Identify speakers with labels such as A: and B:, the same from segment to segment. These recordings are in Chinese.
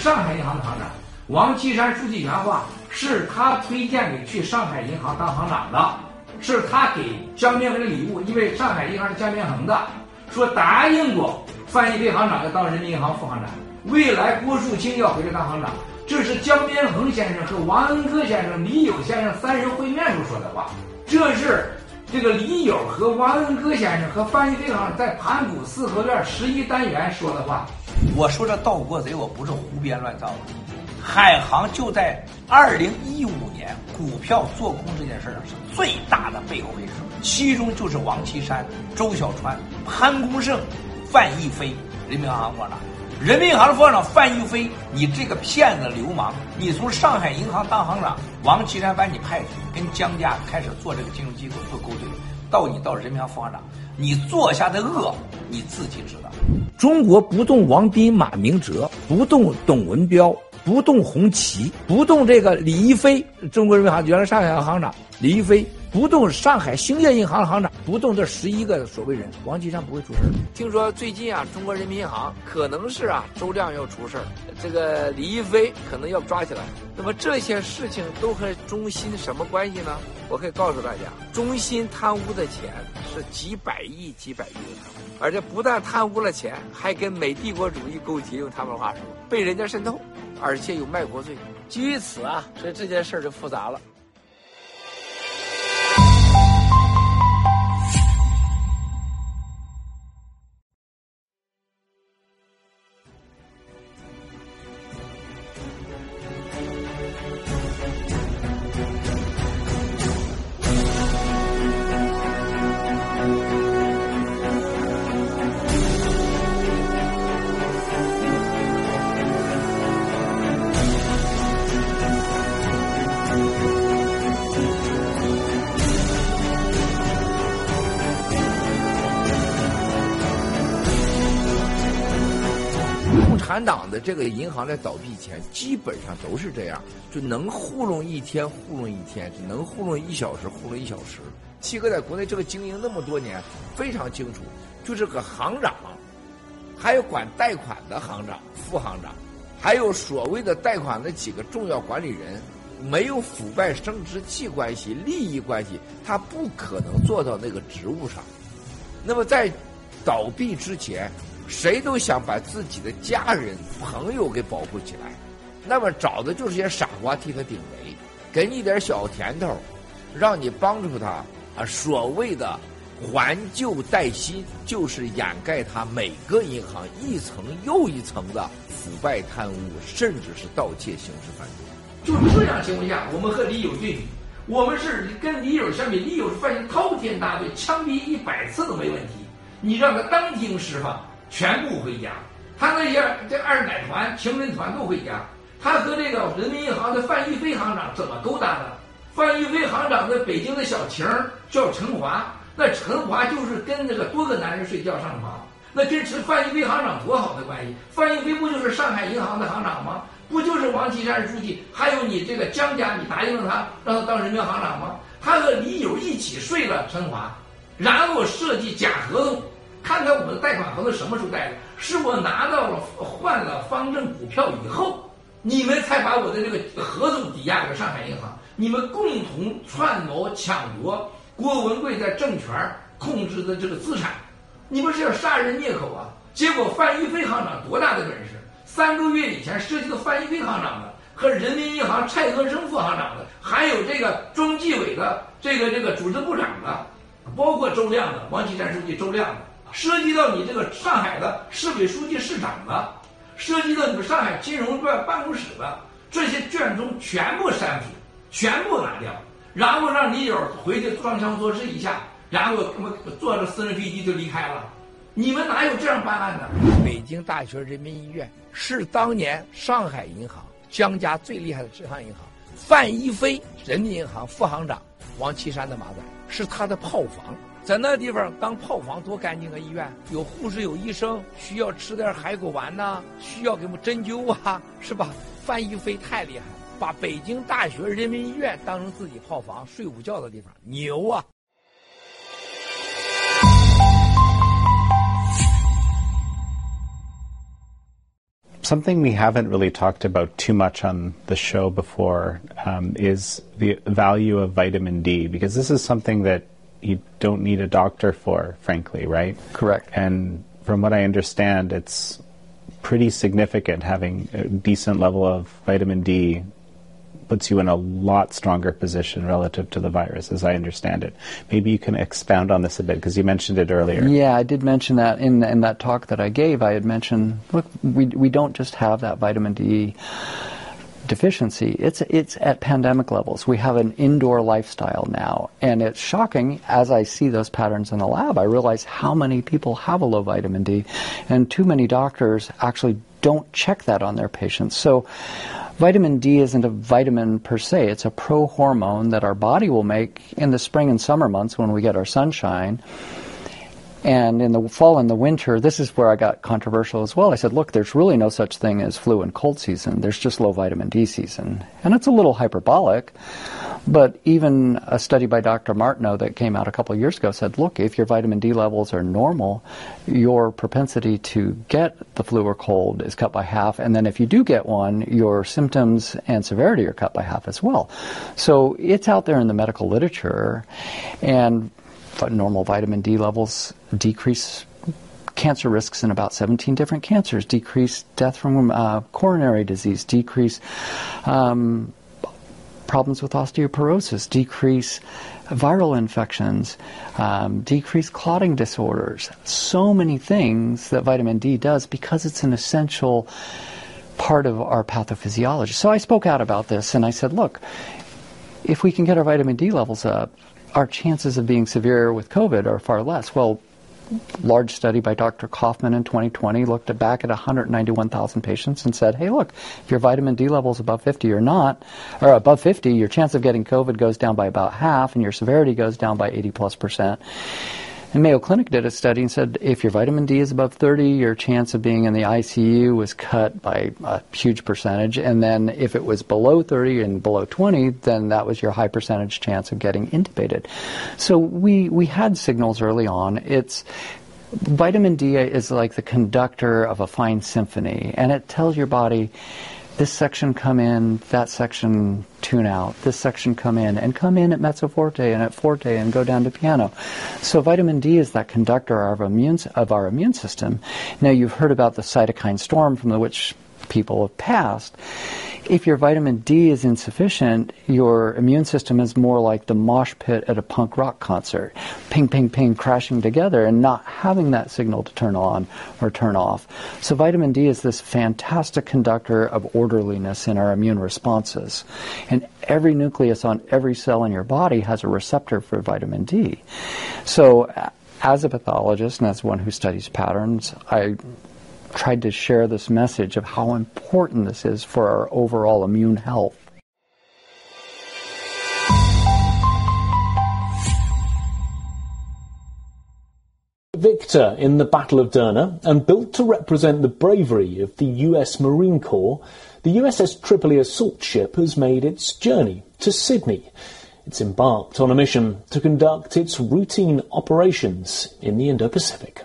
A: 上海银行的行长。王岐山书记原话是他推荐给去上海银行当行长的，是他给江边恒的礼物，因为上海银行是江边恒的，说答应过范一飞行长要当人民银行副行长，未来郭树清要回来当行长，这是江边恒先生和王恩科先生、李友先生三人会面时候说的话，这是这个李友和王恩科先生和范一飞行长在盘古四合院十一单元说的话。
B: 我说这盗国贼，我不是胡编乱造的。海航就在二零一五年股票做空这件事上是最大的背后黑手，其中就是王岐山、周小川、潘功胜、范一飞，人民银行行长。人民银行的副行长范一飞，你这个骗子流氓！你从上海银行当行长，王岐山把你派去跟江家开始做这个金融机构做勾兑，到你到人民银行行长，你做下的恶你自己知道。
C: 中国不动王斌、马明哲，不动董文标。不动红旗，不动这个李一飞，中国人民银行原来上海银行行长李一飞，不动上海兴业银行行长，不动这十一个所谓人，王岐山不会出事
D: 听说最近啊，中国人民银行可能是啊，周亮要出事儿，这个李一飞可能要抓起来。那么这些事情都和中心什么关系呢？我可以告诉大家，中心贪污的钱是几百亿、几百亿的，而且不但贪污了钱，还跟美帝国主义勾结，用他们话说，被人家渗透。而且有卖国罪，基于此啊，所以这件事就复杂了。
C: 的这个银行在倒闭前，基本上都是这样，就能糊弄一天糊弄一天，只能糊弄一小时糊弄一小时。七哥在国内这个经营那么多年，非常清楚，就是个行长，还有管贷款的行长、副行长，还有所谓的贷款的几个重要管理人，没有腐败生殖器关系、利益关系，他不可能做到那个职务上。那么在倒闭之前。谁都想把自己的家人、朋友给保护起来，那么找的就是些傻瓜替他顶雷，给你点小甜头，让你帮助他啊。所谓的还旧带新，就是掩盖他每个银行一层又一层的腐败贪污，甚至是盗窃刑事犯罪。
A: 就这样情况下，我们和李友对比，我们是跟李友相比，李友是犯滔天大罪，枪毙一百次都没问题，你让他当庭释放。全部回家，他那些这二奶团、情人团都回家。他和这个人民银行的范一飞行长怎么勾搭的？范一飞行长在北京的小情叫陈华，那陈华就是跟那个多个男人睡觉上床，那跟陈范一飞行长多好的关系？范一飞不就是上海银行的行长吗？不就是王岐山书记？还有你这个江家，你答应了他，让他当人民行长吗？他和李友一起睡了陈华，然后设计假合同。看看我们的贷款合同什么时候贷的？是我拿到了换了方正股票以后，你们才把我的这个合同抵押给上海银行。你们共同串谋抢夺郭文贵在政权控制的这个资产，你们是要杀人灭口啊！结果范一飞行长多大的本事？三个月以前涉及到范一飞行长的和人民银行蔡和生副行长的，还有这个中纪委的这个这个组织部长的，包括周亮的王岐山书记周亮的。涉及到你这个上海的市委书记、市长的，涉及到你们上海金融办办公室的这些卷宗全部删除，全部拿掉，然后让李友回去装腔作势一下，然后他妈坐着私人飞机就离开了。你们哪有这样办案的？
C: 北京大学人民医院是当年上海银行江家最厉害的支行银行，范一飞人民银行副行长王岐山的马仔是他的炮房。在那地方当炮房多干净啊！医院有护士有医生，需要吃点海狗丸呐，需要给我们针灸啊，是吧？范一飞太厉害，把北京大学人民医院当成自己炮房睡午觉的地方，牛啊！something we haven't really talked about too much on the show before is the value of vitamin D, because this is something that you don't need a doctor for, frankly, right?
E: Correct.
C: And from what I understand, it's pretty significant having a decent level of vitamin D puts you in a lot stronger position relative to the virus, as I understand it. Maybe you can expound on this a bit because you mentioned it earlier.
E: Yeah, I did mention that in in that talk that I gave. I had mentioned, look, we we don't just have that vitamin D deficiency. It's it's at pandemic levels. We have an indoor lifestyle now, and it's shocking as I see those patterns in the lab. I realize how many people have a low vitamin D, and too many doctors actually don't check that on their patients. So Vitamin D isn't a vitamin per se, it's a prohormone that our body will make in the spring and summer months when we get our sunshine. And in the fall and the winter, this is where I got controversial as well. I said, look, there's really no such thing as flu and cold season. There's just low vitamin D season. And it's a little hyperbolic. But even a study by Dr. Martineau that came out a couple years ago said, look, if your vitamin D levels are normal, your propensity to get the flu or cold is cut by half. And then if you do get one, your symptoms and severity are cut by half as well. So it's out there in the medical literature. And normal vitamin D levels decrease cancer risks in about 17 different cancers, decrease death from uh, coronary disease, decrease um, problems with osteoporosis, decrease viral infections, um, decrease clotting disorders. So many things that vitamin D does because it's an essential part of our pathophysiology. So I spoke out about this and I said, look, if we can get our vitamin D levels up, our chances of being severe with COVID are far less. Well, large study by Dr. Kaufman in 2020 looked back at 191,000 patients and said, hey, look, if your vitamin D level is above 50 or not, or above 50, your chance of getting COVID goes down by about half and your severity goes down by 80 plus percent. And Mayo Clinic did a study and said if your vitamin D is above 30, your chance of being in the ICU was cut by a huge percentage. And then if it was below 30 and below 20, then that was your high percentage chance of getting intubated. So we, we had signals early on. It's vitamin D is like the conductor of a fine symphony, and it tells your body this section come in, that section tune out, this section come in, and come in at mezzo forte and at forte and go down to piano. So vitamin D is that conductor of, immune, of our immune system. Now you've heard about the cytokine storm from the which people have passed if your vitamin D is insufficient, your immune system is more like the mosh pit at a punk rock concert. Ping, ping, ping, crashing together and not having that signal to turn on or turn off. So vitamin D is this fantastic conductor of orderliness in our immune responses. And every nucleus on every cell in your body has a receptor for vitamin D. So as a pathologist and as one who studies patterns, I tried to share this message of how important this is for our overall immune health.
F: Victor in the Battle of Derna and built to represent the bravery of the US Marine Corps, the USS Tripoli assault ship has made its journey to Sydney. It's embarked on a mission to conduct its routine operations in the Indo-Pacific.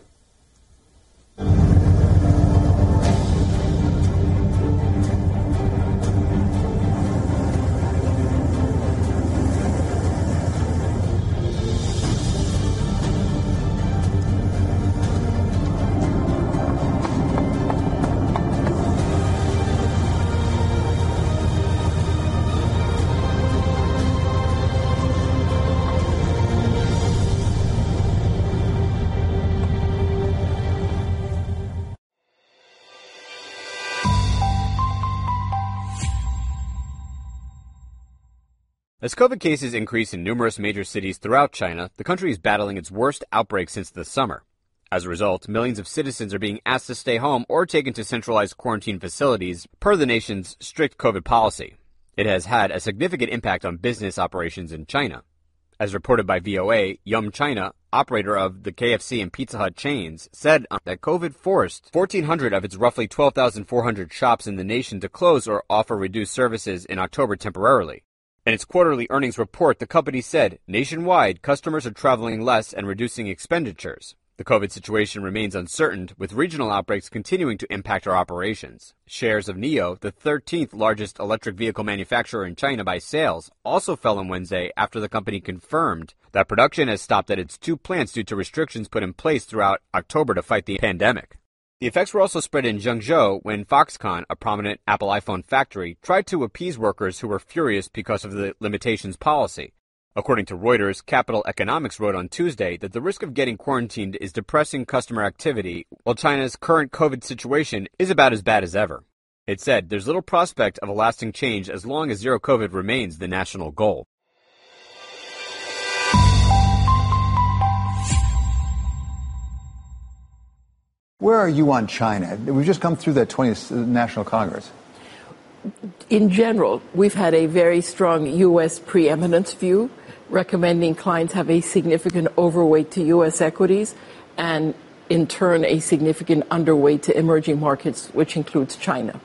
G: As COVID cases increase in numerous major cities throughout China, the country is battling its worst outbreak since the summer. As a result, millions of citizens are being asked to stay home or taken to centralized quarantine facilities per the nation's strict COVID policy. It has had a significant impact on business operations in China. As reported by VOA, Yum China, operator of the KFC and Pizza Hut chains, said um, that COVID forced 1,400 of its roughly 12,400 shops in the nation to close or offer reduced services in October temporarily. In its quarterly earnings report, the company said nationwide customers are traveling less and reducing expenditures. The COVID situation remains uncertain, with regional outbreaks continuing to impact our operations. Shares of NIO, the 13th largest electric vehicle manufacturer in China by sales, also fell on Wednesday after the company confirmed that production has stopped at its two plants due to restrictions put in place throughout October to fight the pandemic. The effects were also spread in Zhengzhou when Foxconn, a prominent Apple iPhone factory, tried to appease workers who were furious because of the limitations policy. According to Reuters, Capital Economics wrote on Tuesday that the risk of getting quarantined is depressing customer activity, while China's current COVID situation is about as bad as ever. It said there's little prospect of a lasting change as long as zero COVID remains the national goal.
H: Where are you on China? We've just come through that 20th National Congress
I: in general, we've had a very strong U.S. preeminence view recommending clients have a significant overweight to U.S. equities and in turn a significant underweight to emerging markets, which includes China.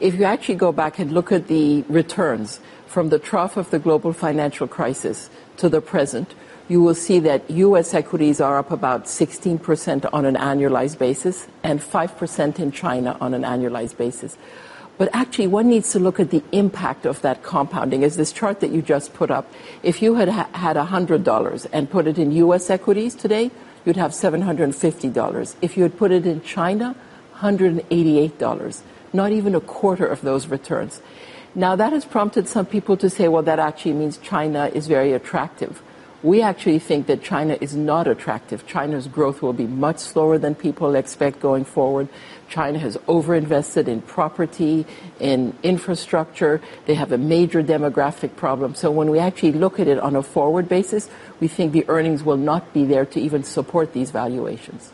I: If you actually go back and look at the returns from the trough of the global financial crisis to the present, you will see that U.S. equities are up about 16% on an annualized basis and 5% in China on an annualized basis. But actually, one needs to look at the impact of that compounding. As this chart that you just put up, if you had ha- had $100 and put it in U.S. equities today, you'd have $750. If you had put it in China, $188. Not even a quarter of those returns. Now, that has prompted some people to say, well, that actually means China is very attractive. We actually think that China is not attractive. China's growth will be much slower than people expect going forward. China has overinvested in property, in infrastructure. They have a major demographic problem. So when we actually look at it on a forward basis, we think the earnings will not be there to even support these valuations.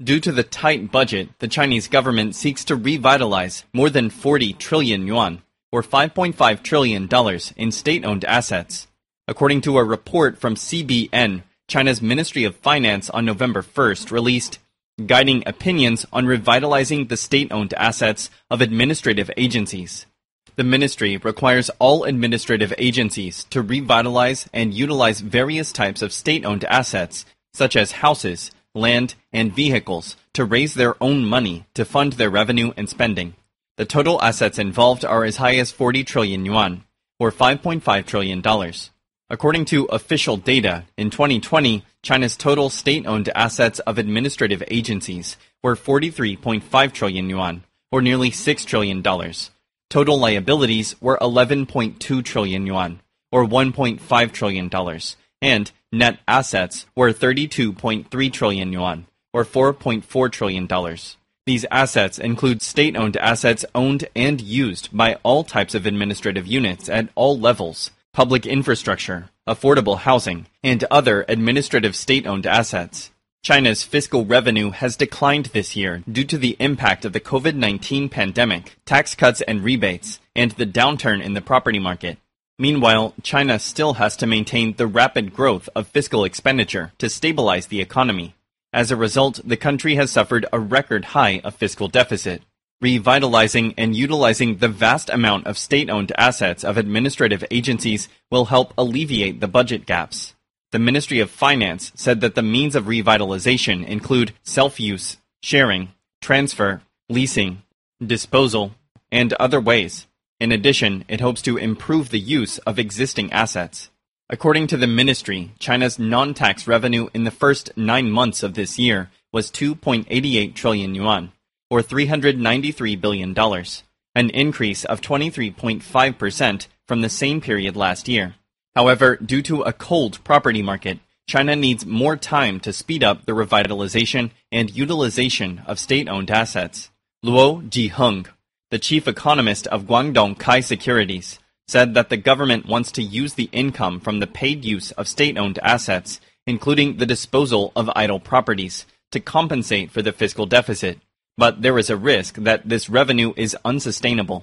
J: Due to the tight budget, the Chinese government seeks to revitalize more than 40 trillion yuan, or $5.5 trillion in state-owned assets. According to a report from CBN, China's Ministry of Finance on November 1st released guiding opinions on revitalizing the state-owned assets of administrative agencies. The ministry requires all administrative agencies to revitalize and utilize various types of state-owned assets, such as houses, land, and vehicles, to raise their own money to fund their revenue and spending. The total assets involved are as high as 40 trillion yuan, or $5.5 trillion. According to official data, in 2020, China's total state-owned assets of administrative agencies were 43.5 trillion yuan, or nearly 6 trillion dollars. Total liabilities were 11.2 trillion yuan, or 1.5 trillion dollars, and net assets were 32.3 trillion yuan, or 4.4 trillion dollars. These assets include state-owned assets owned and used by all types of administrative units at all levels public infrastructure, affordable housing, and other administrative state-owned assets. China's fiscal revenue has declined this year due to the impact of the COVID-19 pandemic, tax cuts and rebates, and the downturn in the property market. Meanwhile, China still has to maintain the rapid growth of fiscal expenditure to stabilize the economy. As a result, the country has suffered a record high of fiscal deficit revitalizing and utilizing the vast amount of state-owned assets of administrative agencies will help alleviate the budget gaps. The Ministry of Finance said that the means of revitalization include self-use, sharing, transfer, leasing, disposal, and other ways. In addition, it hopes to improve the use of existing assets. According to the ministry, China's non-tax revenue in the first nine months of this year was 2.88 trillion yuan, or $393 billion, an increase of 23.5% from the same period last year. However, due to a cold property market, China needs more time to speed up the revitalization and utilization of state-owned assets. Luo Jiheng, the chief economist of Guangdong Kai Securities, said that the government wants to use the income from the paid use of state-owned assets, including the disposal of idle properties, to compensate for the fiscal deficit but there is a risk that this revenue is unsustainable.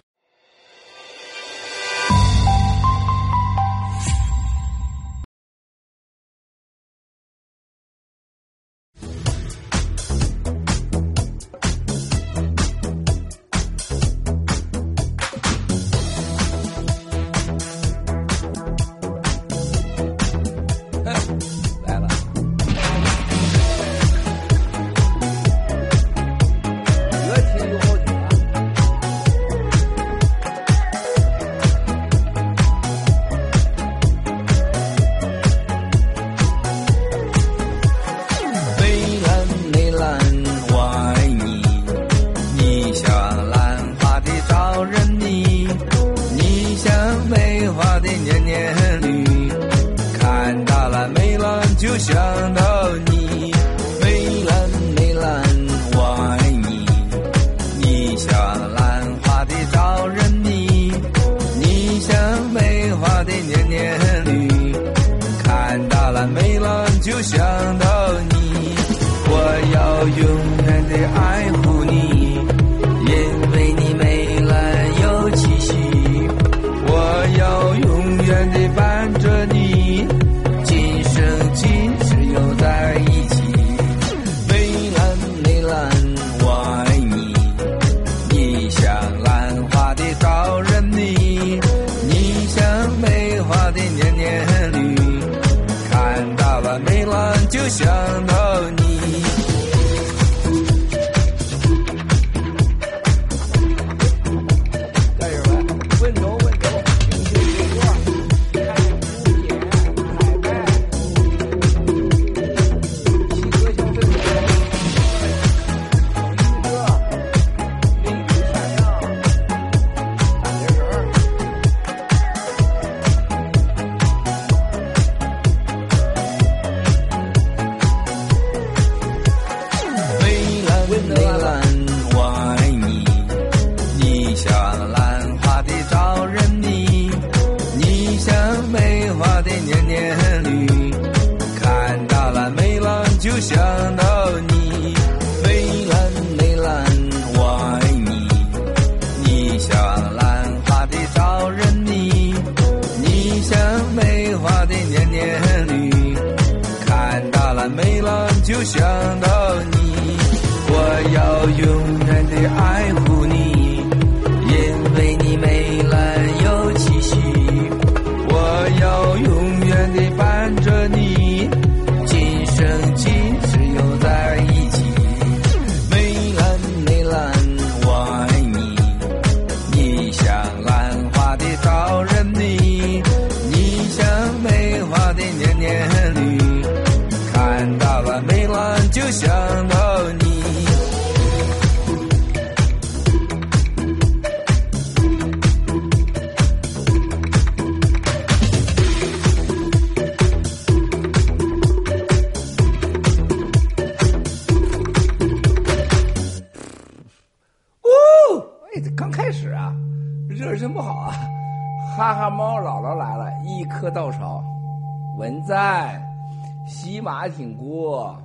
A: 马挺过，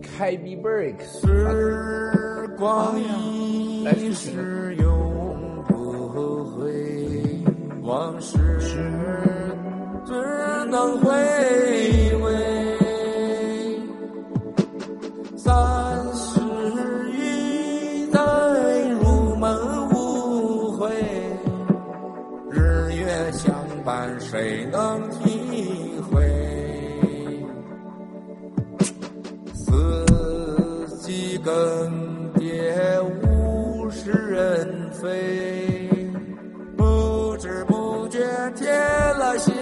A: 开比 break，
K: 时光一逝永不回，往事只能回味。三十一载入门无悔，日月相伴谁能更迭，物是人非，不知不觉添了心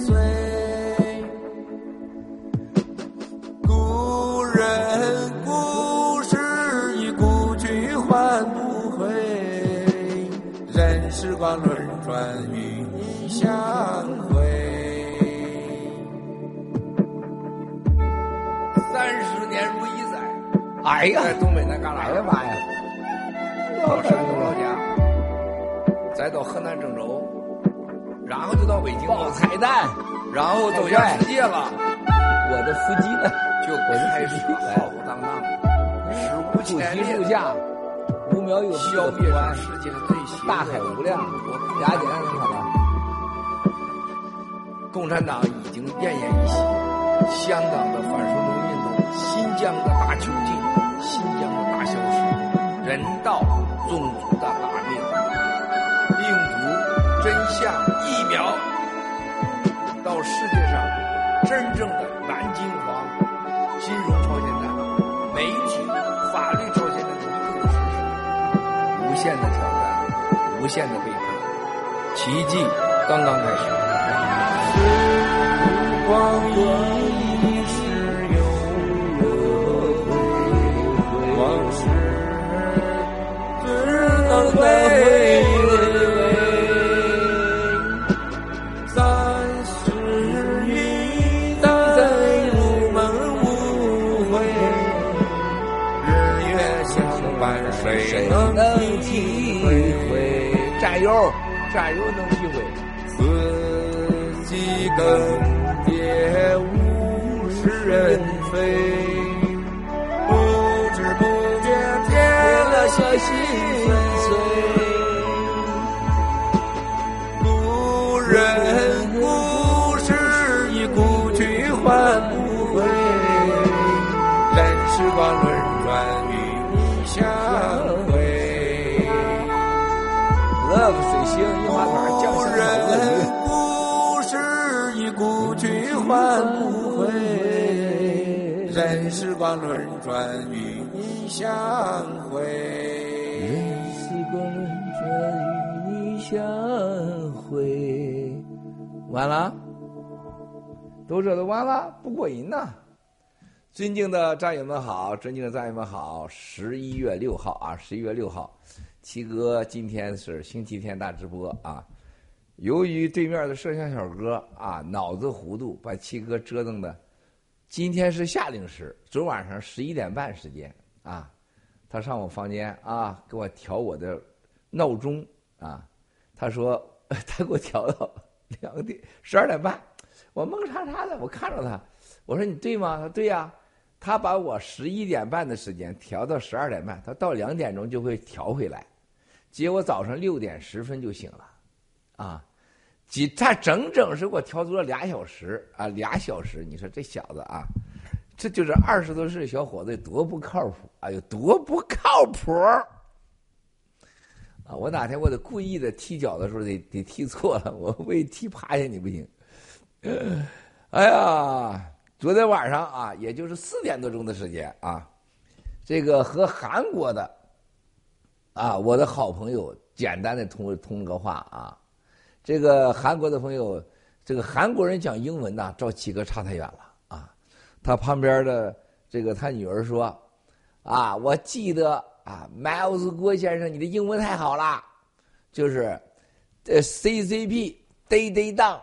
K: 碎。故人故事已故去还不回，任时光轮转与你相
L: 哎呀，
A: 在东北那旮旯，
L: 哎呀妈呀！
A: 到山东老家，再到河南郑州，然后就到北京了，
L: 彩蛋，
A: 然后走向世界了，
L: 我的司机呢？
A: 就开始浩浩荡荡，史无前例
L: 树下，五秒有
A: 消灭了世界最
L: 大海无量，雅典那好了。
A: 共产党已经奄奄一息，香港的反送中运动，新疆的大囚禁，新疆的大消失，人道、种族的大灭，病毒、真相、疫苗，到世界上真正的南京黄、金融超现代、媒体、法律超现代。的一个事实，无限的挑战，无限的背叛，奇迹刚刚开始。
K: 时光一谁能体会？
L: 加油，加油能体会。
K: 四季更迭，物是人非，不知
A: 我心去还不回，任时光轮转与你相会。任时光轮转与你相会。完了，都这都完了，不过瘾呐！尊敬的战友们好，尊敬的战友们好，十一月六号啊，十一月六号，七哥今天是星期天大直播啊。由于对面的摄像小哥啊脑子糊涂，把七哥折腾的，今天是夏令时，昨晚上十一点半时间啊，他上我房间啊给我调我的闹钟啊，他说 他给我调到两点十二点半，我懵叉叉的，我看着他，我说你对吗？他说对呀、他把我十一点半的时间调到十二点半，他到两点钟就会调回来，结果早上六点十分就醒了，啊，几他整整是给我调足了俩小时啊，俩小时，你说这小子啊，这就是二十多岁小伙子多不靠谱啊，有多不靠谱啊！我哪天我得故意的踢脚的时候得得踢错了，我为踢趴下你不行。哎呀，昨天晚上啊，也就是四点多钟的时间啊，这个和韩国的啊，我的好朋友简单的通通了个话啊，这个韩国的朋友，这个韩国人讲英文呐，照七哥差太远了啊。他旁边的这个他女儿说，啊，我记得啊，Miles 郭先生，你的英文太好了，就是这 CCP day day down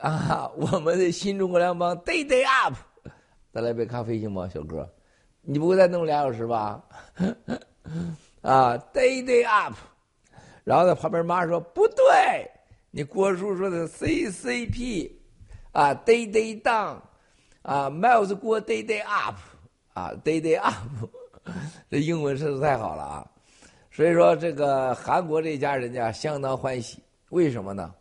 A: 啊，我们的新中国联邦 day day up。再来杯咖啡行吗，小哥？你不会再弄俩小时吧？啊，day day up。然后在旁边妈说不对，你郭叔说的 CCP 啊，day day down 啊，Miles 郭 day day up 啊，day day up。这英文真是太好了啊！所以说，这个韩国这家人家相当欢喜，为什么呢？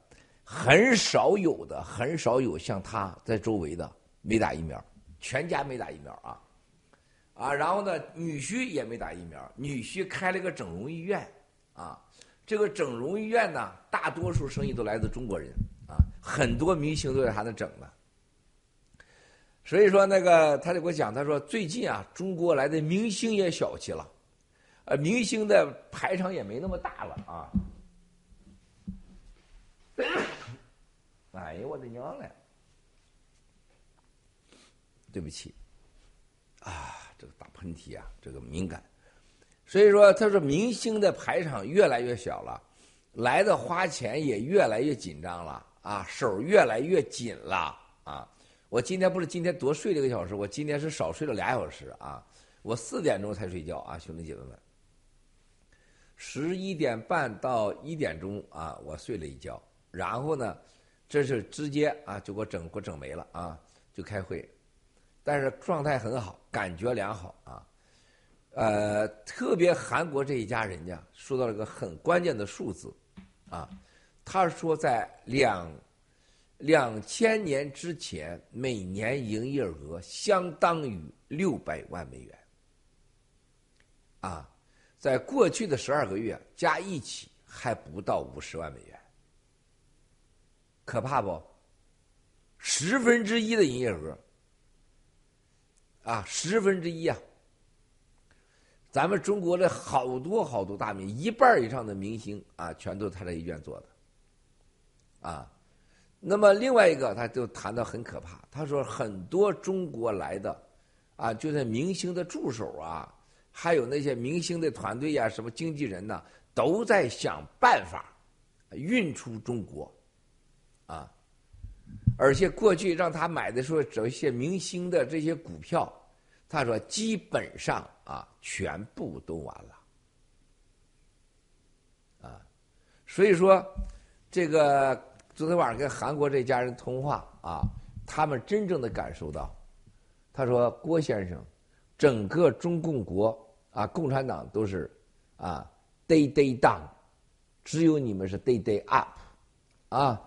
A: 很少有的，很少有像他在周围的没打疫苗，全家没打疫苗啊，啊，然后呢，女婿也没打疫苗，女婿开了个整容医院，啊，这个整容医院呢，大多数生意都来自中国人啊，很多明星都在他那整呢。所以说，那个他就给我讲，他说最近啊，中国来的明星也小气了，呃，明星的排场也没那么大了啊。哎呀，我的娘嘞！对不起，啊，这个打喷嚏啊，这个敏感。所以说，他说明星的排场越来越小了，来的花钱也越来越紧张了啊，手越来越紧了啊。我今天不是今天多睡了一个小时，我今天是少睡了俩小时啊。我四点钟才睡觉啊，兄弟姐妹们。十一点半到一点钟啊，我睡了一觉，然后呢，这是直接啊就给我整给我整没了啊，就开会，但是状态很好，感觉良好啊。呃，特别韩国这一家人家说到了个很关键的数字啊，他说在两两千年之前，每年营业额相当于六百万美元啊。在过去的十二个月加一起还不到五十万美元，可怕不？十分之一的营业额，啊，十分之一啊！咱们中国的好多好多大明，一半以上的明星啊，全都是他这医院做的，啊。那么另外一个，他就谈到很可怕，他说很多中国来的，啊，就是明星的助手啊。还有那些明星的团队呀、什么经纪人呐、都在想办法运出中国，啊，而且过去让他买的时候，找一些明星的这些股票，他说基本上啊，全部都完了，啊，所以说这个昨天晚上跟韩国这家人通话啊，他们真正的感受到，他说郭先生。整个中共国啊，共产党都是啊，day day down，只有你们是 day day up，啊，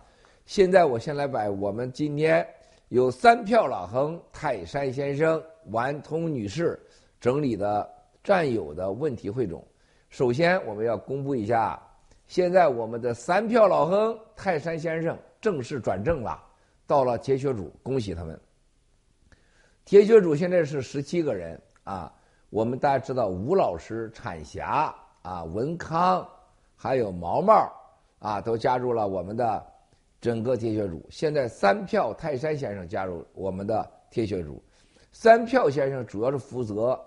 A: 现在我先来把我们今天有三票老亨、泰山先生、顽童女士整理的战友的问题汇总。首先，我们要公布一下，现在我们的三票老亨、泰山先生正式转正了，到了铁血主，恭喜他们。铁血主现在是十七个人啊，我们大家知道吴老师、产霞啊、文康，还有毛毛啊，都加入了我们的整个铁血主。现在三票泰山先生加入我们的铁血主，三票先生主要是负责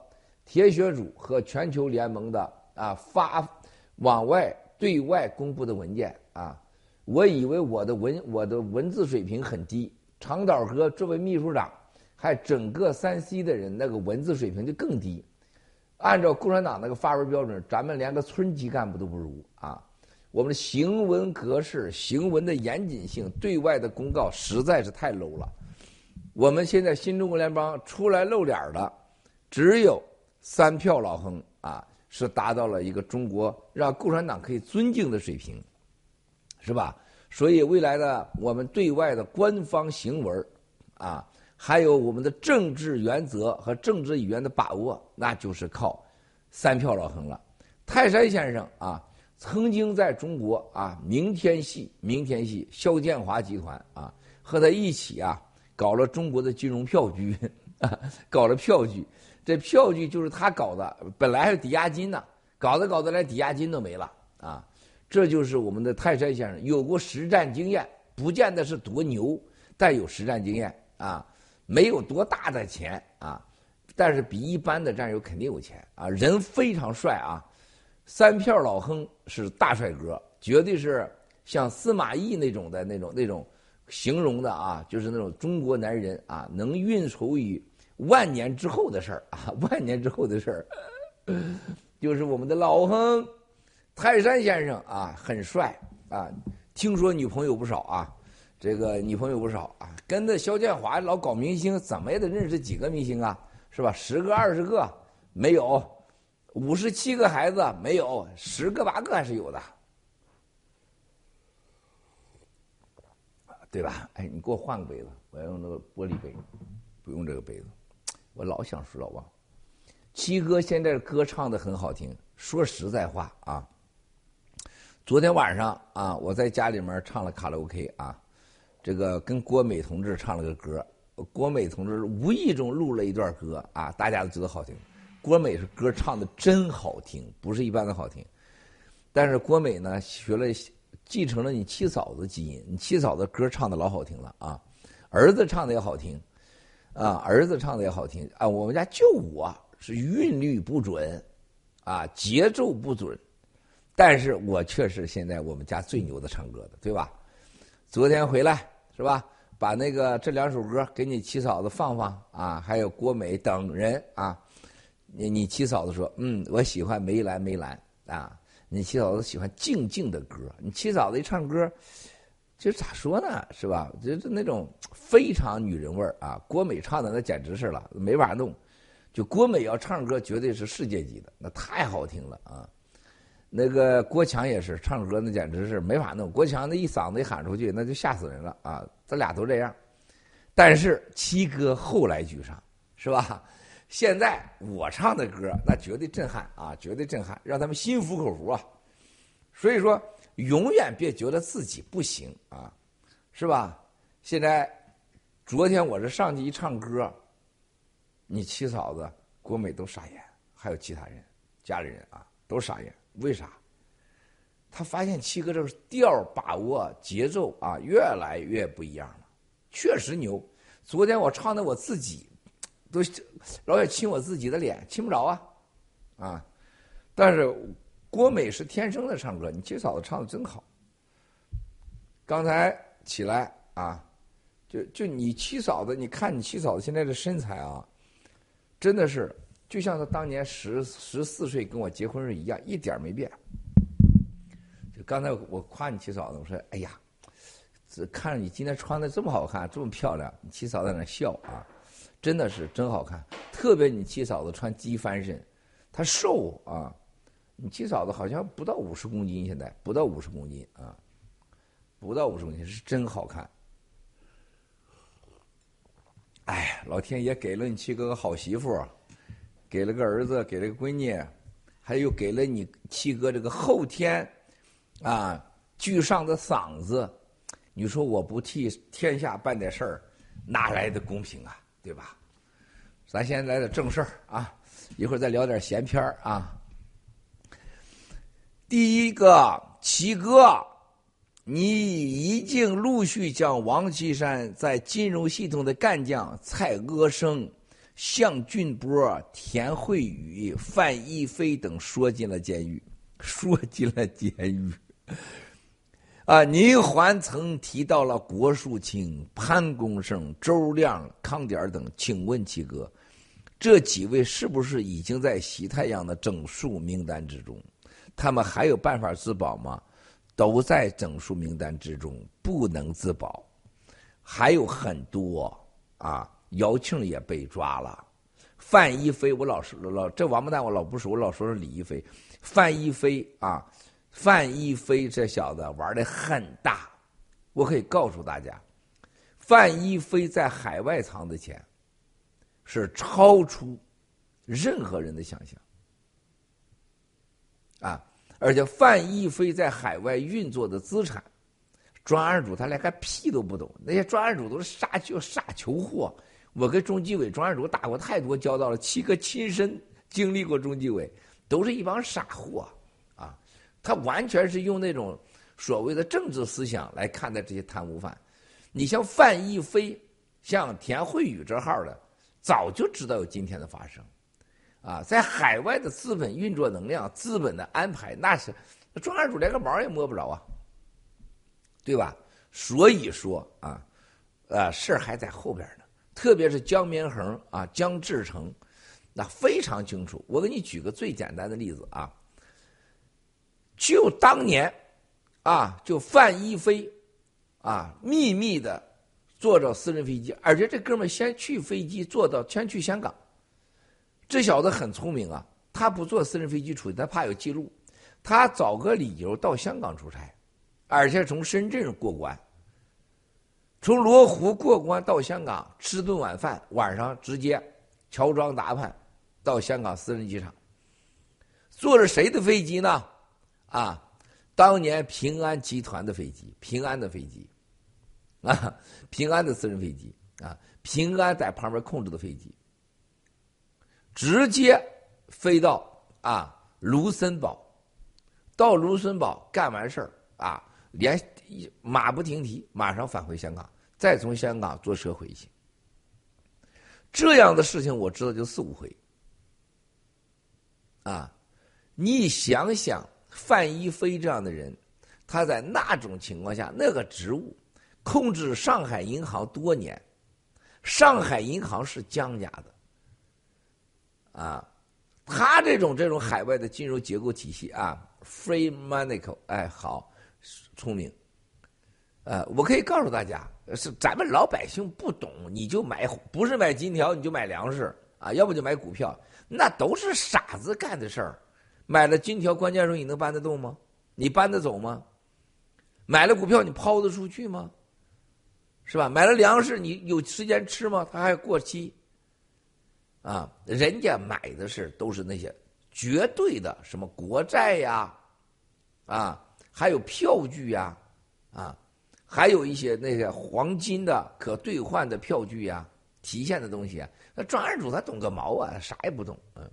A: 铁血组和全球联盟的啊发往外对外公布的文件啊。我以为我的文我的文字水平很低，长岛哥作为秘书长。还整个三 C 的人那个文字水平就更低，按照共产党那个发文标准，咱们连个村级干部都不如啊！我们的行文格式、行文的严谨性、对外的公告实在是太 low 了。我们现在新中国联邦出来露脸的，只有三票老亨啊，是达到了一个中国让共产党可以尊敬的水平，是吧？所以未来的我们对外的官方行文啊。还有我们的政治原则和政治语言的把握，那就是靠三票老亨了。泰山先生啊，曾经在中国啊，明天系、明天系、肖建华集团啊，和他一起啊，搞了中国的金融票据，啊搞了票据。这票据就是他搞的，本来还有抵押金呢，搞着搞着连抵押金都没了啊。这就是我们的泰山先生有过实战经验，不见得是多牛，但有实战经验啊。没有多大的钱啊，但是比一般的战友肯定有钱啊，人非常帅啊。三票老亨是大帅哥，绝对是像司马懿那种的那种那种形容的啊，就是那种中国男人啊，能运筹于万年之后的事儿啊，万年之后的事儿，就是我们的老亨泰山先生啊，很帅啊，听说女朋友不少啊。这个女朋友不少啊，跟着肖建华老搞明星，怎么也得认识几个明星啊，是吧？十个二十个没有，五十七个孩子没有，十个八个还是有的，对吧？哎，你给我换个杯子，我要用那个玻璃杯，不用这个杯子。我老想说老王，七哥现在歌唱的很好听，说实在话啊，昨天晚上啊，我在家里面唱了卡拉 OK 啊。这个跟郭美同志唱了个歌，郭美同志无意中录了一段歌啊，大家都觉得好听。郭美是歌唱的真好听，不是一般的好听。但是郭美呢，学了继承了你七嫂子基因，你七嫂子歌唱的老好听了啊，儿子唱的也好听，啊，儿子唱的也好听啊。我们家就我是韵律不准，啊，节奏不准，但是我却是现在我们家最牛的唱歌的，对吧？昨天回来。是吧？把那个这两首歌给你七嫂子放放啊，还有郭美等人啊。你你七嫂子说，嗯，我喜欢梅兰梅兰啊。你七嫂子喜欢静静的歌。你七嫂子一唱歌，就咋说呢？是吧？就是那种非常女人味儿啊。郭美唱的那简直是了，没法弄。就郭美要唱歌，绝对是世界级的，那太好听了啊。那个郭强也是唱歌，那简直是没法弄。郭强那一嗓子一喊出去，那就吓死人了啊！这俩都这样，但是七哥后来居上，是吧？现在我唱的歌那绝对震撼啊，绝对震撼，让他们心服口服啊。所以说，永远别觉得自己不行啊，是吧？现在，昨天我这上去一唱歌，你七嫂子郭美都傻眼，还有其他人家里人啊都傻眼。为啥？他发现七哥这个调把握节奏啊，越来越不一样了，确实牛。昨天我唱的我自己都老想亲我自己的脸，亲不着啊，啊！但是郭美是天生的唱歌，你七嫂子唱的真好。刚才起来啊，就就你七嫂子，你看你七嫂子现在的身材啊，真的是。就像她当年十十四岁跟我结婚时一样，一点没变。就刚才我夸你七嫂子，我说：“哎呀，这看着你今天穿的这么好看，这么漂亮。”你七嫂在那笑啊，真的是真好看。特别你七嫂子穿机翻身，她瘦啊，你七嫂子好像不到五十公斤，现在不到五十公斤啊，不到五十公斤是真好看。哎，老天爷给了你七哥个好媳妇，给了个儿子，给了个闺女，还有给了你七哥这个后天啊巨上的嗓子，你说我不替天下办点事儿，哪来的公平啊？对吧？咱先来点正事儿啊，一会儿再聊点闲篇儿啊。第一个，齐哥，你已经陆续将王岐山在金融系统的干将蔡阿生、向俊波、田慧宇、范一飞等说进了监狱，说进了监狱。啊，您还曾提到了郭树清、潘功胜、周亮、康点等，请问七哥，这几位是不是已经在西太阳的整数名单之中？他们还有办法自保吗？都在整数名单之中，不能自保。还有很多啊，姚庆也被抓了。范一飞，我老说老这王八蛋，我老不熟，我老说是李一飞。范一飞啊，范一飞这小子玩的很大。我可以告诉大家，范一飞在海外藏的钱是超出任何人的想象。啊！而且范一飞在海外运作的资产，专案组他连个屁都不懂。那些专案组都是傻就傻求货。我跟中纪委专案组打过太多交道了，七哥亲身经历过中纪委，都是一帮傻货！他完全是用那种所谓的政治思想来看待这些贪污犯。你像范一飞，像田慧宇这号的，早就知道有今天的发生。啊，在海外的资本运作能量、资本的安排，那是专案组连个毛也摸不着啊，对吧？所以说啊，呃，事儿还在后边呢。特别是江绵恒啊、江志成，那非常清楚。我给你举个最简单的例子啊，就当年啊，就范一飞啊，秘密的坐着私人飞机，而且这哥们先去飞机坐到先去香港。这小子很聪明啊，他不坐私人飞机出去，他怕有记录，他找个理由到香港出差，而且从深圳过关，从罗湖过关到香港吃顿晚饭，晚上直接乔装打扮到香港私人机场，坐着谁的飞机呢？啊，当年平安集团的飞机，平安的飞机，啊，平安的私人飞机啊，平安在旁边控制的飞机。直接飞到啊卢森堡，到卢森堡干完事儿啊，连马不停蹄，马上返回香港，再从香港坐车回去。这样的事情我知道就四五回。啊，你想想范一飞这样的人，他在那种情况下，那个职务控制上海银行多年，上海银行是江家的。啊，他这种这种海外的金融结构体系啊，free money，哎，好，聪明，呃，我可以告诉大家，是咱们老百姓不懂，你就买，不是买金条，你就买粮食啊，要不就买股票，那都是傻子干的事儿。买了金条，关键时候你能搬得动吗？你搬得走吗？买了股票，你抛得出去吗？是吧？买了粮食，你有时间吃吗？它还过期。啊，人家买的是都是那些绝对的什么国债呀，啊，还有票据呀，啊，还有一些那些黄金的可兑换的票据呀，提现的东西啊。那专案组他懂个毛啊，啥也不懂。嗯。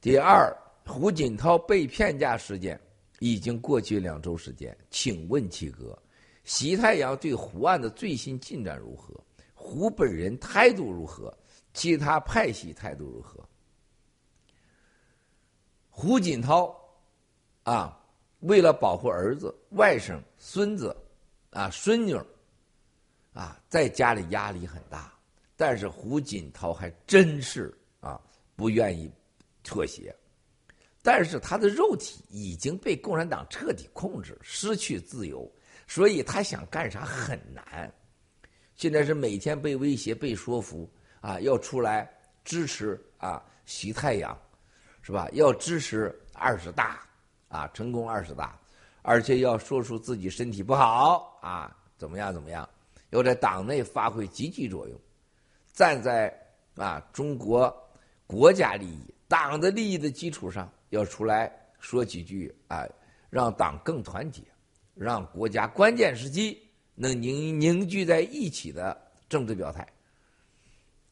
A: 第二，胡锦涛被骗价事件已经过去两周时间，请问七哥，习太阳对胡案的最新进展如何？胡本人态度如何？其他派系态度如何？胡锦涛啊，为了保护儿子、外甥、孙子啊、孙女啊，在家里压力很大。但是胡锦涛还真是啊，不愿意妥协。但是他的肉体已经被共产党彻底控制，失去自由，所以他想干啥很难。现在是每天被威胁、被说服。啊，要出来支持啊，习太阳，是吧？要支持二十大啊，成功二十大，而且要说出自己身体不好啊，怎么样怎么样，要在党内发挥积极作用，站在啊中国国家利益、党的利益的基础上，要出来说几句啊，让党更团结，让国家关键时期能凝凝聚在一起的政治表态。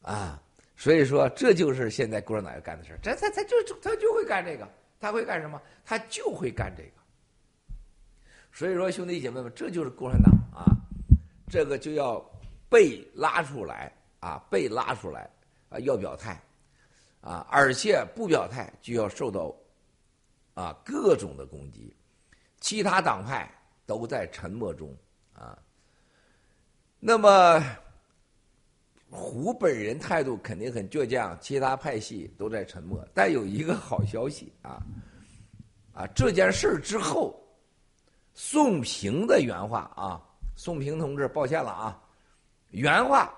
A: 啊，所以说这就是现在共产党要干的事儿，这他他就他就会干这个，他会干什么？他就会干这个。所以说，兄弟姐妹们，这就是共产党啊，这个就要被拉出来啊，被拉出来啊，要表态啊，而且不表态就要受到啊各种的攻击，其他党派都在沉默中啊，那么。胡本人态度肯定很倔强，其他派系都在沉默。但有一个好消息啊，啊，这件事之后，宋平的原话啊，宋平同志，抱歉了啊，原话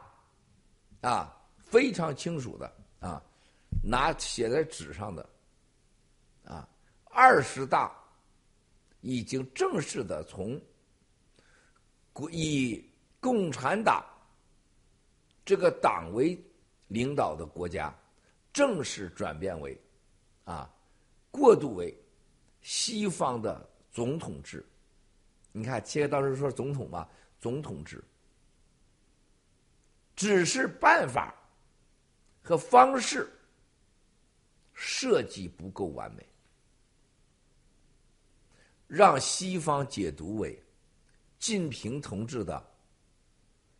A: 啊，非常清楚的，拿写在纸上的啊，二十大已经正式的从以共产党。这个党为领导的国家，正式转变为，啊，过渡为西方的总统制。你看，切当时说总统嘛，总统制，只是办法和方式设计不够完美，让西方解读为近平同志的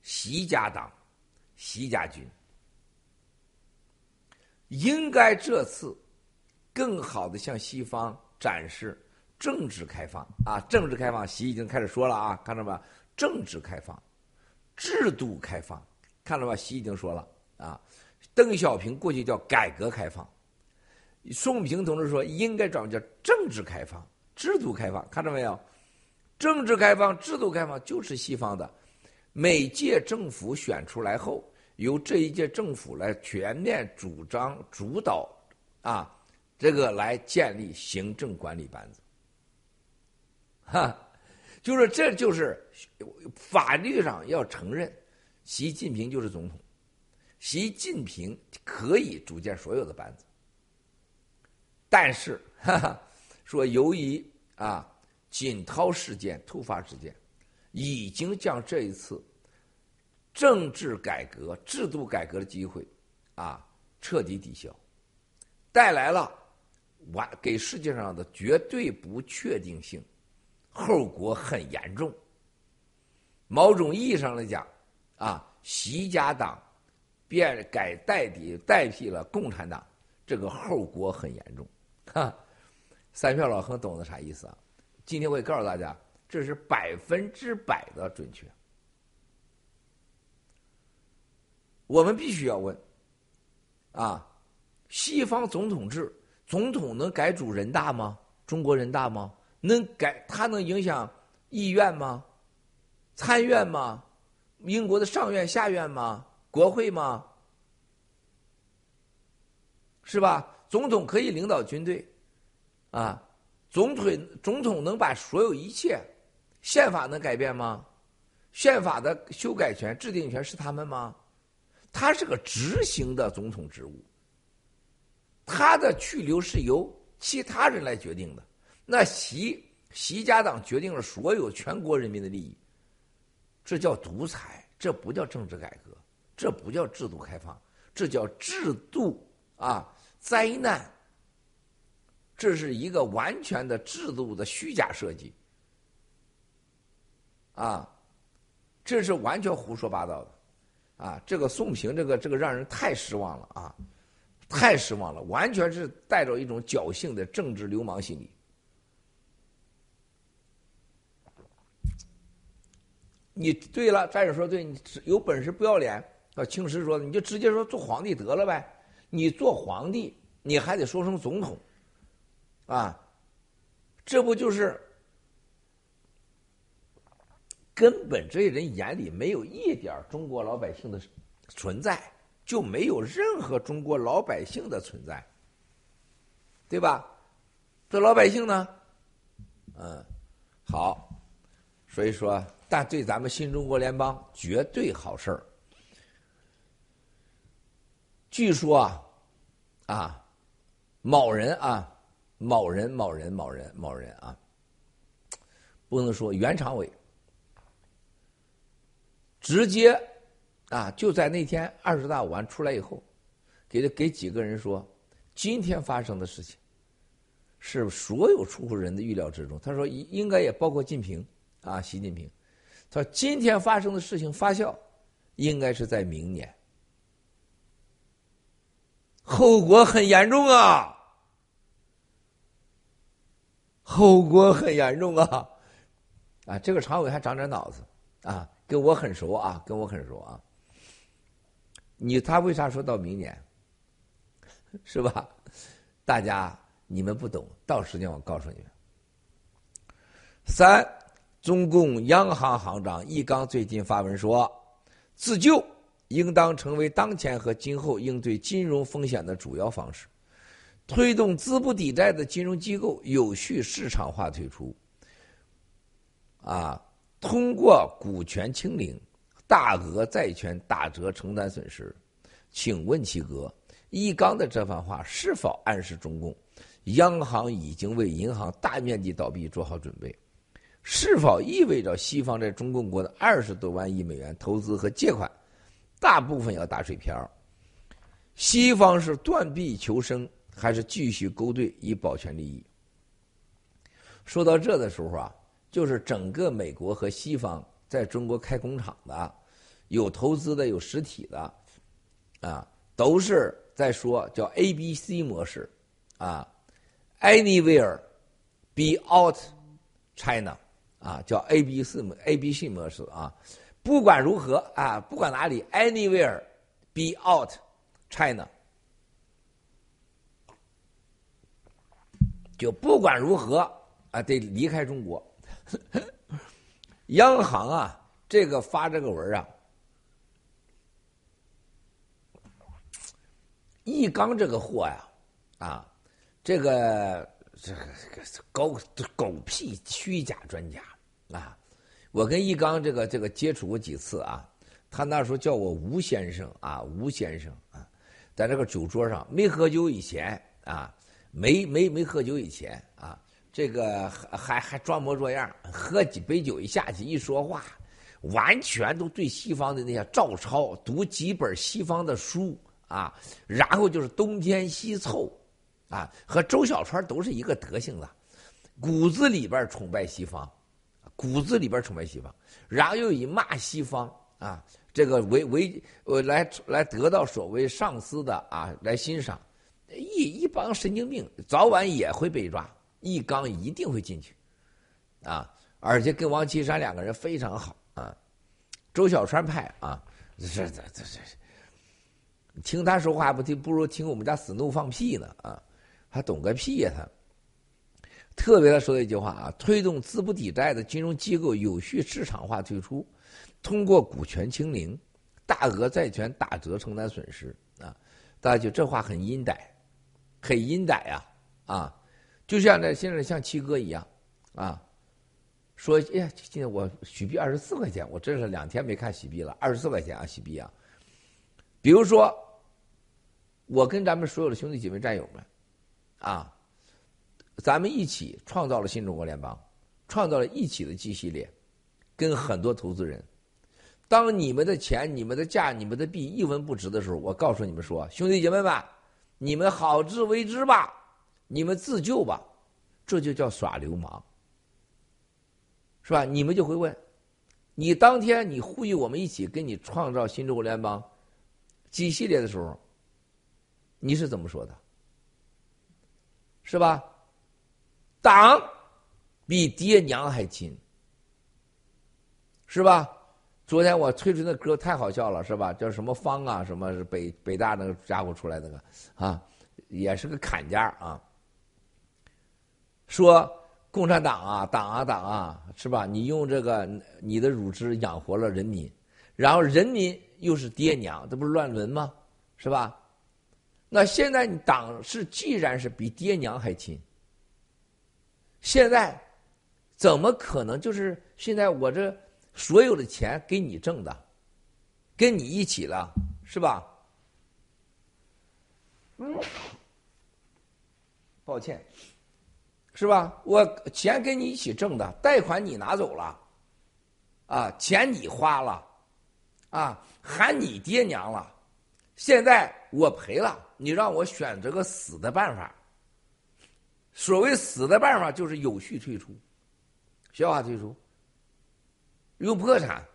A: 习家党。习家军应该这次更好的向西方展示政治开放啊！政治开放，习已经开始说了啊，看到吧？政治开放，制度开放，看到吧？习已经说了啊。邓小平过去叫改革开放，宋平同志说应该转叫政治开放、制度开放，看到没有？政治开放、制度开放就是西方的。每届政府选出来后，由这一届政府来全面主张主导，啊，这个来建立行政管理班子，哈，就是这就是法律上要承认，习近平就是总统，习近平可以组建所有的班子，但是，哈哈，说由于啊锦涛事件突发事件。已经将这一次政治改革、制度改革的机会啊彻底抵消，带来了完给世界上的绝对不确定性，后果很严重。某种意义上来讲，啊，习家党变改代替代替了共产党，这个后果很严重。哈，三票老亨懂得啥意思啊？今天我也告诉大家。这是百分之百的准确。我们必须要问：啊，西方总统制，总统能改组人大吗？中国人大吗？能改？他能影响议院吗？参院吗？英国的上院、下院吗？国会吗？是吧？总统可以领导军队，啊，总统总统能把所有一切。宪法能改变吗？宪法的修改权、制定权是他们吗？他是个执行的总统职务，他的去留是由其他人来决定的。那习习家党决定了所有全国人民的利益，这叫独裁，这不叫政治改革，这不叫制度开放，这叫制度啊灾难。这是一个完全的制度的虚假设计。啊，这是完全胡说八道的，啊，这个宋平，这个这个让人太失望了啊，太失望了，完全是带着一种侥幸的政治流氓心理。你对了，战友说对，你有本事不要脸，啊，青石说的，你就直接说做皇帝得了呗，你做皇帝你还得说声总统，啊，这不就是？根本这些人眼里没有一点中国老百姓的存在，就没有任何中国老百姓的存在。对吧？这老百姓呢，嗯，好，所以说，但对咱们新中国联邦绝对好事儿。据说啊，啊，某人啊，某人某人某人某人啊，不能说袁长伟，直接啊，就在那天二十大完出来以后，给给几个人说，今天发生的事情是所有出乎人的预料之中。他说应应该也包括近平啊，习近平。他说今天发生的事情发酵，应该是在明年。后果很严重啊！后果很严重啊！啊，这个常委还长点脑子啊，跟我很熟啊，跟我很熟啊。你他为啥说到明年？是吧？大家你们不懂，到时间我告诉你们。三，中共央行行长易纲最近发文说，自救。应当成为当前和今后应对金融风险的主要方式，推动资不抵债的金融机构有序市场化退出。啊，通过股权清零、大额债权打折承担损失。请问齐哥，易纲的这番话是否暗示中共央行已经为银行大面积倒闭做好准备？是否意味着西方在中共国的二十多万亿美元投资和借款？大部分要打水漂，西方是断臂求生，还是继续勾兑以保全利益？说到这的时候啊，就是整个美国和西方在中国开工厂的，有投资的，有实体的，啊，都是在说叫 A B C 模式，啊，Anywhere be out China，啊，叫 A B C 模 A B C 模式啊。不管如何啊，不管哪里，anywhere be out China，就不管如何啊，得离开中国。央行啊，这个发这个文啊，易纲这个货呀，啊，这个这个狗狗屁虚假专家啊。我跟易纲这个这个接触过几次啊，他那时候叫我吴先生啊，吴先生啊，在这个酒桌上没喝酒以前啊，没没没喝酒以前啊，这个还还装模作样，喝几杯酒一下去一说话，完全都对西方的那些照抄，读几本西方的书啊，然后就是东拼西凑，啊，和周小川都是一个德行的，骨子里边崇拜西方。骨子里边崇拜西方，然后又以骂西方啊，这个为为呃来来得到所谓上司的啊来欣赏，一一帮神经病，早晚也会被抓，一刚一定会进去，啊，而且跟王岐山两个人非常好啊，周小川派啊，这这这这，听他说话不听，不如听我们家死怒放屁呢啊，还懂个屁呀他。特别的说的一句话啊，推动资不抵债的金融机构有序市场化退出，通过股权清零、大额债权打折承担损失啊，大家就这话很阴歹，很阴歹呀啊，就像那现在像七哥一样啊，说哎呀，今天我许币二十四块钱，我真是两天没看许币了，二十四块钱啊许币啊，比如说我跟咱们所有的兄弟姐妹战友们啊。咱们一起创造了新中国联邦，创造了一起的 G 系列，跟很多投资人。当你们的钱、你们的价、你们的币一文不值的时候，我告诉你们说，兄弟姐妹们，你们好自为之吧，你们自救吧，这就叫耍流氓，是吧？你们就会问，你当天你呼吁我们一起跟你创造新中国联邦 G 系列的时候，你是怎么说的？是吧？党比爹娘还亲，是吧？昨天我推出那歌太好笑了，是吧？叫什么方啊？什么北北大那个家伙出来那个啊？也是个砍家啊！说共产党啊，党啊，党啊，是吧？你用这个你的乳汁养活了人民，然后人民又是爹娘，这不是乱伦吗？是吧？那现在你党是既然是比爹娘还亲，现在怎么可能就是现在我这所有的钱给你挣的，跟你一起了，是吧？嗯，抱歉，是吧？我钱跟你一起挣的，贷款你拿走了，啊，钱你花了，啊，喊你爹娘了，现在我赔了，你让我选择个死的办法。所谓死的办法，就是有序退出，消化退出，用破产，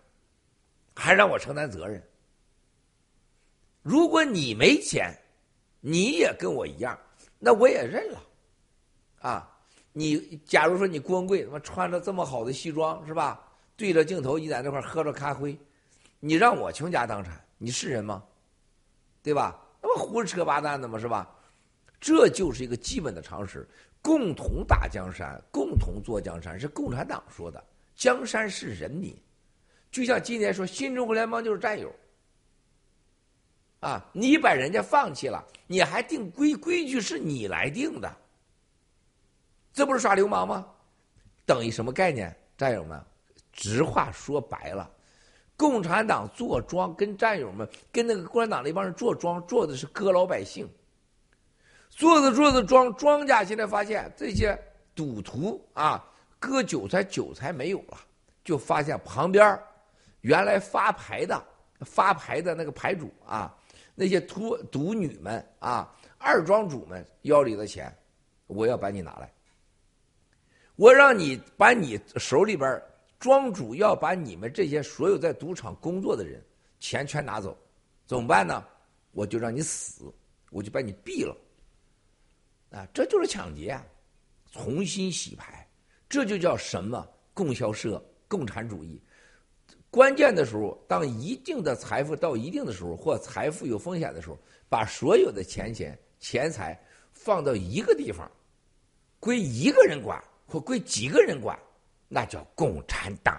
A: 还让我承担责任。如果你没钱。你也跟我一样，那我也认了，啊！你假如说你郭文贵他妈穿着这么好的西装是吧？对着镜头你在那块喝着咖啡，你让我倾家荡产，你是人吗？对吧？那么胡扯八蛋的嘛是吧？这就是一个基本的常识。共同打江山，共同做江山，是共产党说的。江山是人民，就像今天说新中国联邦就是战友。啊！你把人家放弃了，你还定规规矩是你来定的，这不是耍流氓吗？等于什么概念？战友们，直话说白了，共产党坐庄，跟战友们，跟那个共产党那帮人坐庄，坐的是割老百姓。做着做着庄，庄家现在发现这些赌徒啊，割韭菜，韭菜没有了，就发现旁边原来发牌的发牌的那个牌主啊。那些赌赌女们啊，二庄主们腰里的钱，我要把你拿来。我让你把你手里边庄主要把你们这些所有在赌场工作的人钱全拿走，怎么办呢？我就让你死，我就把你毙了。啊，这就是抢劫啊，重新洗牌，这就叫什么？供销社、共产主义。关键的时候，当一定的财富到一定的时候，或财富有风险的时候，把所有的钱钱钱财放到一个地方，归一个人管或归几个人管，那叫共产党，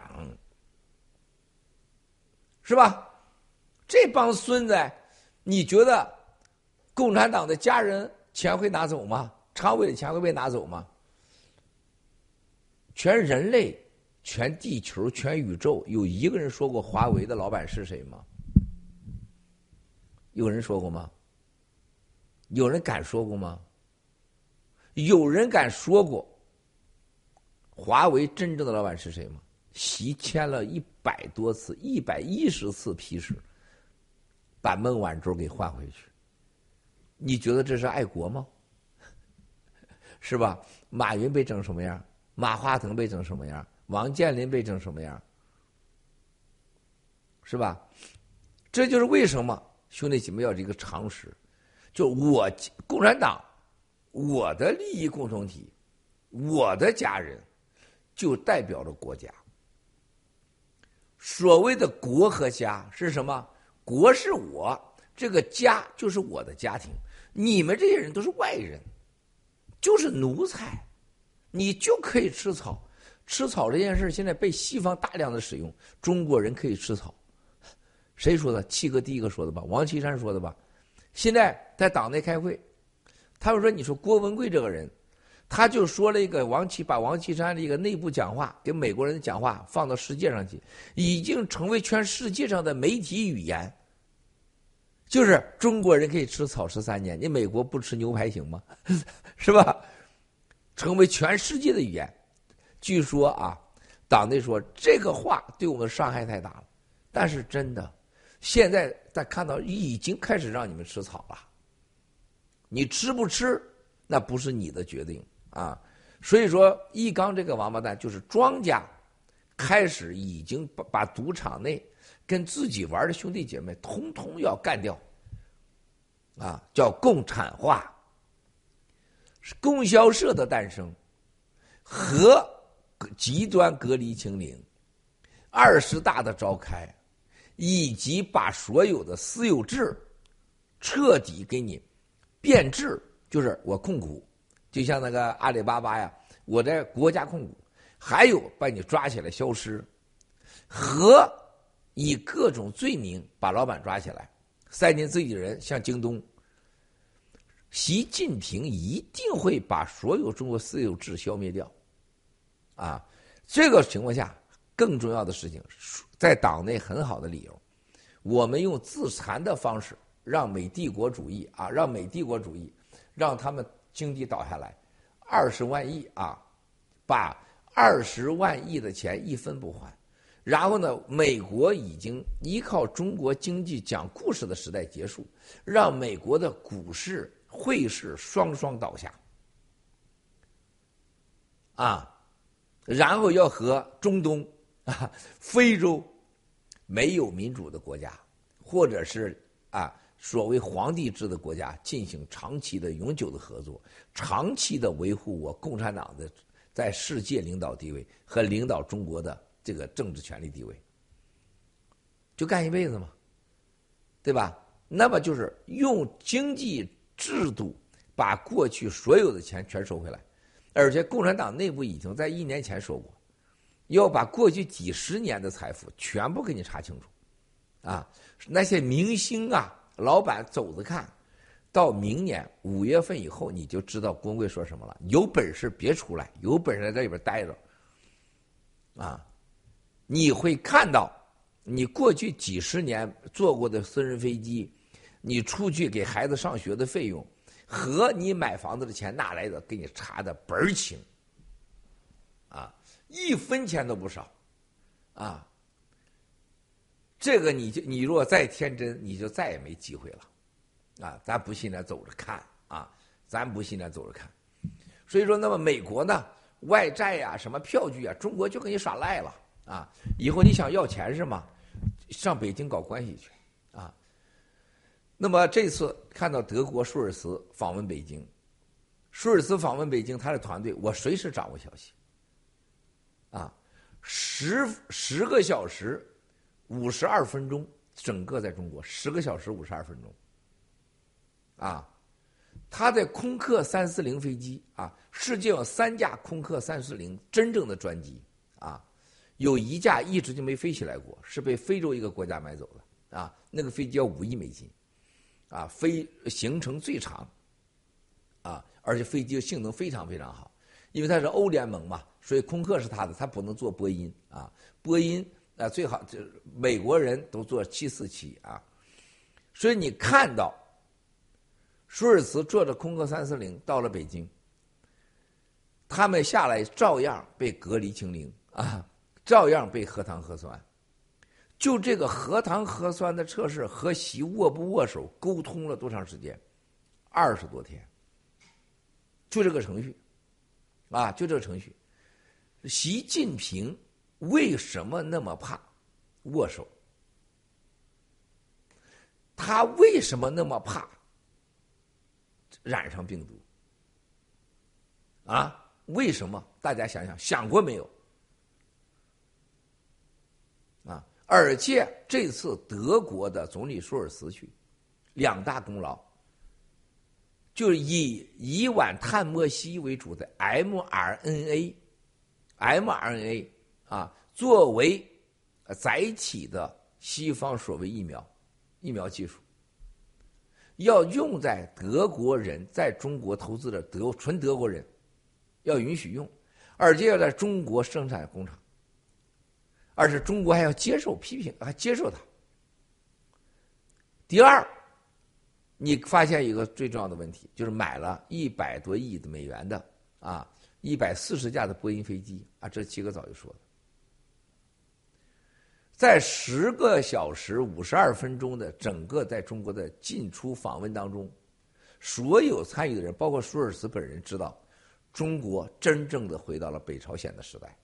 A: 是吧？这帮孙子，你觉得共产党的家人钱会拿走吗？常委的钱会被拿走吗？全人类。全地球、全宇宙，有一个人说过华为的老板是谁吗？有人说过吗？有人敢说过吗？有人敢说过华为真正的老板是谁吗？习签了一百多次、一百一十次批示，把孟晚舟给换回去。你觉得这是爱国吗？是吧？马云被整什么样？马化腾被整什么样？王健林被整什么样？是吧？这就是为什么兄弟姐妹要这个常识，就我共产党，我的利益共同体，我的家人，就代表着国家。所谓的国和家是什么？国是我，这个家就是我的家庭。你们这些人都是外人，就是奴才，你就可以吃草。吃草这件事现在被西方大量的使用，中国人可以吃草，谁说的？七哥第一个说的吧？王岐山说的吧？现在在党内开会，他们说：“你说郭文贵这个人，他就说了一个王岐，把王岐山的一个内部讲话给美国人的讲话放到世界上去，已经成为全世界上的媒体语言。就是中国人可以吃草吃三年，你美国不吃牛排行吗？是吧？成为全世界的语言。”据说啊，党内说这个话对我们伤害太大了，但是真的，现在在看到已经开始让你们吃草了。你吃不吃，那不是你的决定啊。所以说，一刚这个王八蛋就是庄家，开始已经把把赌场内跟自己玩的兄弟姐妹通通要干掉，啊，叫共产化，是供销社的诞生和。极端隔离清零，二十大的召开，以及把所有的私有制彻底给你变质，就是我控股，就像那个阿里巴巴呀，我在国家控股，还有把你抓起来消失，和以各种罪名把老板抓起来，塞进自己人，像京东，习近平一定会把所有中国私有制消灭掉，啊，这个情况下，更重要的事情，在党内很好的理由，我们用自残的方式，让美帝国主义啊，让美帝国主义，让他们经济倒下来，二十万亿啊，把二十万亿的钱一分不还。然后呢？美国已经依靠中国经济讲故事的时代结束，让美国的股市、汇市双双倒下。啊，然后要和中东、啊 非洲没有民主的国家，或者是啊所谓皇帝制的国家进行长期的、永久的合作，长期的维护我共产党的在世界领导地位和领导中国的。这个政治权力地位，就干一辈子嘛，对吧？那么就是用经济制度把过去所有的钱全收回来，而且共产党内部已经在一年前说过，要把过去几十年的财富全部给你查清楚，啊，那些明星啊，老板走着看，到明年五月份以后你就知道工会说什么了。有本事别出来，有本事在这里边待着，啊。你会看到，你过去几十年坐过的私人飞机，你出去给孩子上学的费用，和你买房子的钱哪来的，给你查的倍儿清，啊，一分钱都不少，啊，这个你就你若再天真，你就再也没机会了，啊，咱不信咱走着看啊，咱不信咱走着看，所以说，那么美国呢，外债呀，什么票据啊，中国就给你耍赖了。啊，以后你想要钱是吗？上北京搞关系去，啊。那么这次看到德国舒尔茨访问北京，舒尔茨访问北京，他的团队我随时掌握消息。啊，十十个小时五十二分钟，整个在中国十个小时五十二分钟。啊，他在空客三四零飞机啊，世界有三架空客三四零真正的专机啊。有一架一直就没飞起来过，是被非洲一个国家买走的啊。那个飞机要五亿美金，啊，飞行程最长，啊，而且飞机性能非常非常好，因为它是欧联盟嘛，所以空客是它的，它不能做波音啊。波音啊，最好就是美国人都做七四七啊。所以你看到，舒尔茨坐着空客三四零到了北京，他们下来照样被隔离清零啊。照样被核糖核酸，就这个核糖核酸的测试和习握不握手沟通了多长时间？二十多天。就这个程序，啊，就这个程序。习近平为什么那么怕握手？他为什么那么怕染上病毒？啊？为什么？大家想想，想过没有？而且这次德国的总理舒尔茨去，两大功劳，就是以乙烷碳莫西为主的 mRNA，mRNA 啊作为载体的西方所谓疫苗疫苗技术，要用在德国人在中国投资的德纯德国人，要允许用，而且要在中国生产工厂。而是中国还要接受批评，还接受它。第二，你发现一个最重要的问题，就是买了一百多亿的美元的啊，一百四十架的波音飞机啊，这七哥早就说了，在十个小时五十二分钟的整个在中国的进出访问当中，所有参与的人，包括舒尔茨本人，知道中国真正的回到了北朝鲜的时代。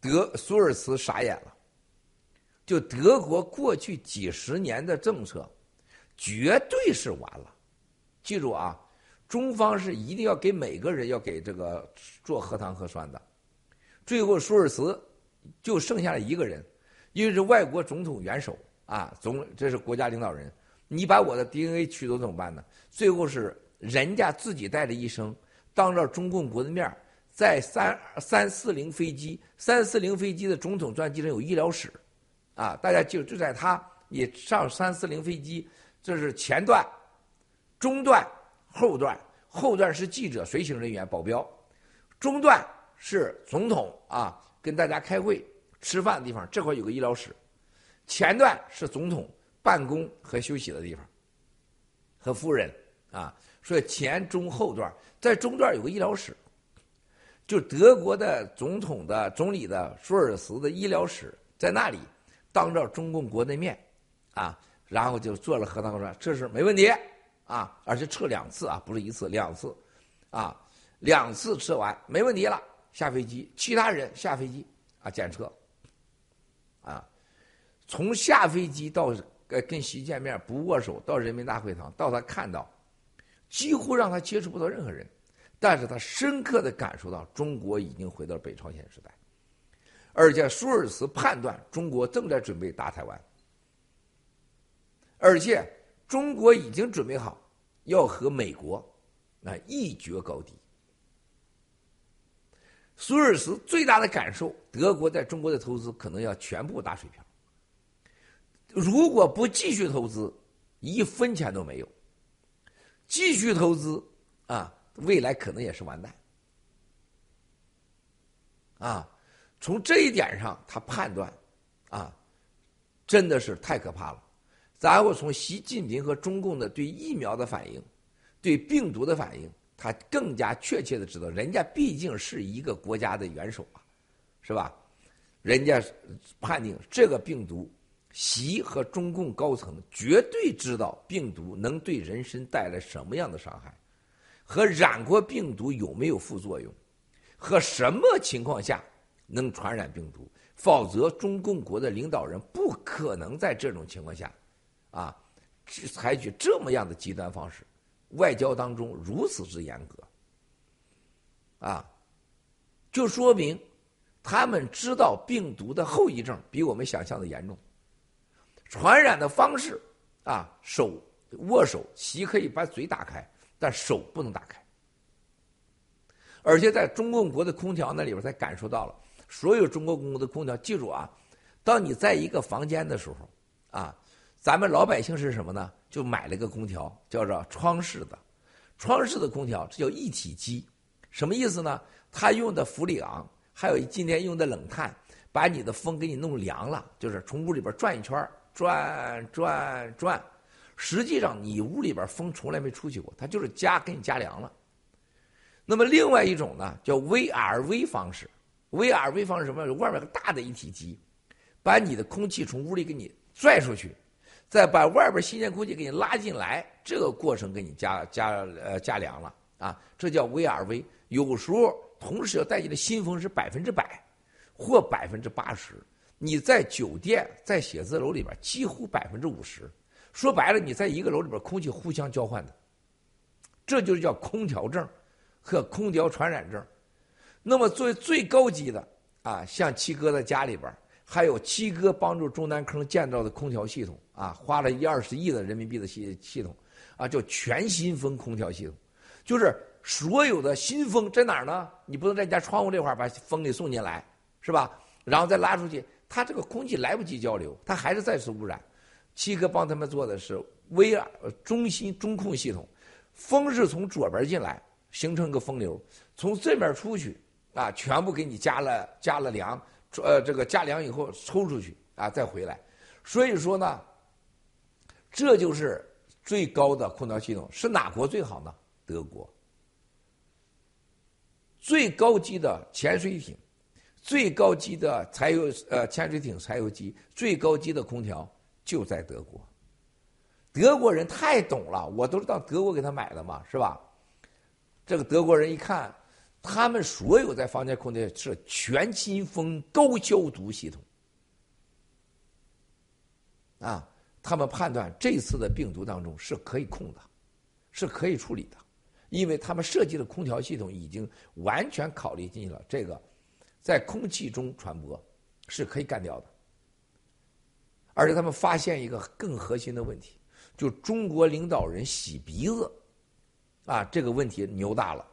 A: 德苏尔茨傻眼了，就德国过去几十年的政策，绝对是完了。记住啊，中方是一定要给每个人要给这个做核糖核酸的。最后舒尔茨就剩下了一个人，因为是外国总统元首啊，总这是国家领导人，你把我的 DNA 取走怎么办呢？最后是人家自己带着医生，当着中共国的面在三三四零飞机，三四零飞机的总统专机上有医疗室，啊，大家就就在他你上三四零飞机，这是前段，中段、后段，后段是记者、随行人员、保镖，中段是总统啊，跟大家开会、吃饭的地方，这块有个医疗室，前段是总统办公和休息的地方，和夫人啊，所以前中后段，在中段有个医疗室。就德国的总统的总理的舒尔茨的医疗室在那里，当着中共国内面，啊，然后就做了核酸说这是没问题，啊，而且测两次啊，不是一次两次，啊，两次测完没问题了，下飞机，其他人下飞机啊检测，啊，从下飞机到呃跟习见面不握手到人民大会堂到他看到，几乎让他接触不到任何人。但是他深刻的感受到中国已经回到了北朝鲜时代，而且舒尔茨判断中国正在准备打台湾，而且中国已经准备好要和美国那一决高低。舒尔茨最大的感受，德国在中国的投资可能要全部打水漂，如果不继续投资，一分钱都没有；继续投资啊。未来可能也是完蛋，啊，从这一点上他判断，啊，真的是太可怕了。然后从习近平和中共的对疫苗的反应，对病毒的反应，他更加确切的知道，人家毕竟是一个国家的元首啊，是吧？人家判定这个病毒，习和中共高层绝对知道病毒能对人身带来什么样的伤害。和染过病毒有没有副作用，和什么情况下能传染病毒？否则，中共国的领导人不可能在这种情况下，啊，采取这么样的极端方式，外交当中如此之严格，啊，就说明他们知道病毒的后遗症比我们想象的严重，传染的方式啊，手握手，习可以把嘴打开。但手不能打开，而且在中共国的空调那里边，才感受到了所有中国公共的空调。记住啊，当你在一个房间的时候，啊，咱们老百姓是什么呢？就买了个空调，叫做窗式的，窗式的空调，这叫一体机。什么意思呢？它用的氟利昂，还有今天用的冷碳，把你的风给你弄凉了，就是从屋里边转一圈，转转转。实际上，你屋里边风从来没出去过，它就是加给你加凉了。那么，另外一种呢，叫 VRV 方式。VRV 方式什么？外面个大的一体机，把你的空气从屋里给你拽出去，再把外边新鲜空气给你拉进来，这个过程给你加加呃加凉了啊，这叫 VRV。有时候同时要带进的新风是百分之百或百分之八十，你在酒店在写字楼里边几乎百分之五十。说白了，你在一个楼里边，空气互相交换的，这就是叫空调症和空调传染症。那么作为最高级的啊，像七哥的家里边，还有七哥帮助中南坑建造的空调系统啊，花了一二十亿的人民币的系系统啊，叫全新风空调系统，就是所有的新风在哪儿呢？你不能在家窗户这块把风给送进来，是吧？然后再拉出去，它这个空气来不及交流，它还是再次污染。七哥帮他们做的是 V R 中心中控系统，风是从左边进来，形成个风流，从这边出去，啊，全部给你加了加了凉，呃，这个加凉以后抽出去，啊，再回来。所以说呢，这就是最高的空调系统，是哪国最好呢？德国。最高级的潜水艇，最高级的柴油呃潜水艇柴油机，最高级的空调。就在德国，德国人太懂了，我都是到德国给他买的嘛，是吧？这个德国人一看，他们所有在房间空调是全新风高消毒系统，啊，他们判断这次的病毒当中是可以控的，是可以处理的，因为他们设计的空调系统已经完全考虑进去了，这个在空气中传播是可以干掉的。而且他们发现一个更核心的问题，就中国领导人洗鼻子，啊，这个问题牛大了。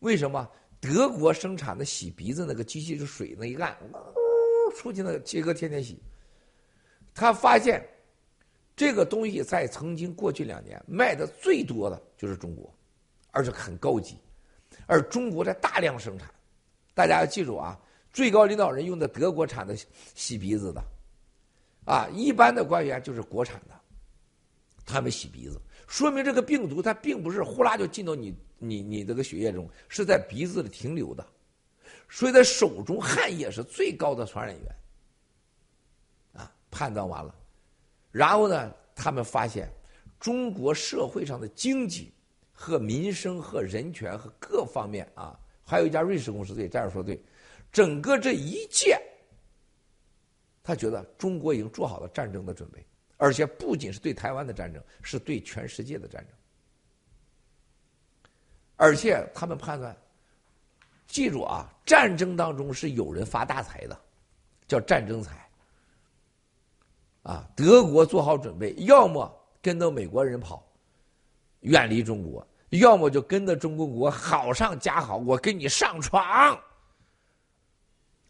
A: 为什么？德国生产的洗鼻子那个机器，就水那一按，呜，出去那个杰哥天天洗。他发现，这个东西在曾经过去两年卖的最多的就是中国，而且很高级，而中国在大量生产。大家要记住啊，最高领导人用的德国产的洗鼻子的，啊，一般的官员就是国产的，他们洗鼻子，说明这个病毒它并不是呼啦就进到你你你这个血液中，是在鼻子里停留的，所以在手中汗液是最高的传染源。啊，判断完了。然后呢，他们发现中国社会上的经济和民生和人权和各方面啊，还有一家瑞士公司对，这样说对，整个这一届，他觉得中国已经做好了战争的准备，而且不仅是对台湾的战争，是对全世界的战争。而且他们判断，记住啊，战争当中是有人发大财的，叫战争财。啊，德国做好准备，要么跟着美国人跑，远离中国；要么就跟着中国国好上加好，我跟你上床，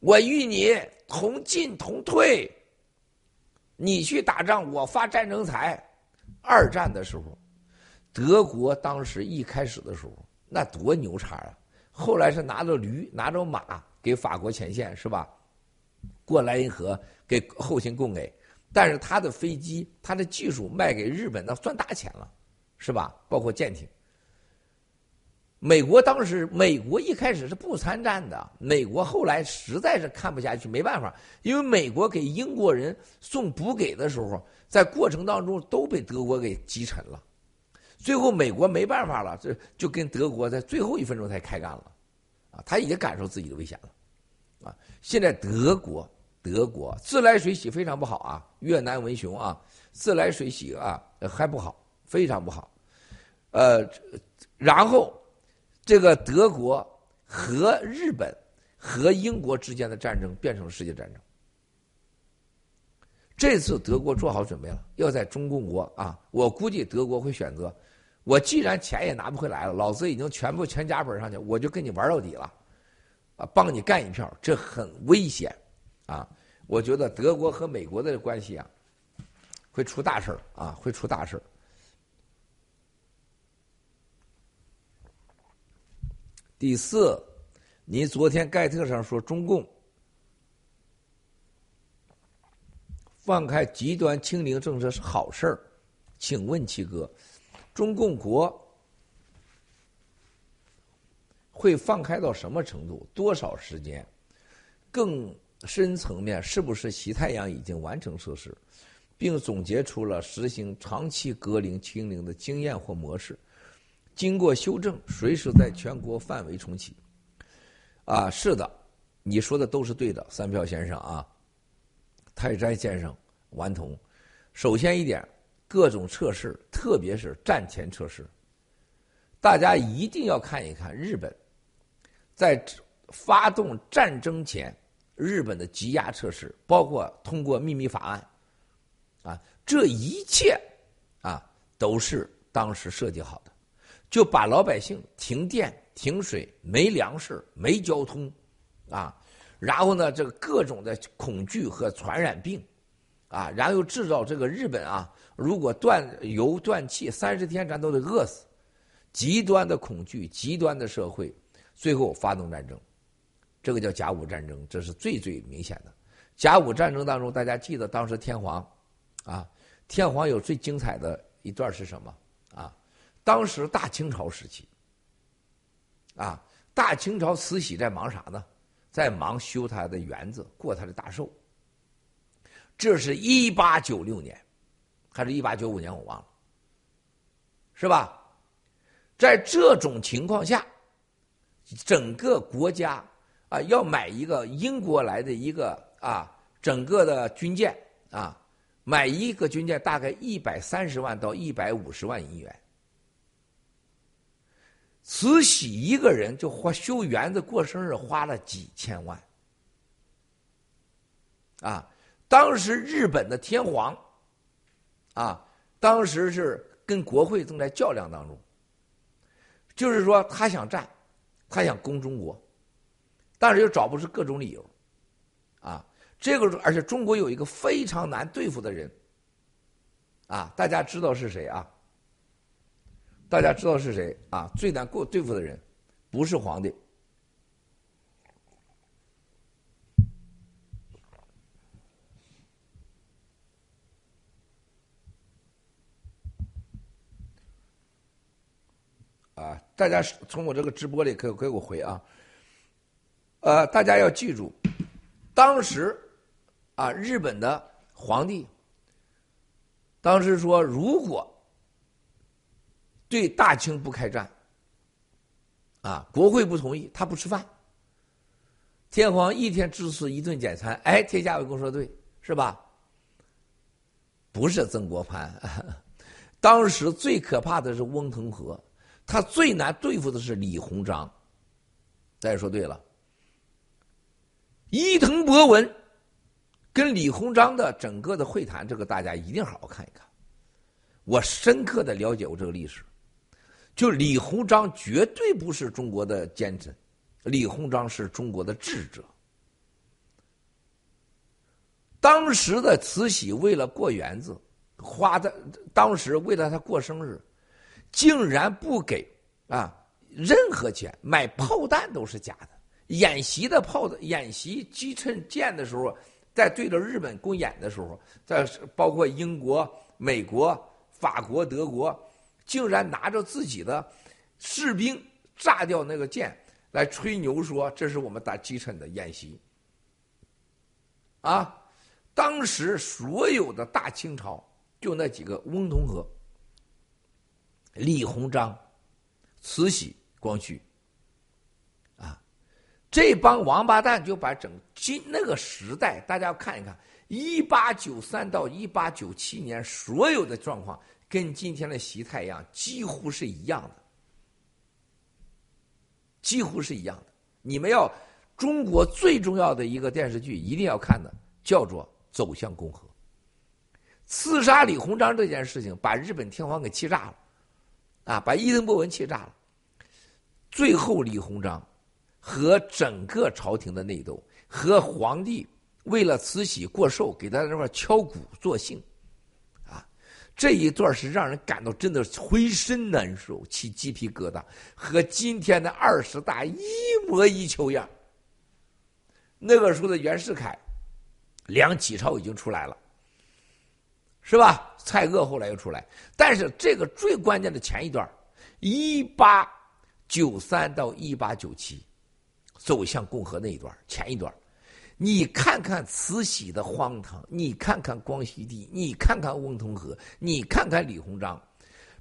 A: 我与你同进同退。你去打仗，我发战争财。二战的时候，德国当时一开始的时候，那多牛叉啊！后来是拿着驴，拿着马给法国前线，是吧？过莱茵河给后勤供给。但是他的飞机，他的技术卖给日本，那算大钱了，是吧？包括舰艇。美国当时，美国一开始是不参战的。美国后来实在是看不下去，没办法，因为美国给英国人送补给的时候，在过程当中都被德国给击沉了。最后美国没办法了，这就跟德国在最后一分钟才开干了，啊，他也感受自己的危险了，啊，现在德国。德国自来水洗非常不好啊，越南文雄啊，自来水洗啊还不好，非常不好。呃，然后这个德国和日本和英国之间的战争变成了世界战争。这次德国做好准备了，要在中共国啊，我估计德国会选择，我既然钱也拿不回来了，老子已经全部全家本上去，我就跟你玩到底了，啊，帮你干一票，这很危险。啊，我觉得德国和美国的关系啊，会出大事儿啊，会出大事儿。第四，你昨天盖特上说中共放开极端清零政策是好事儿，请问七哥，中共国会放开到什么程度？多少时间？更？深层面是不是西太阳已经完成测试，并总结出了实行长期隔离清零的经验或模式？经过修正，随时在全国范围重启。啊，是的，你说的都是对的，三票先生啊，泰斋先生顽童。首先一点，各种测试，特别是战前测试，大家一定要看一看日本在发动战争前。日本的积压测试，包括通过秘密法案，啊，这一切啊都是当时设计好，就把老百姓停电、停水、没粮食、没交通，啊，然后呢，这个各种的恐惧和传染病，啊，然后制造这个日本啊，如果断油断气三十天，咱都得饿死，极端的恐惧，极端的社会，最后发动战争。这个叫甲午战争，这是最最明显的。甲午战争当中，大家记得当时天皇，啊，天皇有最精彩的一段是什么？当时大清朝时期，啊，大清朝慈禧在忙啥呢？在忙修他的园子，过他的大寿。这是一八九六年，还是一八九五年？我忘了，是吧？在这种情况下，整个国家。啊，要买一个英国来的一个啊，整个的军舰啊，买一个军舰大概一百三十万到一百五十万银元。慈禧一个人就花修园子过生日花了几千万。啊，当时日本的天皇，啊，当时是跟国会正在较量当中，就是说他想战，他想攻中国。但是又找不出各种理由，啊，这个而且中国有一个非常难对付的人，啊，大家知道是谁啊？大家知道是谁啊？最难过对付的人，不是皇帝。啊，大家从我这个直播里给给我回啊。呃，大家要记住，当时啊，日本的皇帝当时说，如果对大清不开战，啊，国会不同意，他不吃饭。天皇一天只吃一顿简餐，哎，天下为公说对，是吧？不是曾国藩，当时最可怕的是翁同龢。他最难对付的是李鸿章，大家说对了。伊藤博文跟李鸿章的整个的会谈，这个大家一定好好看一看。我深刻的了解过这个历史，就李鸿章绝对不是中国的奸臣，李鸿章是中国的智者。当时的慈禧为了过园子，花的当时为了他过生日。竟然不给啊任何钱，买炮弹都是假的。演习的炮的演习击沉舰的时候，在对着日本公演的时候，在包括英国、美国、法国、德国，竟然拿着自己的士兵炸掉那个舰来吹牛说这是我们打击沉的演习。啊，当时所有的大清朝就那几个翁同龢。李鸿章、慈禧、光绪，啊，这帮王八蛋就把整今那个时代，大家看一看，一八九三到一八九七年所有的状况，跟今天的习太阳几乎是一样的，几乎是一样的。你们要中国最重要的一个电视剧一定要看的，叫做《走向共和》。刺杀李鸿章这件事情，把日本天皇给气炸了。啊，把伊藤博文气炸了。最后，李鸿章和整个朝廷的内斗，和皇帝为了慈禧过寿，给他那块敲鼓作兴，这一段是让人感到真的浑身难受，起鸡皮疙瘩，和今天的二十大一模一球样。那个时候的袁世凯，梁启超已经出来了。是吧？蔡锷后来又出来，但是这个最关键的前一段，一八九三到一八九七，走向共和那一段前一段，你看看慈禧的荒唐，你看看光绪帝，你看看翁同龢，你看看李鸿章，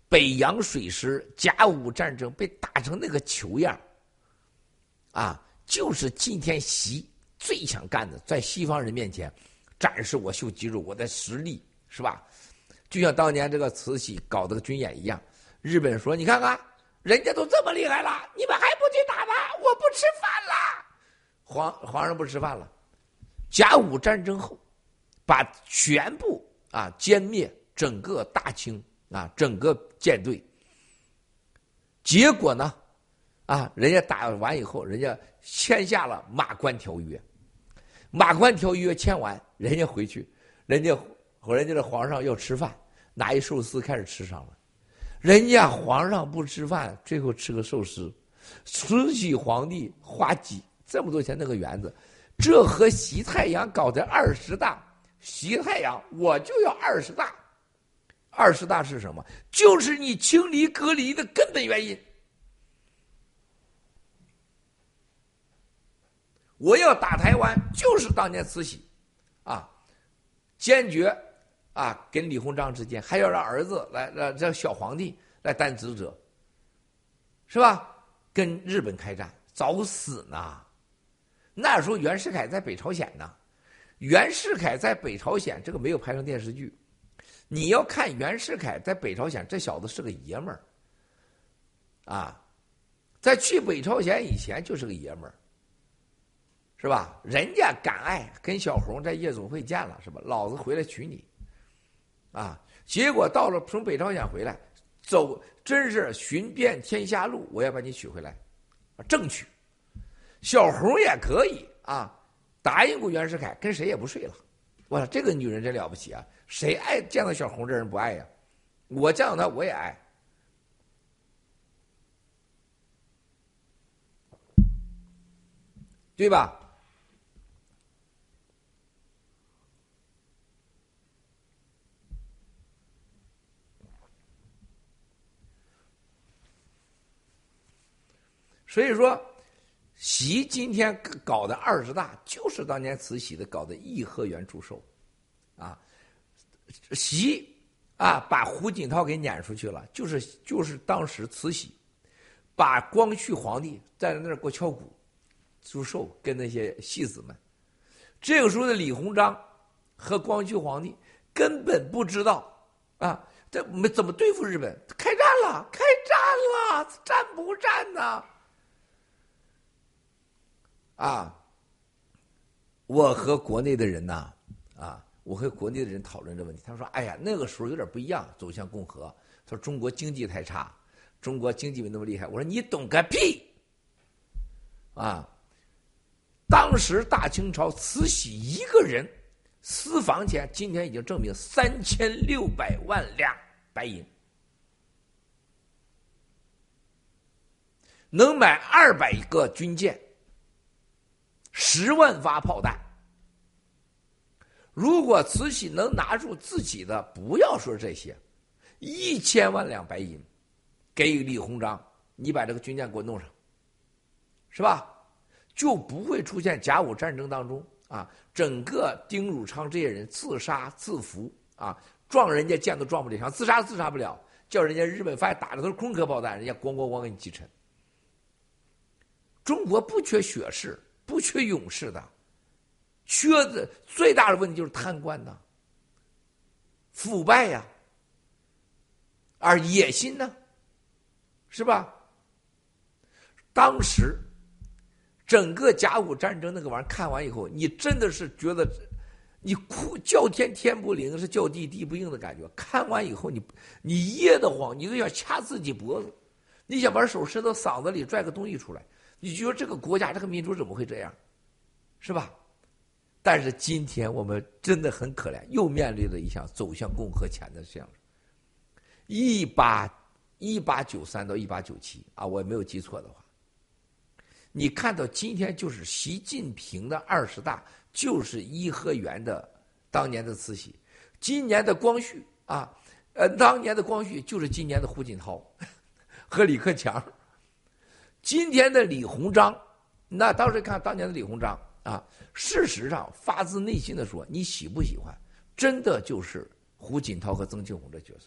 A: 北洋水师甲午战争被打成那个球样啊，就是今天习最想干的，在西方人面前展示我秀肌肉，我的实力。是吧？就像当年这个慈禧搞这个军演一样，日本说：“你看看，人家都这么厉害了，你们还不去打他？我不吃饭了。”皇皇上不吃饭了。甲午战争后，把全部啊歼灭整个大清啊整个舰队。结果呢，啊，人家打完以后，人家签下了马关条约。马关条约签完，人家回去，人家。和人家的皇上要吃饭，拿一寿司开始吃上了。人家皇上不吃饭，最后吃个寿司。慈禧皇帝花几这么多钱弄个园子，这和习太阳搞的二十大，习太阳我就要二十大。二十大是什么？就是你清理隔离的根本原因。我要打台湾，就是当年慈禧，啊，坚决。啊，跟李鸿章之间还要让儿子来，让让小皇帝来担职责，是吧？跟日本开战，找死呢！那时候袁世凯在北朝鲜呢，袁世凯在北朝鲜，这个没有拍成电视剧。你要看袁世凯在北朝鲜，这小子是个爷们儿，啊，在去北朝鲜以前就是个爷们儿，是吧？人家敢爱，跟小红在夜总会见了，是吧？老子回来娶你。啊！结果到了从北朝鲜回来，走真是寻遍天下路，我要把你娶回来，正娶。小红也可以啊，答应过袁世凯，跟谁也不睡了，我操，这个女人真了不起啊！谁爱见到小红这人不爱呀？我见到她我也爱，对吧？所以说，习今天搞的二十大，就是当年慈禧的搞的颐和园祝寿，啊，习啊把胡锦涛给撵出去了，就是就是当时慈禧把光绪皇帝站在那儿给我敲鼓祝寿，跟那些戏子们，这个时候的李鸿章和光绪皇帝根本不知道啊，这怎么对付日本，开战了，开战了，战不战呢？啊我和国内的人呐，啊，我和国内的人讨论这问题。他说：“哎呀，那个时候有点不一样，走向共和。”他说：“中国经济太差，中国经济没那么厉害。”我说：“你懂个屁！”啊，当时大清朝慈禧一个人私房钱，今天已经证明三千六百万两白银，能买二百个军舰。十万发炮弹，如果慈禧能拿出自己的，不要说这些，一千万两白银，给李鸿章，你把这个军舰给我弄上，是吧？就不会出现甲午战争当中啊，整个丁汝昌这些人自杀自俘啊，撞人家箭都撞不了，想自杀自杀不了，叫人家日本发现打的都是空壳炮弹，人家咣咣咣给你击沉。中国不缺血士。不缺勇士的，缺的最大的问题就是贪官呐，腐败呀，而野心呢，是吧？当时整个甲午战争那个玩意儿看完以后，你真的是觉得你哭叫天天不灵，是叫地地不应的感觉。看完以后，你你噎得慌，你都想掐自己脖子，你想把手伸到嗓子里拽个东西出来。你觉得这个国家、这个民族怎么会这样，是吧？但是今天我们真的很可怜，又面临着一项走向共和前的这样。一八一八九三到一八九七啊，我也没有记错的话，你看到今天就是习近平的二十大，就是颐和园的当年的慈禧，今年的光绪啊，呃，当年的光绪就是今年的胡锦涛 和李克强。今天的李鸿章，那当时看当年的李鸿章啊，事实上发自内心的说，你喜不喜欢？真的就是胡锦涛和曾庆红这角色。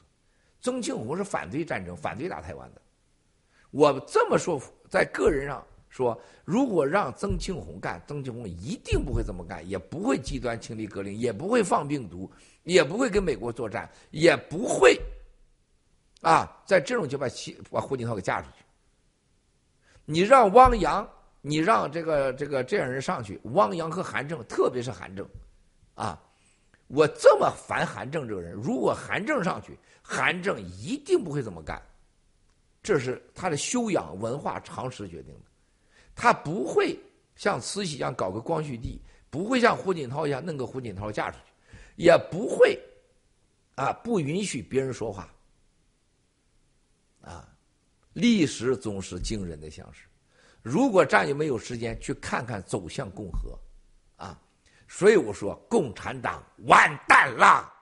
A: 曾庆红是反对战争、反对打台湾的。我这么说，在个人上说，如果让曾庆红干，曾庆红一定不会这么干，也不会极端清理格林，也不会放病毒，也不会跟美国作战，也不会啊，在这种情况下把胡锦涛给架出去。你让汪洋，你让这个这个这样人上去，汪洋和韩正，特别是韩正，啊，我这么烦韩正这个人。如果韩正上去，韩正一定不会这么干，这是他的修养、文化、常识决定的。他不会像慈禧一样搞个光绪帝，不会像胡锦涛一样弄个胡锦涛嫁出去，也不会啊不允许别人说话，啊。历史总是惊人的相似，如果战友没有时间去看看走向共和，啊，所以我说共产党完蛋了。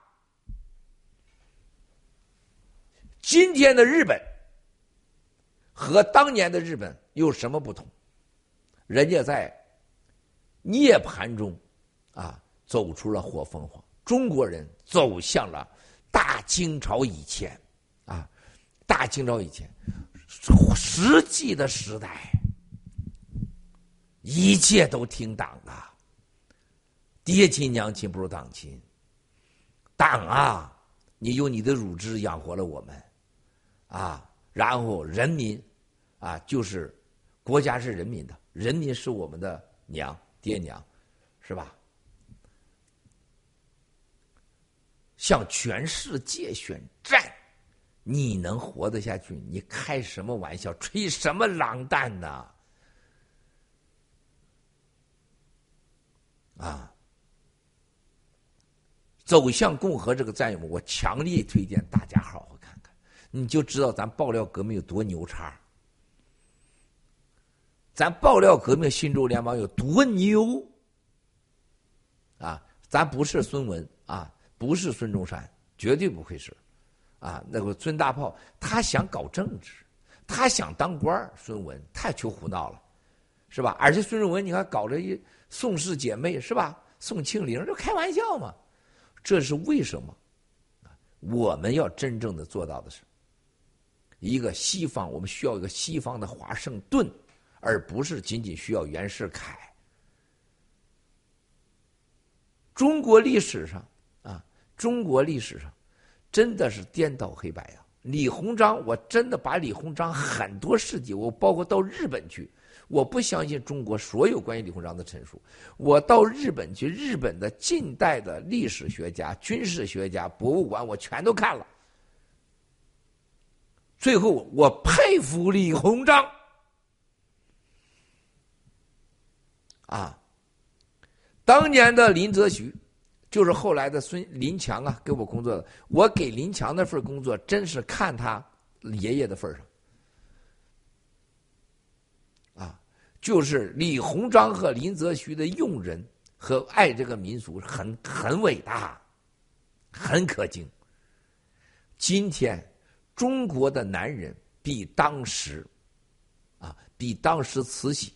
A: 今天的日本和当年的日本有什么不同？人家在涅盘中啊走出了火凤凰，中国人走向了大清朝以前啊，大清朝以前。实际的时代，一切都听党的，爹亲娘亲不如党亲。党啊，你用你的乳汁养活了我们，啊，然后人民，啊，就是国家是人民的，人民是我们的娘爹娘，是吧？向全世界宣战。你能活得下去？你开什么玩笑？吹什么狼蛋呢？啊！走向共和这个战友们，我强烈推荐大家好好看看，你就知道咱爆料革命有多牛叉。咱爆料革命新洲联盟有多牛啊！咱不是孙文啊，不是孙中山，绝对不会是啊。那个孙大炮，他想搞政治，他想当官孙文太求胡闹了，是吧？而且孙文，你看搞着一宋氏姐妹，是吧？宋庆龄，这开玩笑嘛？这是为什么？我们要真正的做到的是，一个西方，我们需要一个西方的华盛顿，而不是仅仅需要袁世凯。中国历史上啊，中国历史上真的是颠倒黑白啊！李鸿章，我真的把李鸿章很多事迹，我包括到日本去。我不相信中国所有关于李鸿章的陈述。我到日本去，日本的近代的历史学家、军事学家、博物馆，我全都看了。最后，我佩服李鸿章。啊，当年的林则徐，就是后来的孙林强啊，给我工作的。我给林强那份工作，真是看他爷爷的份上。啊就是李鸿章和林则徐的用人和爱这个民族很很伟大，很可敬。今天中国的男人比当时，啊，比当时慈禧、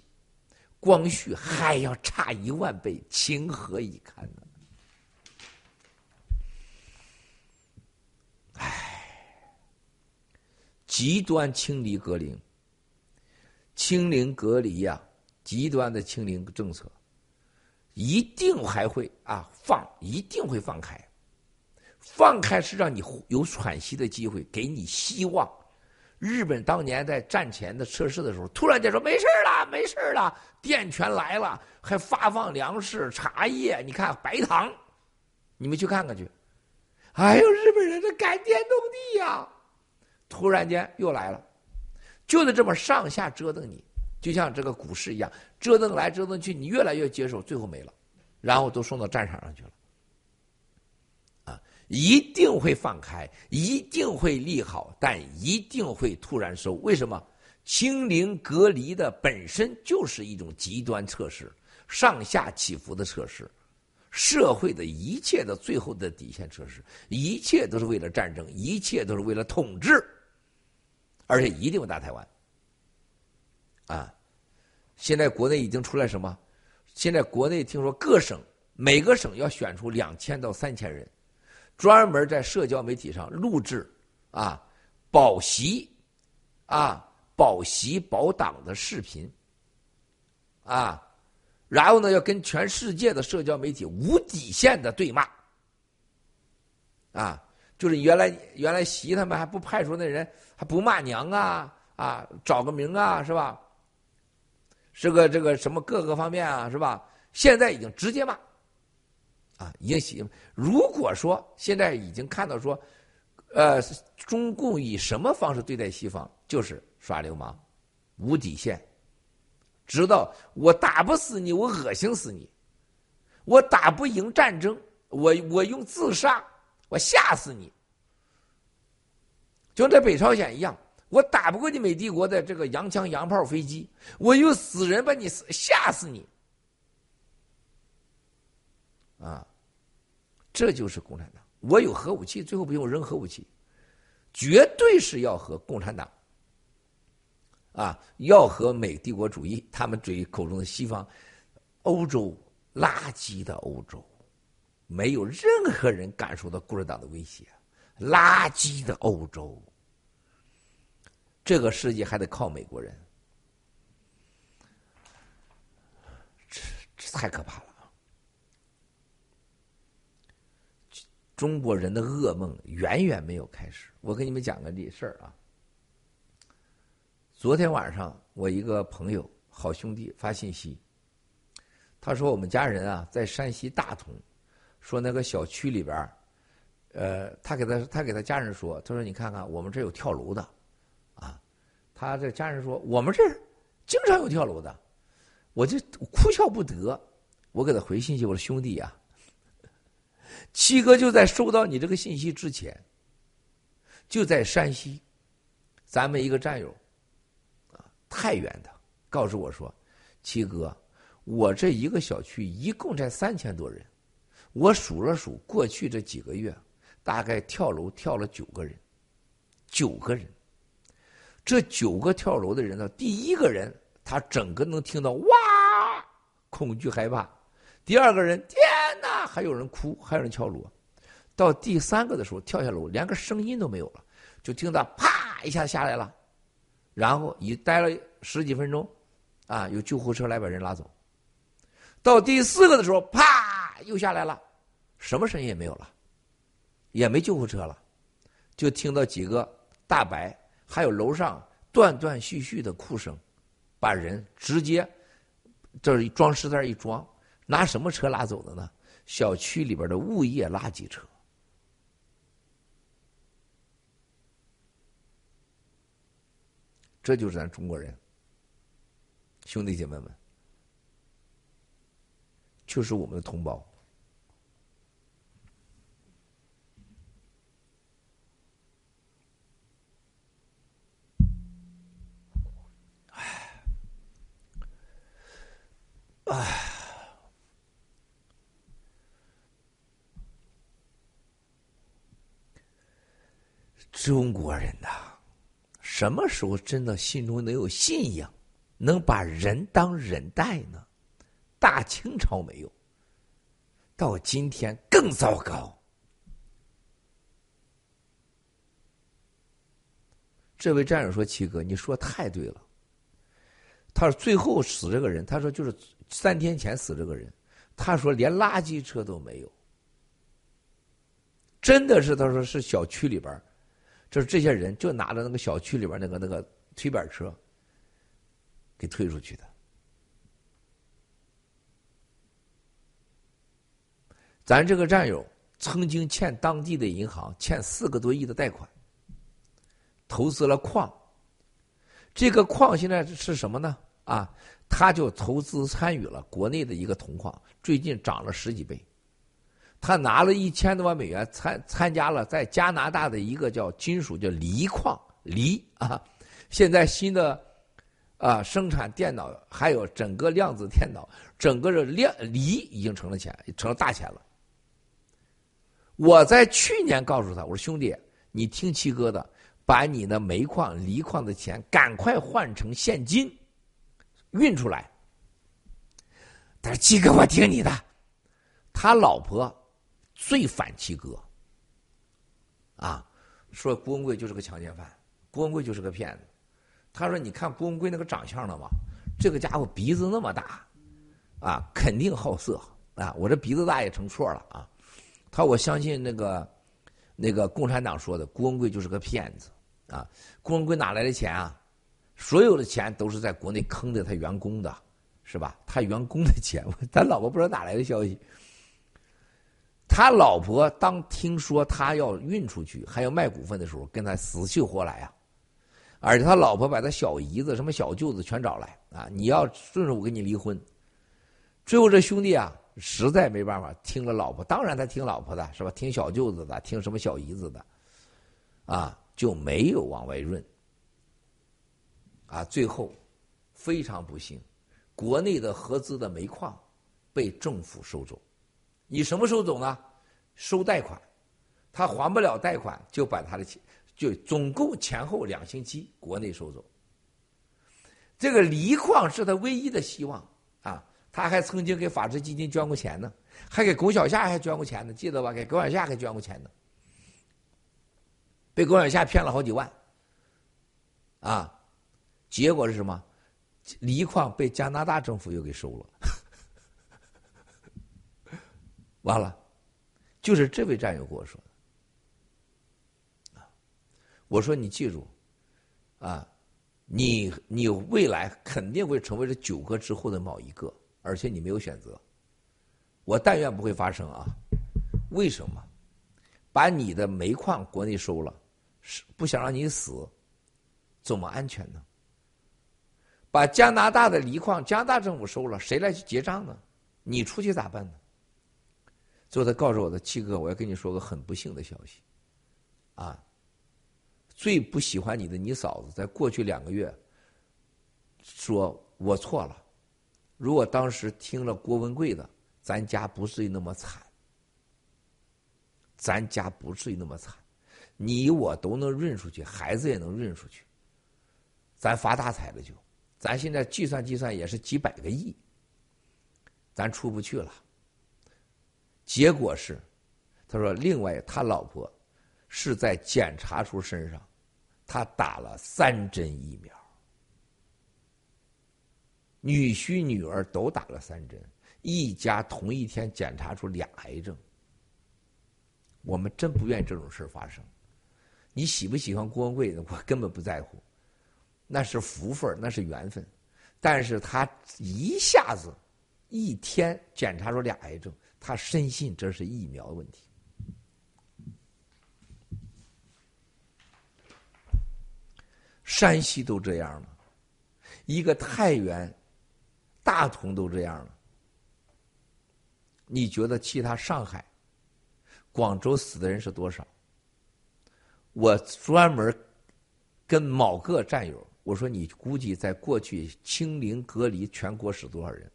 A: 光绪还要差一万倍，情何以堪呢？唉，极端清理格林。清零隔离呀，极端的清零政策，一定还会啊放，一定会放开。放开是让你有喘息的机会，给你希望。日本当年在战前的测试的时候，突然间说没事了，没事了，电全来了，还发放粮食、茶叶，你看白糖，你们去看看去。哎呦，日本人这感天动地呀！突然间又来了。就得这么上下折腾你，就像这个股市一样，折腾来折腾去，你越来越接受，最后没了，然后都送到战场上去了。啊，一定会放开，一定会利好，但一定会突然收。为什么？清零隔离的本身就是一种极端测试，上下起伏的测试，社会的一切的最后的底线测试，一切都是为了战争，一切都是为了统治。而且一定要打台湾，啊！现在国内已经出来什么？现在国内听说各省每个省要选出两千到三千人，专门在社交媒体上录制啊保习啊保习保党的视频啊，然后呢要跟全世界的社交媒体无底线的对骂啊。就是原来原来习他们还不派出那人，还不骂娘啊啊，找个名啊是吧？是个这个什么各个方面啊是吧？现在已经直接骂，啊，已经习。如果说现在已经看到说，呃，中共以什么方式对待西方，就是耍流氓，无底线，知道我打不死你，我恶心死你，我打不赢战争，我我用自杀。我吓死你！就在北朝鲜一样，我打不过你美帝国的这个洋枪洋炮飞机，我用死人把你吓死你！啊，这就是共产党。我有核武器，最后不用扔核武器，绝对是要和共产党啊，要和美帝国主义，他们嘴口中的西方、欧洲垃圾的欧洲。没有任何人感受到共产党的威胁，垃圾的欧洲，这个世界还得靠美国人，这这太可怕了！中国人的噩梦远远没有开始。我给你们讲个例事儿啊，昨天晚上我一个朋友好兄弟发信息，他说我们家人啊在山西大同。说那个小区里边呃，他给他他给他家人说，他说你看看我们这有跳楼的，啊，他这家人说我们这经常有跳楼的，我就哭笑不得。我给他回信息，我说兄弟呀，七哥就在收到你这个信息之前，就在山西，咱们一个战友，太原的，告诉我说，七哥，我这一个小区一共才三千多人，我数了数，过去这几个月，大概跳楼跳了九个人，九个人。这九个跳楼的人呢，第一个人他整个能听到哇，恐惧害怕；第二个人，天哪，还有人哭，还有人敲锣；到第三个的时候，跳下楼连个声音都没有了，就听到啪一下下来了，然后一待了十几分钟，啊，有救护车来把人拉走。到第四个的时候，啪又下来了，什么声音也没有了，也没救护车了，就听到几个大白。还有楼上断断续续的哭声，把人直接这装尸袋一装，拿什么车拉走的呢？小区里边的物业垃圾车。这就是咱中国人，兄弟姐妹们，就是我们的同胞。唉，中国人呐，什么时候真的心中能有信仰，能把人当人待呢？大清朝没有，到今天更糟糕。这位战友说：“七哥，你说太对了。”他说：“最后死这个人，他说就是。”三天前死这个人，他说连垃圾车都没有，真的是他说是小区里边，就是这些人就拿着那个小区里边那个那个推板车给推出去的。咱这个战友曾经欠当地的银行欠四个多亿的贷款，投资了矿，这个矿现在是什么呢？啊？他就投资参与了国内的一个铜矿，最近涨了十几倍。他拿了一千多万美元参参加了在加拿大的一个叫金属叫锂矿锂啊，现在新的啊生产电脑还有整个量子电脑，整个的量锂已经成了钱，成了大钱了。我在去年告诉他，我说兄弟，你听七哥的，把你的煤矿锂矿的钱赶快换成现金。运出来，他说：“七哥，我听你的。”他老婆最反七哥，啊，说郭文贵就是个强奸犯，郭文贵就是个骗子。他说：“你看郭文贵那个长相了吗？这个家伙鼻子那么大，啊，肯定好色啊！我这鼻子大也成错了啊！”他说：“我相信那个那个共产党说的，郭文贵就是个骗子啊！郭文贵哪来的钱啊？”所有的钱都是在国内坑的他员工的，是吧？他员工的钱，他老婆不知道哪来的消息。他老婆当听说他要运出去，还要卖股份的时候，跟他死去活来啊！而且他老婆把他小姨子、什么小舅子全找来啊！你要顺着我跟你离婚。最后这兄弟啊，实在没办法，听了老婆，当然他听老婆的，是吧？听小舅子的，听什么小姨子的，啊，就没有往外润。啊，最后非常不幸，国内的合资的煤矿被政府收走。你什么时候走呢？收贷款，他还不了贷款，就把他的钱，就总共前后两星期，国内收走。这个锂矿是他唯一的希望啊！他还曾经给法治基金捐过钱呢，还给龚小夏还捐过钱呢，记得吧？给龚小夏还捐过钱呢，被龚小夏骗了好几万，啊！结果是什么？锂矿被加拿大政府又给收了，完了，就是这位战友跟我说的。我说你记住，啊，你你未来肯定会成为这九个之后的某一个，而且你没有选择。我但愿不会发生啊！为什么？把你的煤矿国内收了，是不想让你死，怎么安全呢？把加拿大的锂矿，加拿大政府收了，谁来去结账呢？你出去咋办呢？最后他告诉我的七哥，我要跟你说个很不幸的消息，啊，最不喜欢你的你嫂子，在过去两个月，说我错了，如果当时听了郭文贵的，咱家不至于那么惨，咱家不至于那么惨，你我都能润出去，孩子也能润出去，咱发大财了就，咱现在计算计算也是几百个亿，咱出不去了。结果是，他说，另外他老婆是在检查出身上，他打了三针疫苗，女婿女儿都打了三针，一家同一天检查出俩癌症。我们真不愿意这种事发生。你喜不喜欢郭文贵？我根本不在乎，那是福分，那是缘分。但是他一下子一天检查出俩癌症。他深信这是疫苗问题。山西都这样了，一个太原、大同都这样了，你觉得其他上海、广州死的人是多少？我专门跟某个战友我说：“你估计在过去清零隔离全国死多少人？”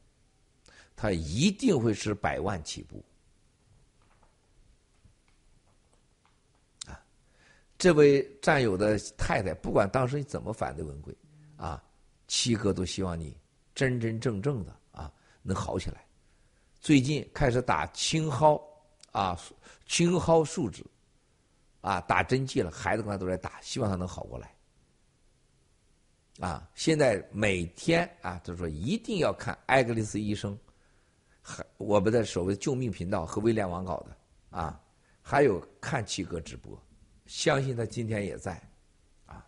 A: 他一定会是百万起步，啊！这位战友的太太，不管当时你怎么反对文贵，啊，七哥都希望你真真正正的啊能好起来。最近开始打青蒿啊，青蒿树脂，啊，打针剂了，孩子跟他都在打，希望他能好过来。啊，现在每天啊，就是说一定要看艾格里斯医生。还我们的所谓救命频道和威廉网搞的啊，还有看七哥直播，相信他今天也在，啊，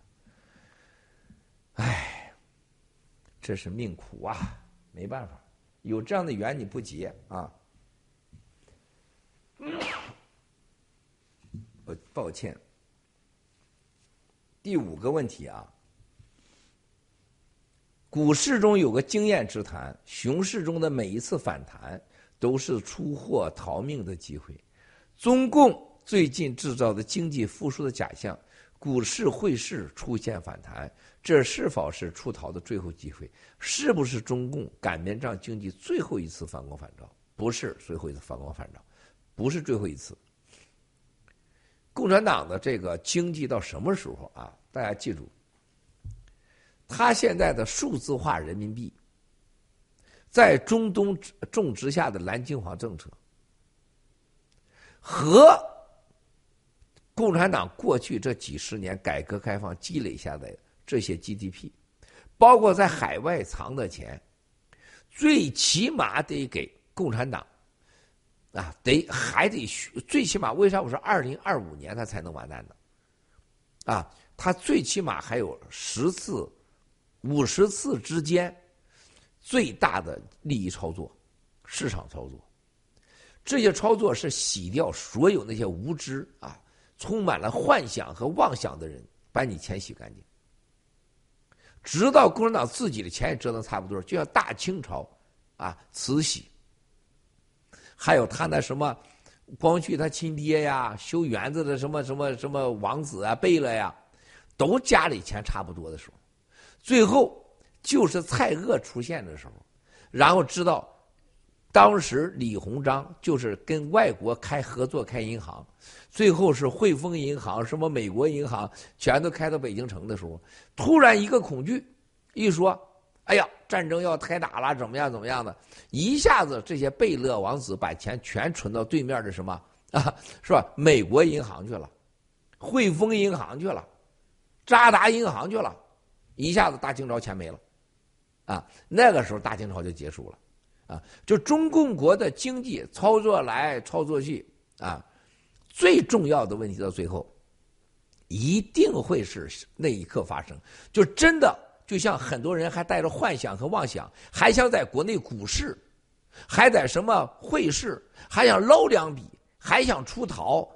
A: 哎，这是命苦啊，没办法，有这样的缘你不结啊，我抱歉。第五个问题啊。股市中有个经验之谈，熊市中的每一次反弹都是出货逃命的机会。中共最近制造的经济复苏的假象，股市汇市出现反弹，这是否是出逃的最后机会？是不是中共擀面杖经济最后一次反攻反照？不是最后一次反攻反照，不是最后一次。共产党的这个经济到什么时候啊？大家记住。他现在的数字化人民币，在中东种植下的蓝金黄政策，和共产党过去这几十年改革开放积累下的这些 GDP，包括在海外藏的钱，最起码得给共产党啊，得还得最起码为啥我说二零二五年他才能完蛋呢？啊，他最起码还有十次。五十次之间，最大的利益操作，市场操作，这些操作是洗掉所有那些无知啊、充满了幻想和妄想的人，把你钱洗干净。直到共产党自己的钱也折腾差不多，就像大清朝啊，慈禧，还有他那什么光绪他亲爹呀，修园子的什么什么什么王子啊、贝勒呀，都家里钱差不多的时候。最后就是蔡锷出现的时候，然后知道，当时李鸿章就是跟外国开合作开银行，最后是汇丰银行、什么美国银行全都开到北京城的时候，突然一个恐惧，一说，哎呀，战争要开打了，怎么样怎么样的，一下子这些贝勒王子把钱全存到对面的什么啊，是吧？美国银行去了，汇丰银行去了，渣打银行去了。一下子大清朝钱没了，啊，那个时候大清朝就结束了，啊，就中共国的经济操作来操作去，啊，最重要的问题到最后，一定会是那一刻发生，就真的就像很多人还带着幻想和妄想，还想在国内股市，还在什么汇市，还想捞两笔，还想出逃。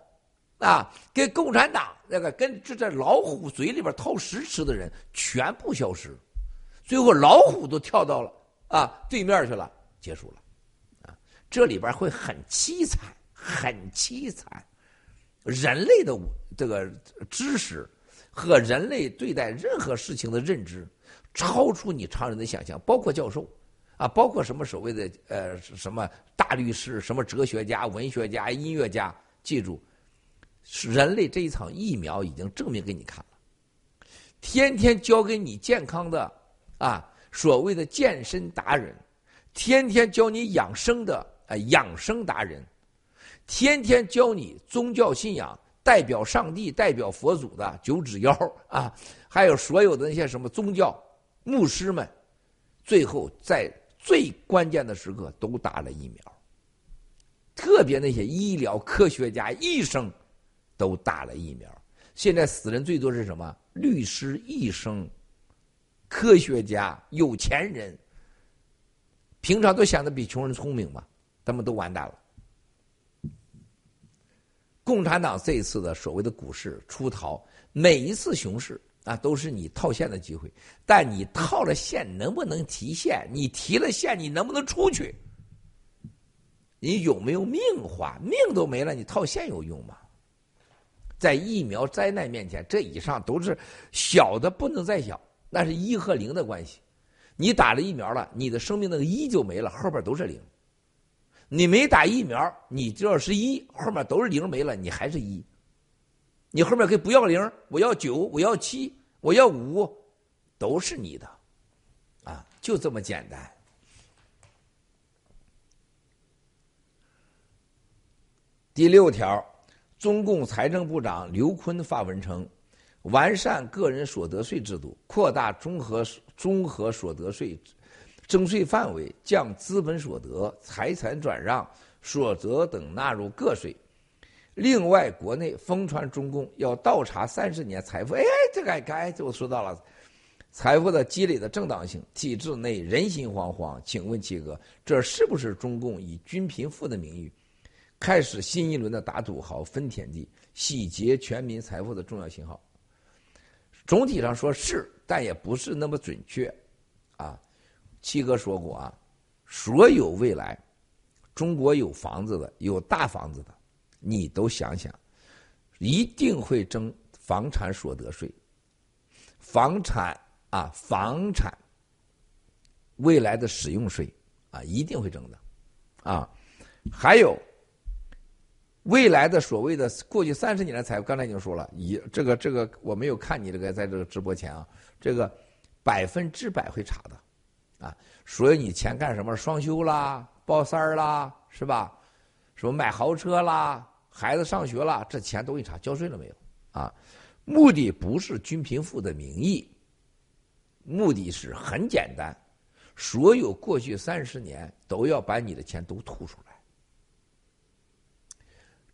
A: 啊，跟共产党那个跟这这老虎嘴里边掏食吃的人全部消失，最后老虎都跳到了啊对面去了，结束了，啊，这里边会很凄惨，很凄惨。人类的这个知识和人类对待任何事情的认知，超出你常人的想象，包括教授啊，包括什么所谓的呃什么大律师、什么哲学家、文学家、音乐家。记住，人类这一场疫苗已经证明给你看了。天天教给你健康的啊，所谓的健身达人，天天教你养生的啊养生达人。天天教你宗教信仰，代表上帝、代表佛祖的九指妖啊，还有所有的那些什么宗教牧师们，最后在最关键的时刻都打了疫苗。特别那些医疗科学家、医生都打了疫苗。现在死人最多是什么？律师、医生、科学家、有钱人，平常都想的比穷人聪明嘛，他们都完蛋了。共产党这一次的所谓的股市出逃，每一次熊市啊，都是你套现的机会。但你套了现能不能提现？你提了现，你能不能出去？你有没有命花？命都没了，你套现有用吗？在疫苗灾难面前，这以上都是小的不能再小，那是一和零的关系。你打了疫苗了，你的生命那个一就没了，后边都是零。你没打疫苗，你只要是一，后面都是零没了，你还是一。你后面可以不要零，我要九，我要七，我要五，都是你的，啊，就这么简单。第六条，中共财政部长刘昆发文称，完善个人所得税制度，扩大综合综合所得税。征税范围将资本所得、财产转让所得等纳入个税。另外，国内疯传中共要倒查三十年财富，哎，这个该就说到了财富的积累的正当性，体制内人心惶惶。请问七哥，这是不是中共以均贫富的名义，开始新一轮的打土豪、分田地、洗劫全民财富的重要信号？总体上说是，但也不是那么准确，啊。七哥说过啊，所有未来中国有房子的、有大房子的，你都想想，一定会征房产所得税。房产啊，房产未来的使用税啊，一定会征的啊。还有未来的所谓的过去三十年的财富，刚才已经说了，以这个这个我没有看你这个在这个直播前啊，这个百分之百会查的。啊，所以你钱干什么？双休啦，包三儿啦，是吧？什么买豪车啦，孩子上学啦，这钱都给你查，交税了没有？啊，目的不是均贫富的名义，目的是很简单，所有过去三十年都要把你的钱都吐出来。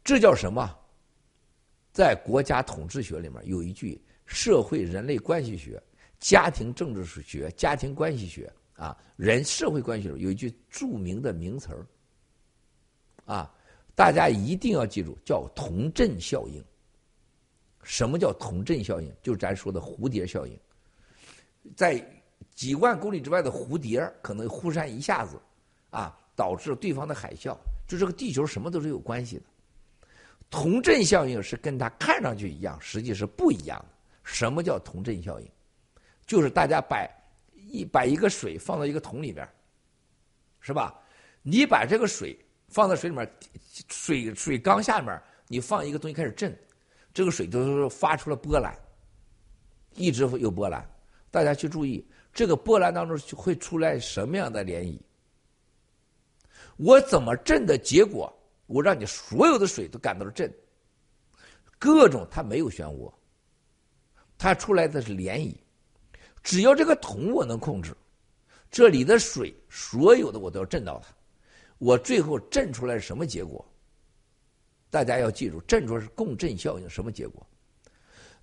A: 这叫什么？在国家统治学里面有一句社会人类关系学、家庭政治学、家庭关系学。啊，人社会关系中有一句著名的名词儿，啊，大家一定要记住，叫同振效应。什么叫同振效应？就是咱说的蝴蝶效应。在几万公里之外的蝴蝶可能忽闪一下子，啊，导致对方的海啸，就这个地球什么都是有关系的。同振效应是跟它看上去一样，实际是不一样的。什么叫同振效应？就是大家把。一把一个水放到一个桶里边，是吧？你把这个水放在水里面，水水缸下面，你放一个东西开始震，这个水都是发出了波澜，一直有波澜。大家去注意，这个波澜当中会出来什么样的涟漪？我怎么震的结果？我让你所有的水都感到了震，各种它没有漩涡，它出来的是涟漪。只要这个桶我能控制，这里的水所有的我都要震到它，我最后震出来是什么结果？大家要记住，震出来是共振效应，什么结果？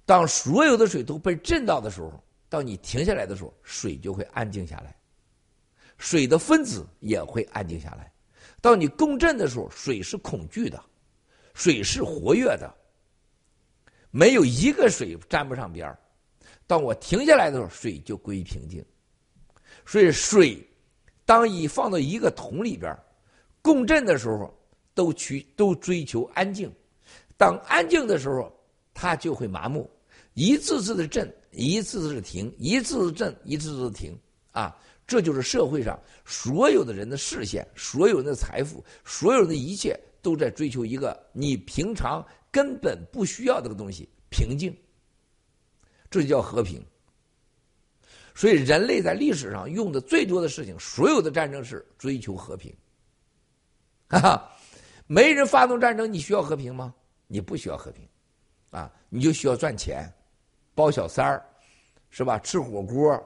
A: 当所有的水都被震到的时候，当你停下来的时候，水就会安静下来，水的分子也会安静下来。到你共振的时候，水是恐惧的，水是活跃的，没有一个水沾不上边儿。当我停下来的时候，水就归于平静。所以水，当一放到一个桶里边共振的时候，都去都追求安静。当安静的时候，他就会麻木，一次次的震，一次次的停，一次次震，一次次的停啊！这就是社会上所有的人的视线，所有人的财富，所有人的一切都在追求一个你平常根本不需要这个东西——平静。这就叫和平。所以，人类在历史上用的最多的事情，所有的战争是追求和平。哈哈，没人发动战争，你需要和平吗？你不需要和平，啊，你就需要赚钱，包小三儿，是吧？吃火锅，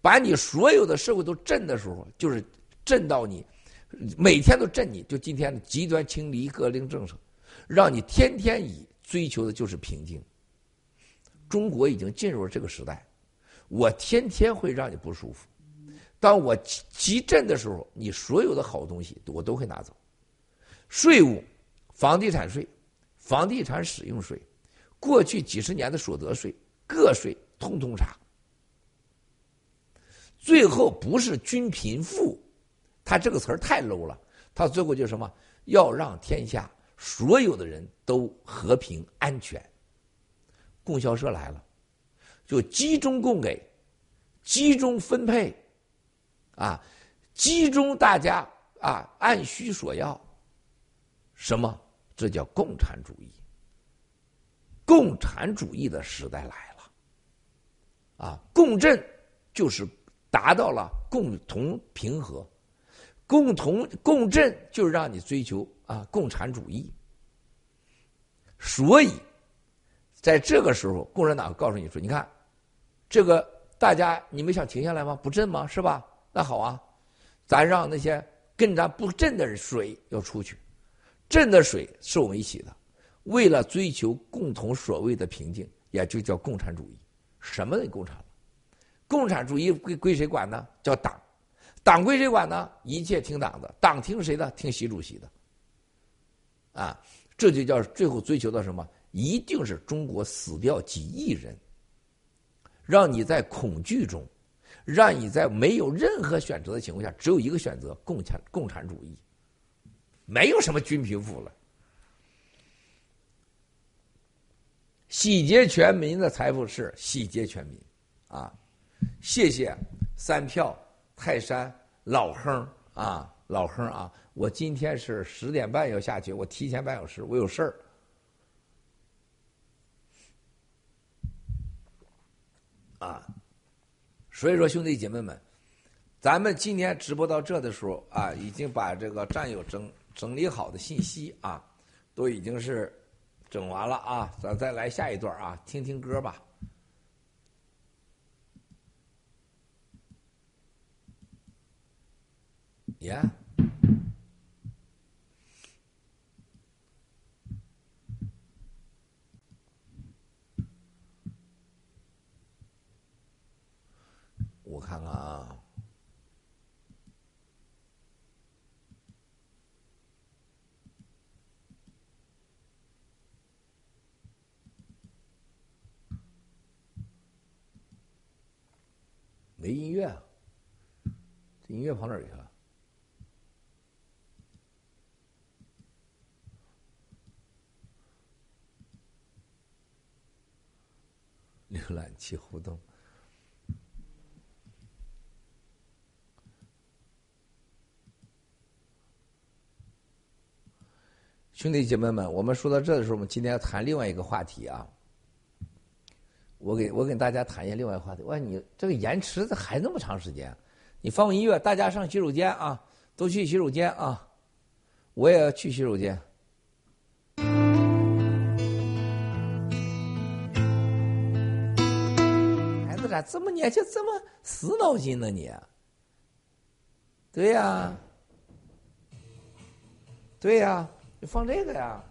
A: 把你所有的社会都震的时候，就是震到你，每天都震你。就今天的极端清离隔离政策，让你天天以追求的就是平静。中国已经进入了这个时代，我天天会让你不舒服。当我急震的时候，你所有的好东西我都会拿走，税务、房地产税。房地产使用税，过去几十年的所得税，个税通通查。最后不是均贫富，他这个词儿太 low 了。他最后就是什么？要让天下所有的人都和平安全。供销社来了，就集中供给，集中分配，啊，集中大家啊按需所要。什么？这叫共产主义。共产主义的时代来了，啊，共振就是达到了共同平和，共同共振就是让你追求啊共产主义。所以，在这个时候，共产党告诉你说：“你看，这个大家你们想停下来吗？不振吗？是吧？那好啊，咱让那些跟咱不振的水要出去。”朕的水是我们一起的，为了追求共同所谓的平静，也就叫共产主义。什么的共产？共产主义归归谁管呢？叫党。党归谁管呢？一切听党的。党听谁的？听习主席的。啊，这就叫最后追求到什么？一定是中国死掉几亿人，让你在恐惧中，让你在没有任何选择的情况下，只有一个选择：共产共产主义。没有什么均贫富了，洗劫全民的财富是洗劫全民，啊！谢谢三票泰山老亨啊，老亨啊！我今天是十点半要下去，我提前半小时，我有事儿啊！所以说，兄弟姐妹们，咱们今天直播到这的时候啊，已经把这个战友整。整理好的信息啊，都已经是整完了啊，咱再来下一段啊，听听歌吧。耶！我看看啊。没音乐，这音乐跑哪儿去了？浏览器互动，兄弟姐妹们，我们说到这的时候，我们今天要谈另外一个话题啊。我给我给大家谈一下另外一个话题。哇，你这个延迟还那么长时间？你放音乐，大家上洗手间啊，都去洗手间啊，我也要去洗手间。这么年轻，这么死脑筋呢？你？对呀，对呀，你放这个呀。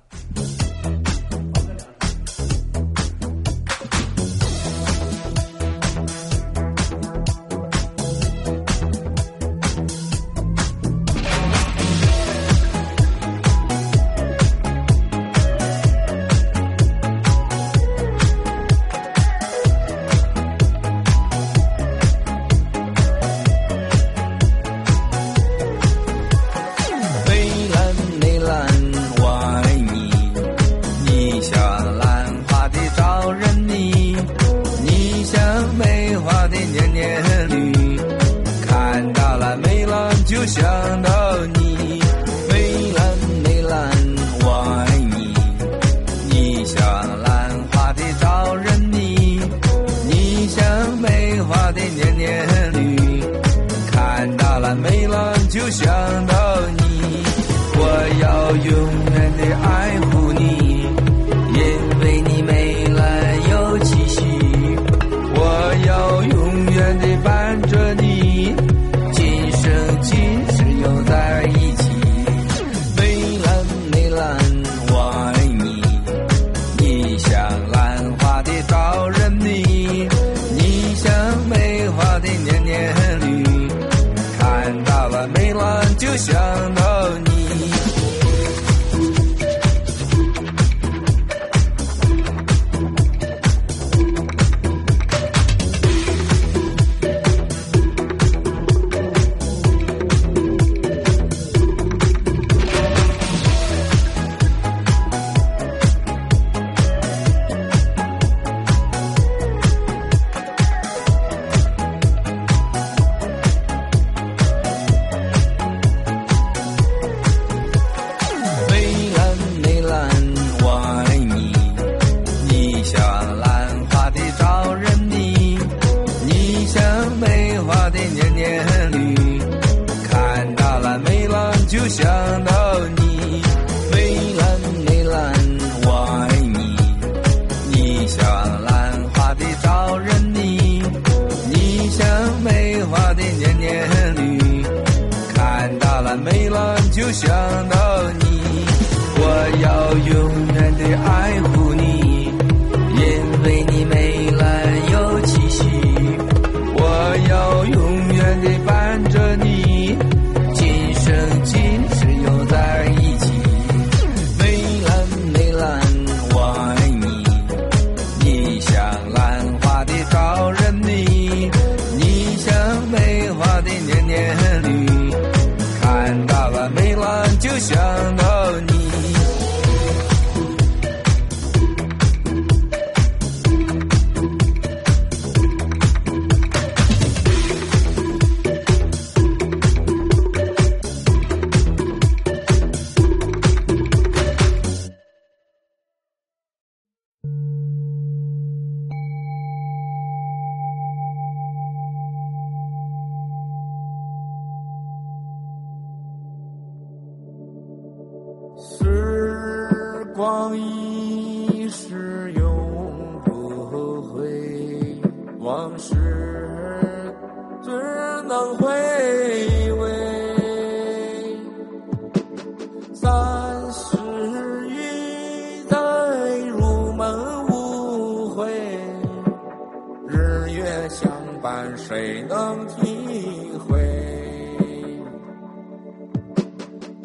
K: 伴谁能体会？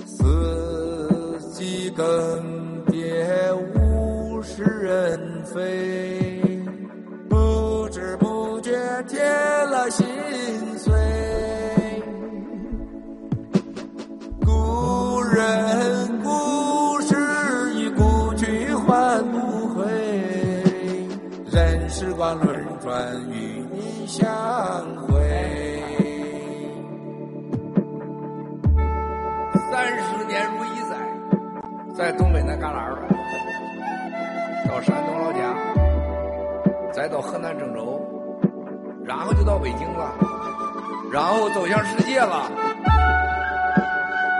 K: 四季更迭，物是人非，
A: 在东北那旮旯儿啊，到山东老家，再到河南郑州，然后就到北京了，然后走向世界了，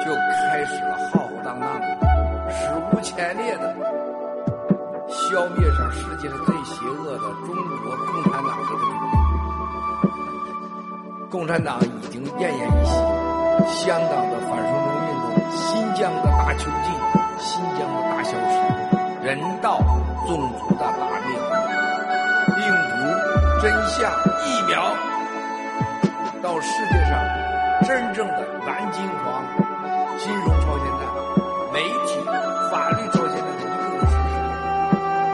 A: 就开始了浩浩荡荡、史无前例的消灭上世界上最邪恶的中国共产党的这个主义。共产党已经奄奄一息，香港的反送中运动，新疆的大囚禁，新疆的大消失，人道、种族的大灭，病毒、真相、疫苗，到世界上真正的蓝金黄、金融超现代、媒体、法律超现代的一个个事实，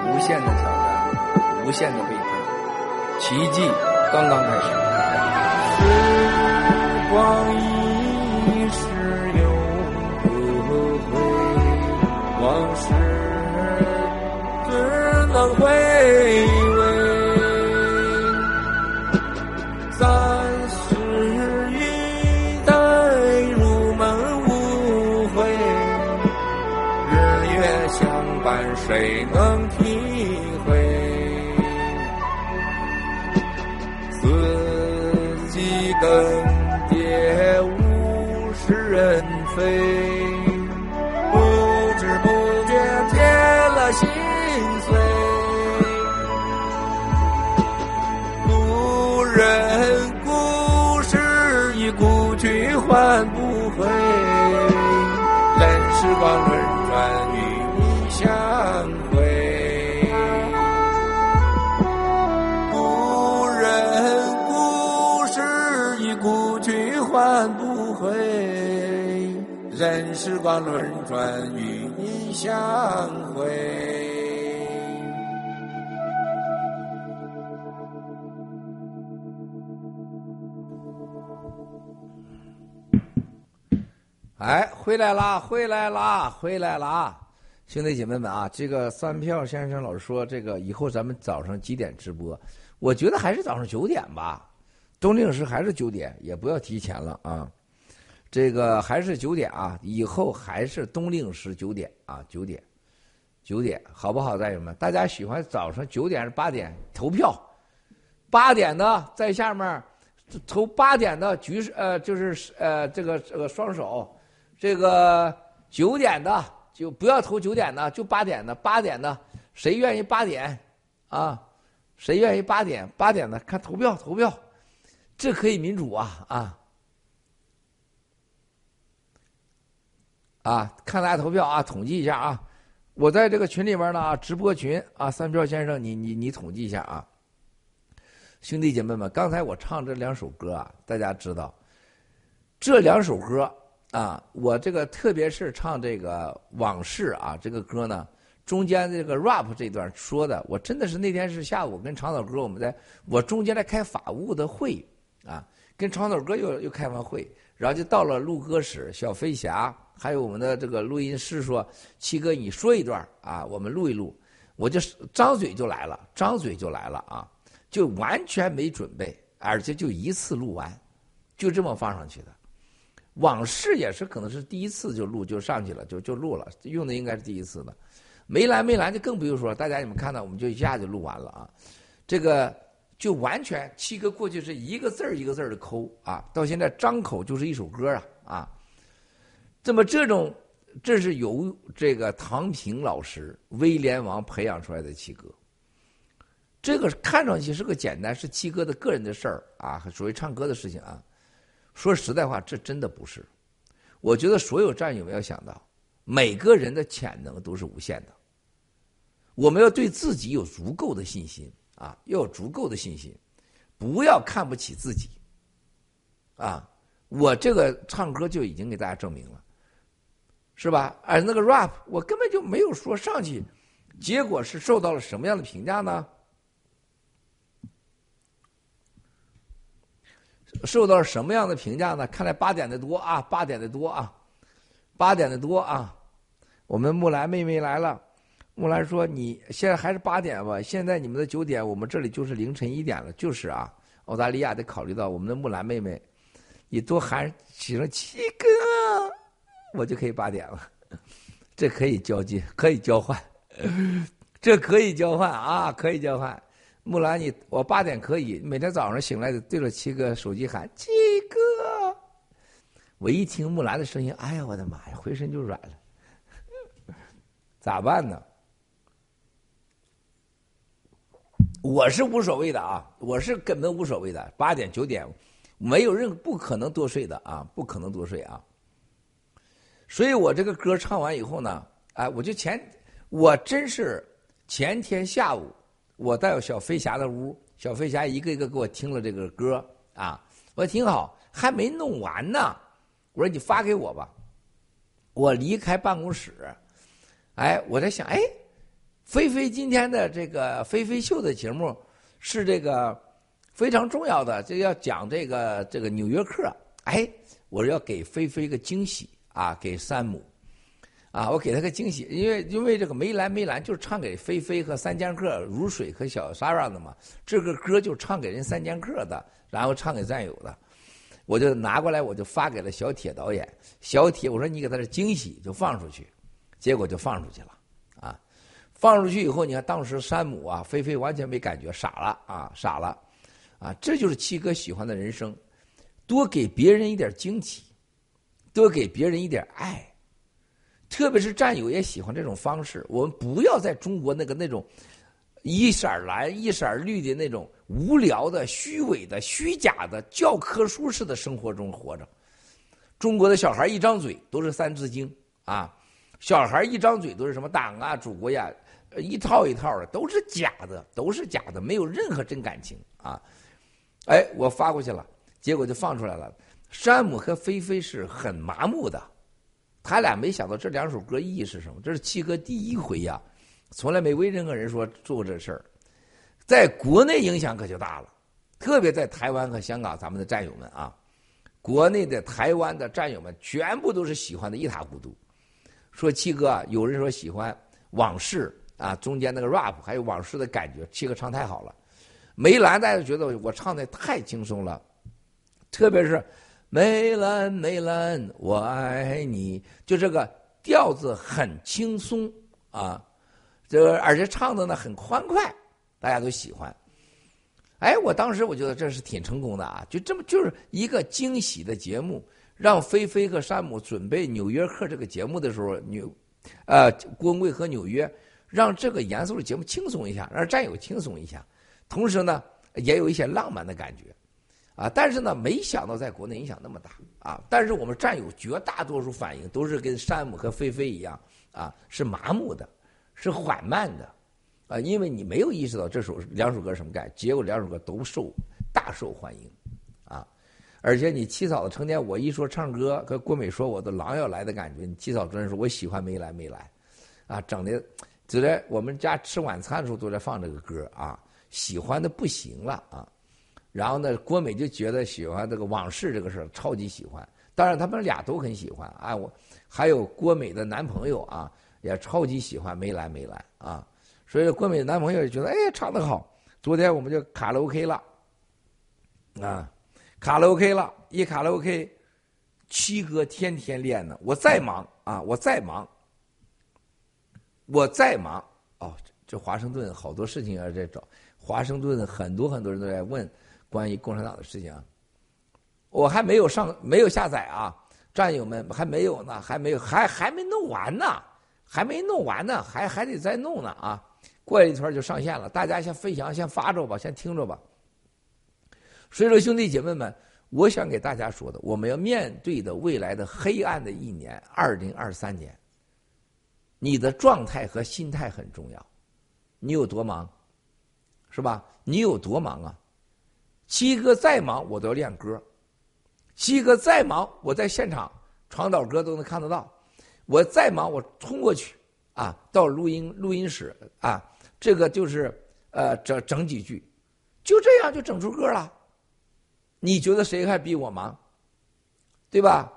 A: 无限的挑战，无限的背叛，奇迹刚刚开始。
K: 时光往是只能回味，三十一代入门无悔，日月相伴谁能体会？四季更迭，物是人非。时光轮转，与你相会。
A: 哎，回来啦，回来啦，回来啦！兄弟姐妹们啊，这个三票先生老师说，这个以后咱们早上几点直播？我觉得还是早上九点吧，冬令时还是九点，也不要提前了啊。这个还是九点啊，以后还是冬令时九点啊，九点，九点，好不好，战友们？大家喜欢早上九点还是八点投票？八点的在下面投八点的举，呃，就是呃，这个这个双手。这个九点的就不要投九点的，就八点的。八点的谁愿意八点啊？谁愿意八点？八点的看投票投票，这可以民主啊啊啊！看大家投票啊，统计一下啊。我在这个群里边呢啊，直播群啊，三票先生，你你你统计一下啊。兄弟姐妹们，刚才我唱这两首歌啊，大家知道这两首歌。啊，我这个特别是唱这个往事啊，这个歌呢，中间这个 rap 这段说的，我真的是那天是下午跟长岛哥我们在，我中间在开法务的会啊，跟长岛哥又又开完会，然后就到了录歌室，小飞侠还有我们的这个录音师说，七哥你说一段啊，我们录一录，我就张嘴就来了，张嘴就来了啊，就完全没准备，而且就一次录完，就这么放上去的。往事也是可能是第一次就录就上去了就就录了用的应该是第一次的，没来没来就更不用说大家你们看到我们就一下就录完了啊，这个就完全七哥过去是一个字儿一个字儿的抠啊，到现在张口就是一首歌啊啊，这么这种这是由这个唐平老师威廉王培养出来的七哥，这个看上去是个简单是七哥的个人的事儿啊，属于唱歌的事情啊。说实在话，这真的不是。我觉得所有战友要想到，每个人的潜能都是无限的。我们要对自己有足够的信心啊，要有足够的信心，不要看不起自己。啊，我这个唱歌就已经给大家证明了，是吧？而那个 rap 我根本就没有说上去，结果是受到了什么样的评价呢？受到了什么样的评价呢？看来八点的多啊，八点的多啊，八点的多啊。我们木兰妹妹来了，木兰说：“你现在还是八点吧？现在你们的九点，我们这里就是凌晨一点了。”就是啊，澳大利亚得考虑到我们的木兰妹妹，你多喊起了七哥，我就可以八点了。这可以交接，可以交换，这可以交换啊，可以交换。木兰，你我八点可以每天早上醒来对着七哥手机喊七哥。我一听木兰的声音，哎呀，我的妈呀，浑身就软了。咋办呢？我是无所谓的啊，我是根本无所谓的。八点九点，没有任不可能多睡的啊，不可能多睡啊。所以我这个歌唱完以后呢，哎，我就前我真是前天下午。我带有小飞侠的屋，小飞侠一个一个给我听了这个歌啊，我挺好，还没弄完呢。我说你发给我吧。我离开办公室，哎，我在想，哎，菲菲今天的这个菲菲秀的节目是这个非常重要的，这要讲这个这个纽约客。哎，我要给菲菲一个惊喜啊，给山姆。啊，我给他个惊喜，因为因为这个梅兰梅兰就是唱给菲菲和三剑客、如水和小莎莎的嘛，这个歌就唱给人三剑客的，然后唱给战友的，我就拿过来，我就发给了小铁导演。小铁，我说你给他的惊喜就放出去，结果就放出去了，啊，放出去以后，你看当时山姆啊，菲菲完全没感觉，傻了啊，傻了，啊，这就是七哥喜欢的人生，多给别人一点惊喜，多给别人一点爱，特别是战友也喜欢这种方式。我们不要在中国那个那种一色蓝一色绿的那种无聊的、虚伪的、虚假的教科书式的生活中活着。中国的小孩一张嘴都是《三字经》啊，小孩一张嘴都是什么党啊、祖国呀。一套一套的都是假的，都是假的，没有任何真感情啊！哎，我发过去了，结果就放出来了。山姆和菲菲是很麻木的，他俩没想到这两首歌意义是什么。这是七哥第一回呀，从来没为任何人说做过这事儿，在国内影响可就大了，特别在台湾和香港，咱们的战友们啊，国内的台湾的战友们全部都是喜欢的一塌糊涂。说七哥，有人说喜欢往事。啊，中间那个 rap 还有往事的感觉，七哥唱太好了。梅兰大家觉得我唱的太轻松了，特别是梅兰梅兰我爱你，就这个调子很轻松啊，这个而且唱的呢很欢快，大家都喜欢。哎，我当时我觉得这是挺成功的啊，就这么就是一个惊喜的节目，让菲菲和山姆准备《纽约客》这个节目的时候，纽呃郭文贵和纽约。让这个严肃的节目轻松一下，让战友轻松一下，同时呢，也有一些浪漫的感觉，啊，但是呢，没想到在国内影响那么大啊！但是我们战友绝大多数反应都是跟山姆和菲菲一样啊，是麻木的，是缓慢的，啊，因为你没有意识到这首两首歌什么感，结果两首歌都受大受欢迎，啊，而且你七嫂子成天我一说唱歌，跟郭美说我的狼要来的感觉，你七嫂子说我喜欢没来没来，啊，整的。就在我们家吃晚餐的时候都在放这个歌啊，喜欢的不行了啊。然后呢，郭美就觉得喜欢这个往事这个事儿，超级喜欢。当然他们俩都很喜欢啊。我还有郭美的男朋友啊，也超级喜欢没来没来啊。所以郭美的男朋友也觉得哎唱得好。昨天我们就卡拉 OK 了啊，卡拉 OK 了，一卡拉 OK，七哥天天练呢。我再忙啊，我再忙。我再忙哦，这华盛顿好多事情要在找。华盛顿很多很多人都在问关于共产党的事情。我还没有上，没有下载啊，战友们还没有呢，还没有，还还没弄完呢，还没弄完呢，还还得再弄呢啊。过一圈就上线了，大家先分享，先发着吧，先听着吧。所以说，兄弟姐妹们，我想给大家说的，我们要面对的未来的黑暗的一年，二零二三年。你的状态和心态很重要，你有多忙，是吧？你有多忙啊？七哥再忙，我都要练歌；七哥再忙，我在现场传导歌都能看得到。我再忙，我冲过去啊，到录音录音室啊，这个就是呃整整几句，就这样就整出歌了。你觉得谁还比我忙？对吧？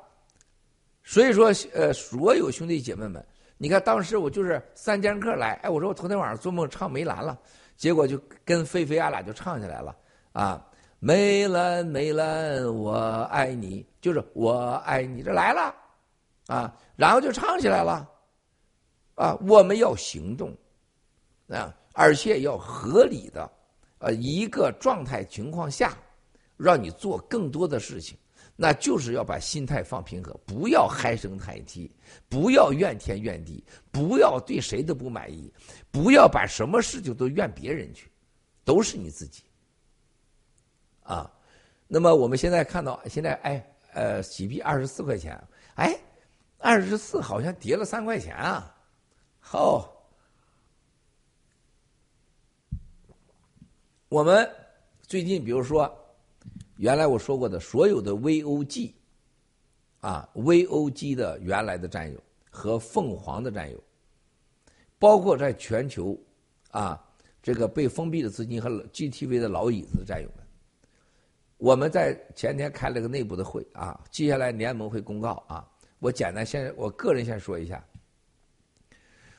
A: 所以说，呃，所有兄弟姐妹们。你看，当时我就是三剑客来，哎，我说我昨天晚上做梦唱梅兰了，结果就跟菲菲俺俩就唱起来了啊，梅兰梅兰我爱你，就是我爱你，这来了啊，然后就唱起来了啊，我们要行动啊，而且要合理的呃一个状态情况下，让你做更多的事情。那就是要把心态放平和，不要唉声叹气，不要怨天怨地，不要对谁都不满意，不要把什么事情都怨别人去，都是你自己。啊，那么我们现在看到，现在哎，呃，几币？二十四块钱，哎，二十四好像跌了三块钱啊，好，我们最近比如说。原来我说过的所有的 VOG，啊，VOG 的原来的战友和凤凰的战友，包括在全球，啊，这个被封闭的资金和 GTV 的老椅子的战友，我们在前天开了个内部的会啊，接下来联盟会公告啊，我简单先我个人先说一下，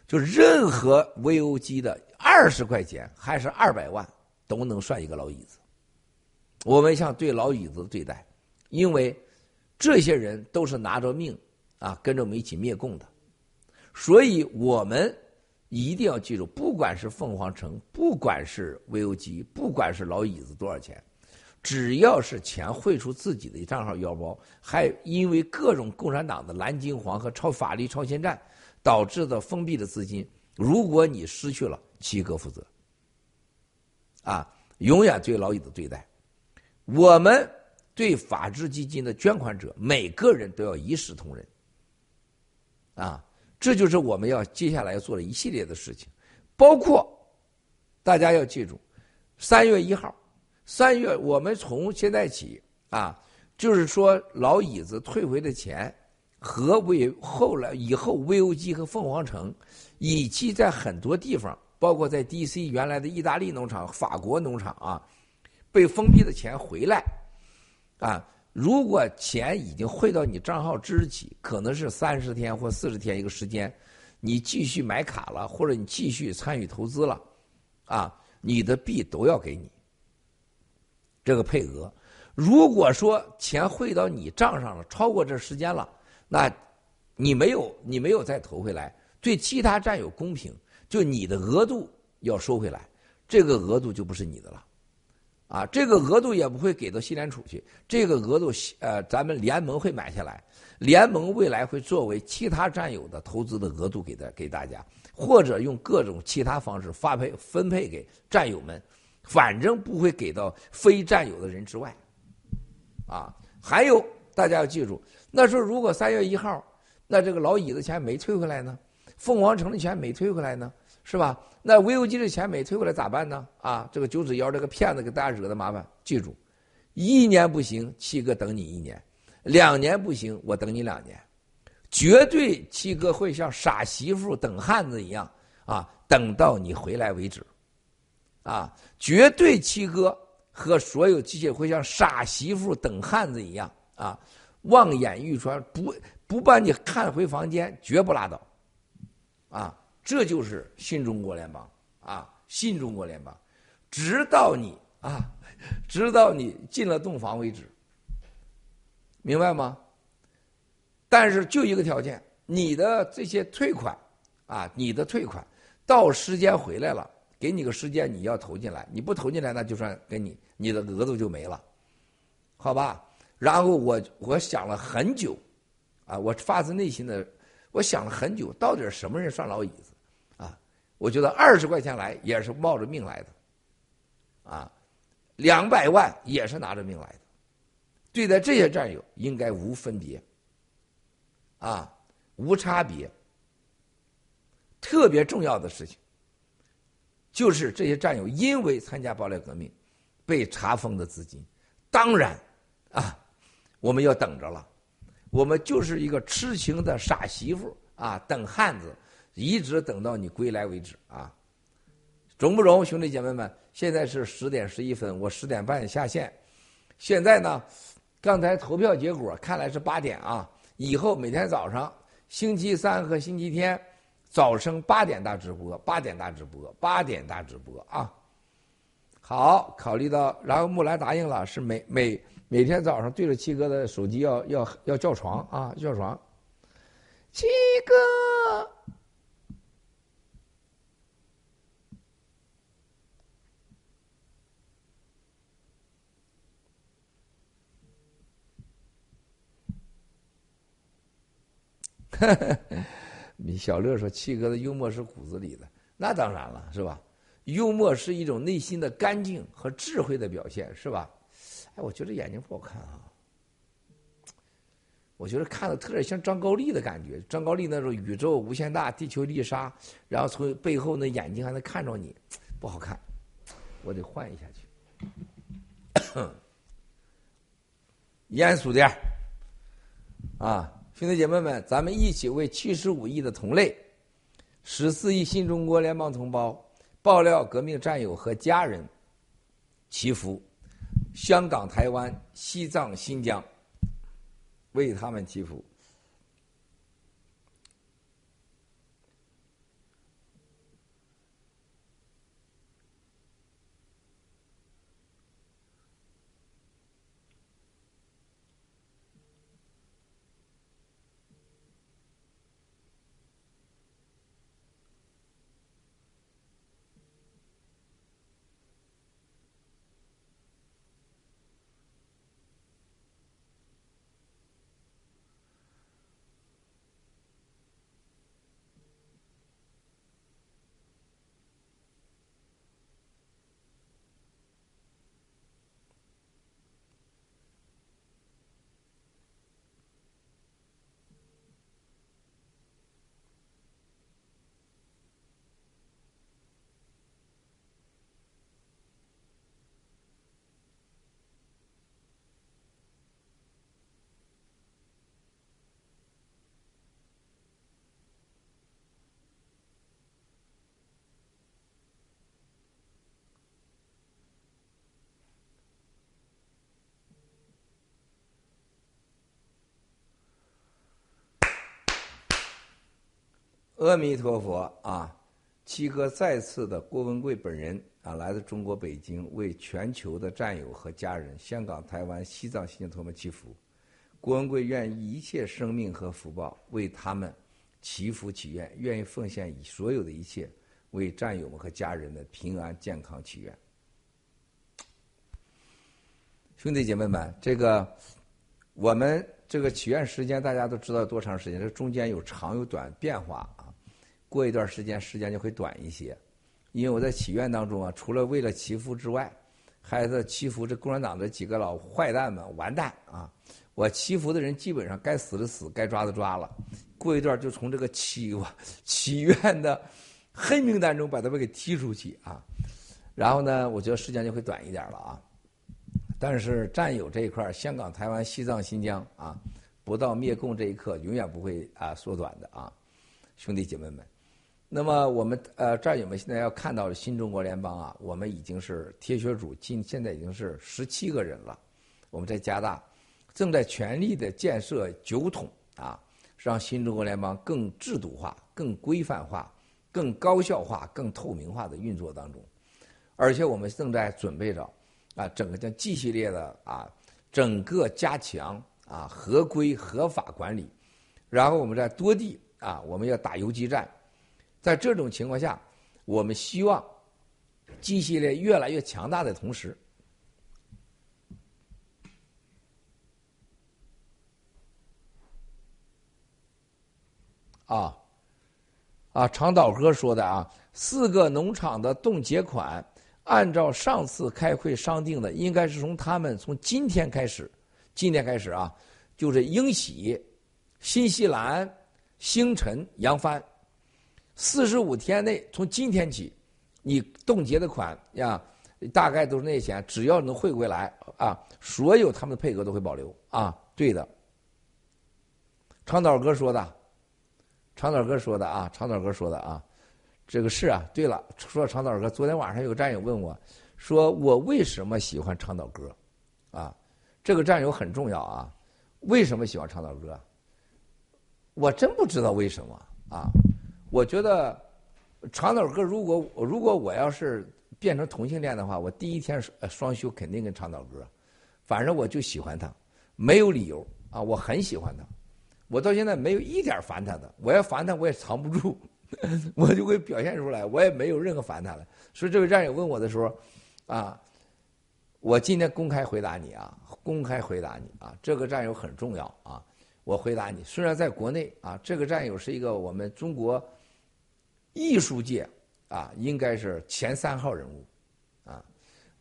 A: 就任何 VOG 的二十块钱还是二百万都能算一个老椅子。我们像对老椅子对待，因为这些人都是拿着命啊跟着我们一起灭共的，所以我们一定要记住，不管是凤凰城，不管是 VOG，不管是老椅子多少钱，只要是钱汇出自己的账号腰包，还因为各种共产党的蓝金黄和超法律超限战导致的封闭的资金，如果你失去了，七哥负责。啊，永远对老椅子对待。我们对法治基金的捐款者，每个人都要一视同仁。啊，这就是我们要接下来要做的一系列的事情，包括大家要记住，三月一号，三月我们从现在起啊，就是说老椅子退回的钱和为后来以后 VOG 和凤凰城，以及在很多地方，包括在 DC 原来的意大利农场、法国农场啊，被封闭的钱回来啊。如果钱已经汇到你账号之日起，可能是三十天或四十天一个时间，你继续买卡了，或者你继续参与投资了，啊，你的币都要给你这个配额。如果说钱汇到你账上了，超过这时间了，那你没有你没有再投回来，对其他战友公平，就你的额度要收回来，这个额度就不是你的了。啊，这个额度也不会给到西联储去，这个额度呃，咱们联盟会买下来，联盟未来会作为其他战友的投资的额度给的给大家，或者用各种其他方式发配分配给战友们，反正不会给到非占有的人之外。啊，还有大家要记住，那时候如果三月一号，那这个老椅子钱没退回来呢，凤凰城的钱没退回来呢，是吧？那 VOG 的钱没退回来咋办呢？啊，这个九指妖这个骗子给大家惹的麻烦。记住，一年不行，七哥等你一年；两年不行，我等你两年。绝对七哥会像傻媳妇等汉子一样啊，等到你回来为止。啊，绝对七哥和所有机械会像傻媳妇等汉子一样啊，望眼欲穿，不不把你看回房间，绝不拉倒。啊。这就是新中国联邦啊，新中国联邦，直到你啊，直到你进了洞房为止，明白吗？但是就一个条件，你的这些退款啊，你的退款到时间回来了，给你个时间你要投进来，你不投进来那就算给你你的额度就没了，好吧？然后我我想了很久，啊，我发自内心的我想了很久，到底什么人算老椅子？啊我觉得二十块钱来也是冒着命来的，啊，两百万也是拿着命来的。对待这些战友应该无分别，啊，无差别。特别重要的事情，就是这些战友因为参加爆料革命被查封的资金，当然啊，我们要等着了。我们就是一个痴情的傻媳妇啊，等汉子。一直等到你归来为止啊，中不中，兄弟姐妹们？现在是十点十一分，我十点半下线。现在呢，刚才投票结果看来是八点啊。以后每天早上，星期三和星期天早晨八点大直播，八点大直播，八点大直播啊。好，考虑到，然后木兰答应了，是每每每天早上对着七哥的手机要要要叫床啊，叫床。七哥。你 你小乐说：“七哥的幽默是骨子里的，那当然了，是吧？幽默是一种内心的干净和智慧的表现，是吧？哎，我觉得眼睛不好看啊，我觉得看的特别像张高丽的感觉。张高丽那种宇宙无限大，地球丽莎，然后从背后那眼睛还能看着你，不好看，我得换一下去，严肃点啊。”兄弟姐妹们，咱们一起为七十五亿的同类、十四亿新中国联邦同胞、爆料革命战友和家人祈福。香港、台湾、西藏、新疆，为他们祈福。阿弥陀佛啊！七哥再次的郭文贵本人啊，来自中国北京，为全球的战友和家人、香港、台湾、西藏、新疆同胞祈福。郭文贵愿一切生命和福报为他们祈福祈愿，愿意奉献所有的一切为战友们和家人的平安健康祈愿。兄弟姐妹们，这个我们这个祈愿时间大家都知道多长时间？这中间有长有短变化。过一段时间，时间就会短一些，因为我在祈愿当中啊，除了为了祈福之外，还在祈福这共产党的几个老坏蛋们完蛋啊！我祈福的人基本上该死的死，该抓的抓了。过一段就从这个祈祈愿的黑名单中把他们给踢出去啊！然后呢，我觉得时间就会短一点了啊。但是战友这一块，香港、台湾、西藏、新疆啊，不到灭共这一刻，永远不会啊缩短的啊，兄弟姐妹们。那么我们呃战友们现在要看到的新中国联邦啊，我们已经是铁血主，今现在已经是十七个人了。我们在加大，正在全力的建设九统啊，让新中国联邦更制度化、更规范化、更高效化、更透明化的运作当中。而且我们正在准备着啊，整个叫 G 系列的啊，整个加强啊合规合法管理，然后我们在多地啊，我们要打游击战。在这种情况下，我们希望 G 系列越来越强大的同时，啊啊，长岛哥说的啊，四个农场的冻结款，按照上次开会商定的，应该是从他们从今天开始，今天开始啊，就是英喜、新西兰、星辰、扬帆。四十五天内，从今天起，你冻结的款呀，大概都是那些钱，只要能汇回来啊，所有他们的配额都会保留啊。对的，长岛哥说的，长岛哥说的啊，长岛哥说的啊，这个是啊。对了，说长岛哥，昨天晚上有个战友问我，说我为什么喜欢长岛哥？啊，这个战友很重要啊。为什么喜欢长岛哥？我真不知道为什么啊。我觉得长岛哥，如果如果我要是变成同性恋的话，我第一天双休肯定跟长岛哥。反正我就喜欢他，没有理由啊，我很喜欢他。我到现在没有一点烦他的，我要烦他我也藏不住，我就会表现出来，我也没有任何烦他的。所以这位战友问我的时候，啊，我今天公开回答你啊，公开回答你啊，这个战友很重要啊，我回答你。虽然在国内啊，这个战友是一个我们中国。艺术界啊，应该是前三号人物，啊，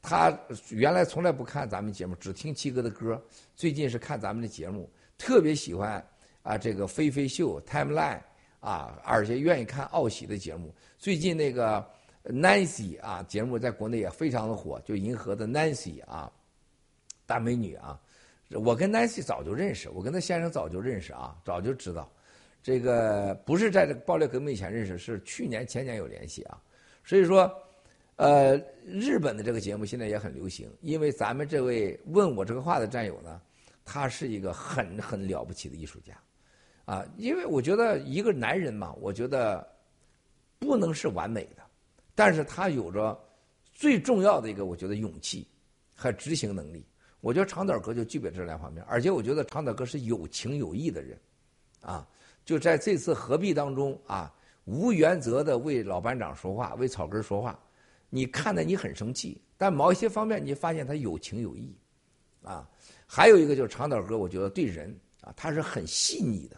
A: 他原来从来不看咱们节目，只听七哥的歌。最近是看咱们的节目，特别喜欢啊这个飞飞秀 Timeline 啊，而且愿意看奥喜的节目。最近那个 Nancy 啊节目在国内也非常的火，就银河的 Nancy 啊，大美女啊，我跟 Nancy 早就认识，我跟他先生早就认识啊，早就知道。这个不是在这个暴力革命以前认识，是去年前年有联系啊。所以说，呃，日本的这个节目现在也很流行，因为咱们这位问我这个话的战友呢，他是一个很很了不起的艺术家，啊，因为我觉得一个男人嘛，我觉得不能是完美的，但是他有着最重要的一个，我觉得勇气和执行能力。我觉得长岛哥就具备这两方面，而且我觉得长岛哥是有情有义的人，啊。就在这次合璧当中啊，无原则的为老班长说话，为草根说话，你看的你很生气，但某一些方面你发现他有情有义，啊，还有一个就是长岛哥，我觉得对人啊他是很细腻的，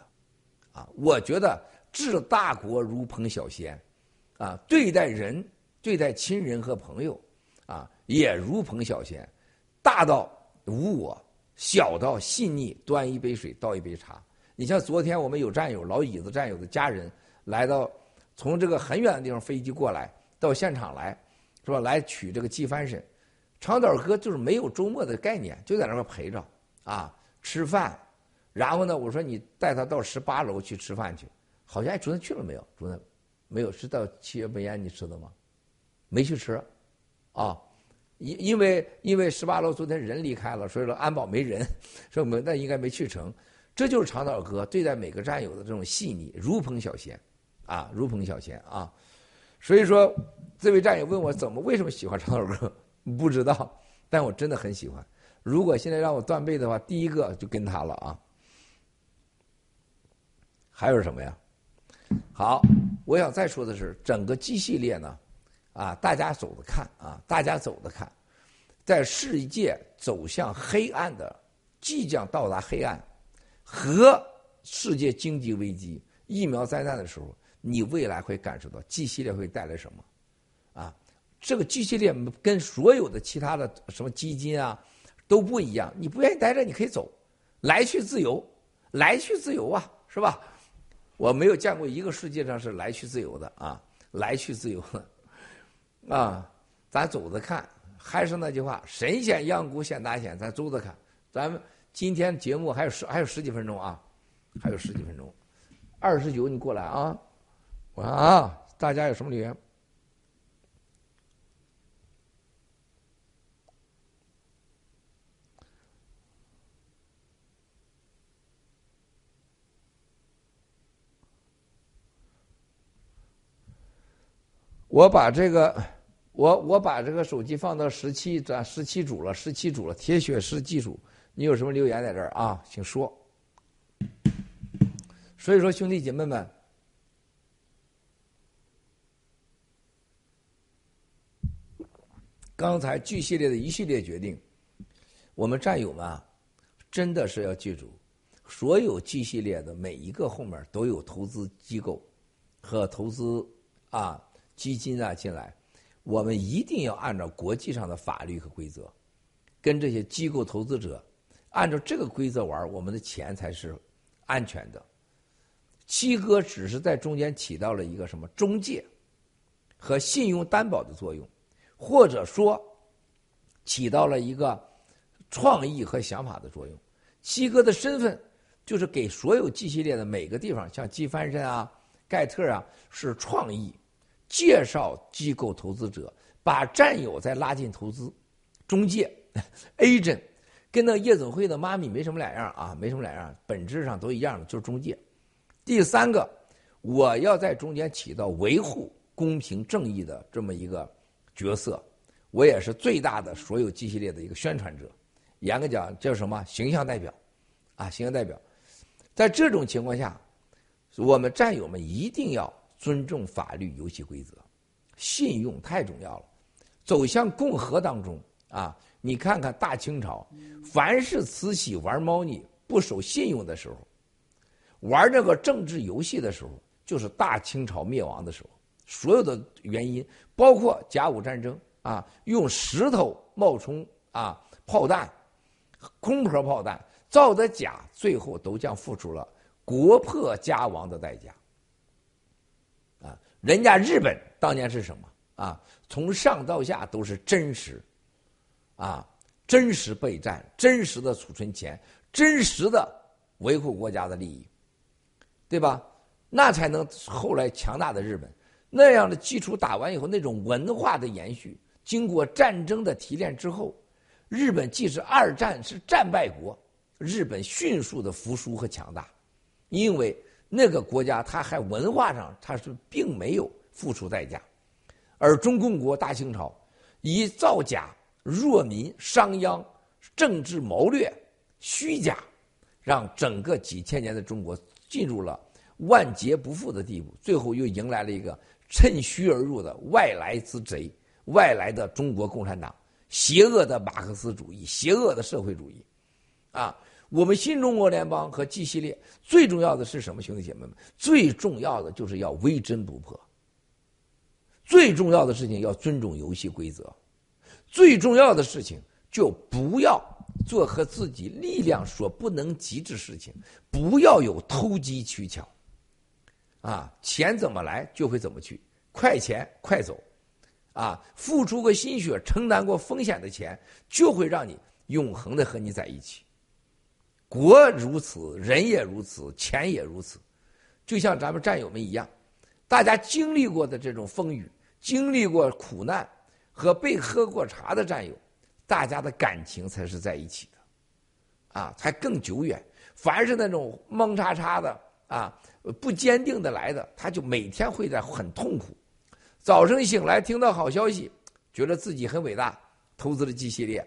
A: 啊，我觉得治大国如烹小鲜，啊，对待人对待亲人和朋友啊也如烹小鲜，大到无我，小到细腻，端一杯水倒一杯茶。你像昨天我们有战友老椅子战友的家人来到，从这个很远的地方飞机过来到现场来，是吧？来取这个季翻身，长岛哥就是没有周末的概念，就在那边陪着啊吃饭，然后呢，我说你带他到十八楼去吃饭去，好像昨天去了没有？昨天没有，是到七月梅烟你吃的吗？没去吃，啊，因因为因为十八楼昨天人离开了，所以说安保没人，所以我们那应该没去成。这就是长岛哥对待每个战友的这种细腻，如烹小鲜，啊，如捧小鲜啊。所以说，这位战友问我怎么为什么喜欢长岛哥，不知道，但我真的很喜欢。如果现在让我断背的话，第一个就跟他了啊。还有什么呀？好，我想再说的是，整个 G 系列呢，啊，大家走着看啊，大家走着看，在世界走向黑暗的，即将到达黑暗和世界经济危机、疫苗灾难的时候，你未来会感受到 G 系列会带来什么？啊，这个 G 系列跟所有的其他的什么基金啊都不一样。你不愿意待着，你可以走，来去自由，来去自由啊，是吧？我没有见过一个世界上是来去自由的啊，来去自由的，啊，咱走着看。还是那句话，神仙养股显大仙，咱走着看。咱们今天节目还有十还有十几分钟啊，还有十几分钟。二十九，你过来啊！我啊，大家有什么留言？我把这个，我我把这个手机放到十七转十七组了，十七组了。铁血是技术，你有什么留言在这儿啊？请说。所以说，兄弟姐妹们，刚才巨系列的一系列决定，我们战友们啊，真的是要记住，所有 G 系列的每一个后面都有投资机构和投资啊。基金啊进来，我们一定要按照国际上的法律和规则，跟这些机构投资者按照这个规则玩，我们的钱才是安全的。七哥只是在中间起到了一个什么中介和信用担保的作用，或者说起到了一个创意和想法的作用。七哥的身份就是给所有 G 系列的每个地方，像基翻身啊、盖特啊，是创意。介绍机构投资者，把战友再拉进投资，中介，agent，跟那夜总会的妈咪没什么两样啊，没什么两样，本质上都一样的，就是中介。第三个，我要在中间起到维护公平正义的这么一个角色，我也是最大的所有 G 系列的一个宣传者，严格讲叫什么形象代表，啊，形象代表。在这种情况下，我们战友们一定要。尊重法律游戏规则，信用太重要了。走向共和当中啊，你看看大清朝，凡是慈禧玩猫腻、不守信用的时候，玩这个政治游戏的时候，就是大清朝灭亡的时候。所有的原因，包括甲午战争啊，用石头冒充啊炮弹、空壳炮弹造的假，最后都将付出了国破家亡的代价。啊人家日本当年是什么啊？从上到下都是真实，啊，真实备战，真实的储存钱，真实的维护国家的利益，对吧？那才能后来强大的日本。那样的基础打完以后，那种文化的延续，经过战争的提炼之后，日本即使二战是战败国，日本迅速的复苏和强大，因为。那个国家，它还文化上，它是并没有付出代价，而中共国大清朝以造假、弱民、商鞅、政治谋略、虚假，让整个几千年的中国进入了万劫不复的地步，最后又迎来了一个趁虚而入的外来之贼、外来的中国共产党，邪恶的马克思主义、邪恶的社会主义，啊。我们新中国联邦和 G 系列最重要的是什么，兄弟姐妹们？最重要的就是要微针不破。最重要的事情要尊重游戏规则，最重要的事情就不要做和自己力量所不能及之事情，不要有投机取巧。啊，钱怎么来就会怎么去，快钱快走。啊，付出过心血、承担过风险的钱，就会让你永恒的和你在一起。国如此，人也如此，钱也如此，就像咱们战友们一样，大家经历过的这种风雨，经历过苦难和被喝过茶的战友，大家的感情才是在一起的，啊，才更久远。凡是那种蒙叉叉的啊，不坚定的来的，他就每天会在很痛苦。早晨醒来听到好消息，觉得自己很伟大，投资了 G 系列；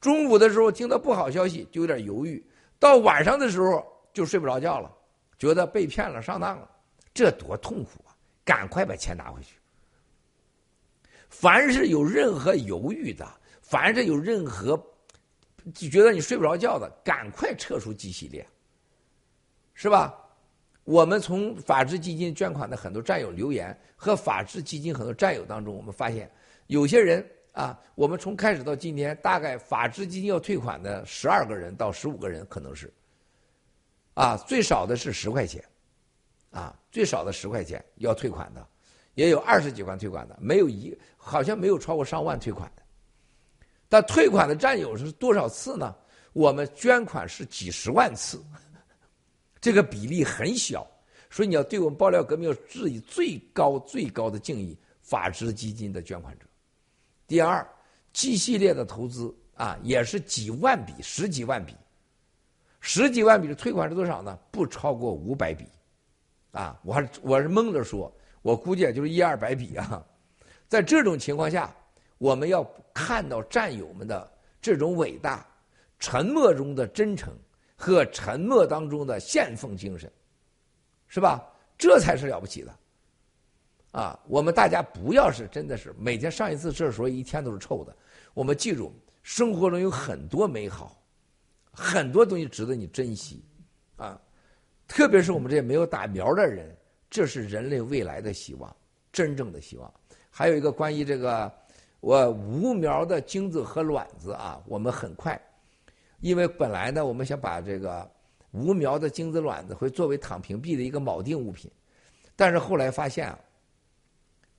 A: 中午的时候听到不好消息，就有点犹豫；到晚上的时候就睡不着觉了，觉得被骗了、上当了，这多痛苦啊！赶快把钱拿回去。凡是有任何犹豫的，凡是有任何觉得你睡不着觉的，赶快撤出 G 系列，是吧？我们从法治基金捐款的很多战友留言和法治基金很多战友当中，我们发现有些人啊，我们从开始到今天，大概法治基金要退款的十二个人到十五个人可能是，啊，最少的是十块钱，啊，最少的十块钱要退款的。也有二十几万退款的，没有一好像没有超过上万退款的。但退款的战友是多少次呢？我们捐款是几十万次，这个比例很小。所以你要对我们爆料革命要致以最高最高的敬意。法治基金的捐款者。第二，G 系列的投资啊，也是几万笔、十几万笔，十几万笔的退款是多少呢？不超过五百笔，啊，我还我是蒙着说。我估计也就是一二百笔啊，在这种情况下，我们要看到战友们的这种伟大、沉默中的真诚和沉默当中的献奉精神，是吧？这才是了不起的。啊，我们大家不要是真的是每天上一次厕所一天都是臭的。我们记住，生活中有很多美好，很多东西值得你珍惜，啊，特别是我们这些没有打苗的人。这是人类未来的希望，真正的希望。还有一个关于这个我无苗的精子和卵子啊，我们很快，因为本来呢，我们想把这个无苗的精子卵子会作为躺平币的一个锚定物品，但是后来发现啊，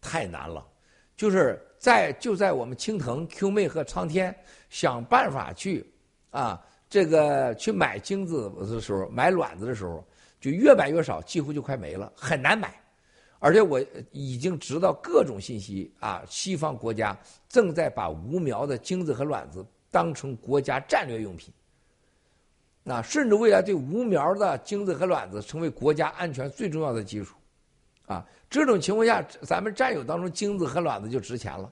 A: 太难了，就是在就在我们青藤 Q 妹和苍天想办法去啊这个去买精子的时候，买卵子的时候。就越买越少，几乎就快没了，很难买。而且我已经知道各种信息啊，西方国家正在把无苗的精子和卵子当成国家战略用品，啊，甚至未来对无苗的精子和卵子成为国家安全最重要的基础，啊，这种情况下，咱们战友当中精子和卵子就值钱了。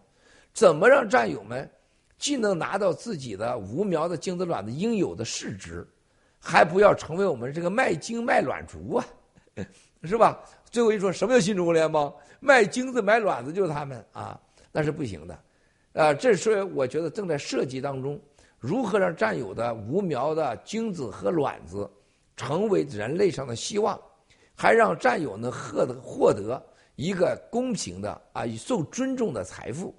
A: 怎么让战友们既能拿到自己的无苗的精子卵子应有的市值？还不要成为我们这个卖精卖卵族啊，是吧？最后一说，什么叫新中国联邦？卖精子买卵子就是他们啊，那是不行的。啊，这是我觉得正在设计当中，如何让占有的无苗的精子和卵子成为人类上的希望，还让战友呢获得获得一个公平的啊受尊重的财富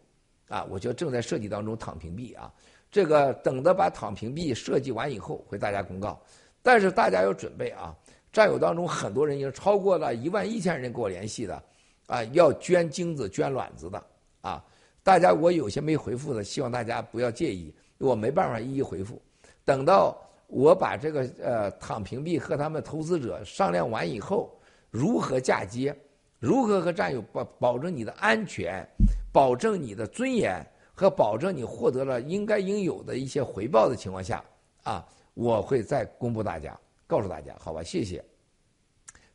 A: 啊，我觉得正在设计当中躺平币啊。这个等着把躺平币设计完以后，会大家公告。但是大家要准备啊！战友当中很多人已经超过了一万一千人跟我联系的，啊，要捐精子、捐卵子的啊！大家我有些没回复的，希望大家不要介意，我没办法一一回复。等到我把这个呃躺平币和他们投资者商量完以后，如何嫁接，如何和战友保保证你的安全，保证你的尊严。和保证你获得了应该应有的一些回报的情况下，啊，我会再公布大家，告诉大家，好吧？谢谢。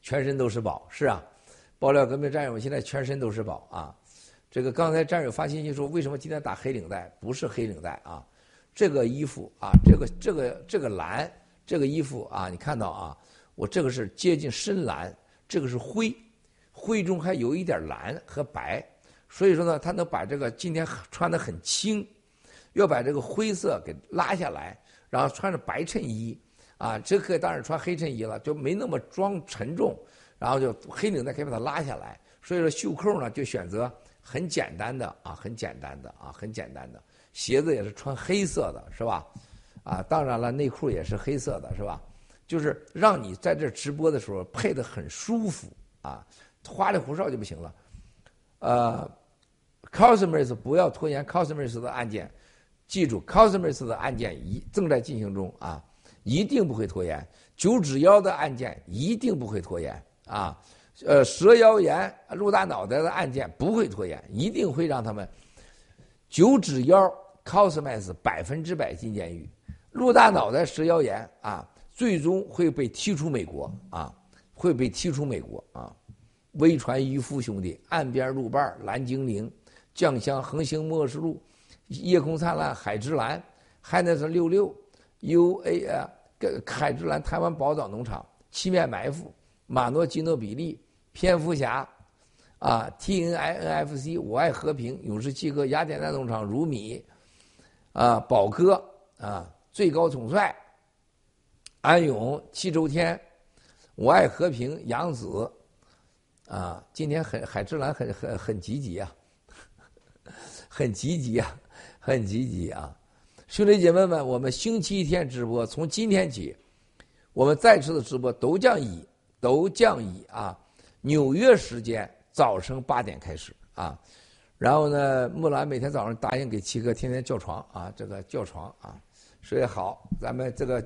A: 全身都是宝，是啊。爆料革命战友现在全身都是宝啊。这个刚才战友发信息说，为什么今天打黑领带？不是黑领带啊，这个衣服啊，这个这个这个蓝，这个衣服啊，你看到啊，我这个是接近深蓝，这个是灰，灰中还有一点蓝和白。所以说呢，他能把这个今天穿的很轻，要把这个灰色给拉下来，然后穿着白衬衣，啊，这可以当然穿黑衬衣了，就没那么装沉重，然后就黑领带可以把它拉下来。所以说袖扣呢就选择很简单的啊，很简单的啊，很简单的。鞋子也是穿黑色的，是吧？啊，当然了，内裤也是黑色的，是吧？就是让你在这直播的时候配的很舒服啊，花里胡哨就不行了，呃。Cosmos 不要拖延 Cosmos 的案件，记住 Cosmos 的案件一正在进行中啊，一定不会拖延。九指妖的案件一定不会拖延啊，呃，蛇妖炎陆大脑袋的案件不会拖延，一定会让他们九指妖 Cosmos 百分之百进监狱，陆大脑袋蛇妖炎啊，最终会被踢出美国啊。
K: 会被踢出美国啊！微船渔夫兄弟、岸边路伴、蓝精灵、酱香横行末世录、夜空灿烂、海之蓝、海南是六六、U A 啊，海之蓝、台湾宝岛农场、七面埋伏、马诺基诺比利、蝙蝠侠。啊，T N I N F C，我爱和平，勇士七哥，雅典娜农场，如米，啊，宝哥，啊，最高统帅，安永，七周天，我爱和平，杨子，啊，今天很海之蓝很很很积极啊，很积极啊，很积极啊，兄弟姐妹们，我们星期天直播，从今天起，我们再次的直播都将以都将以啊纽约时间。早晨八点开始啊，然后呢，木兰每天早上答应给七哥天天叫床啊，这个叫床啊，所以好，咱们这个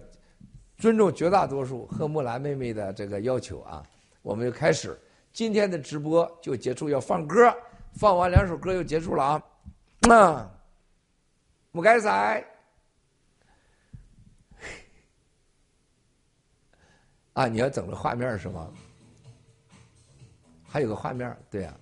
K: 尊重绝大多数和木兰妹妹的这个要求啊，我们就开始今天的直播就结束，要放歌，放完两首歌又结束了啊，啊，不该塞，啊，你要整个画面是吗？还有个画面，对呀。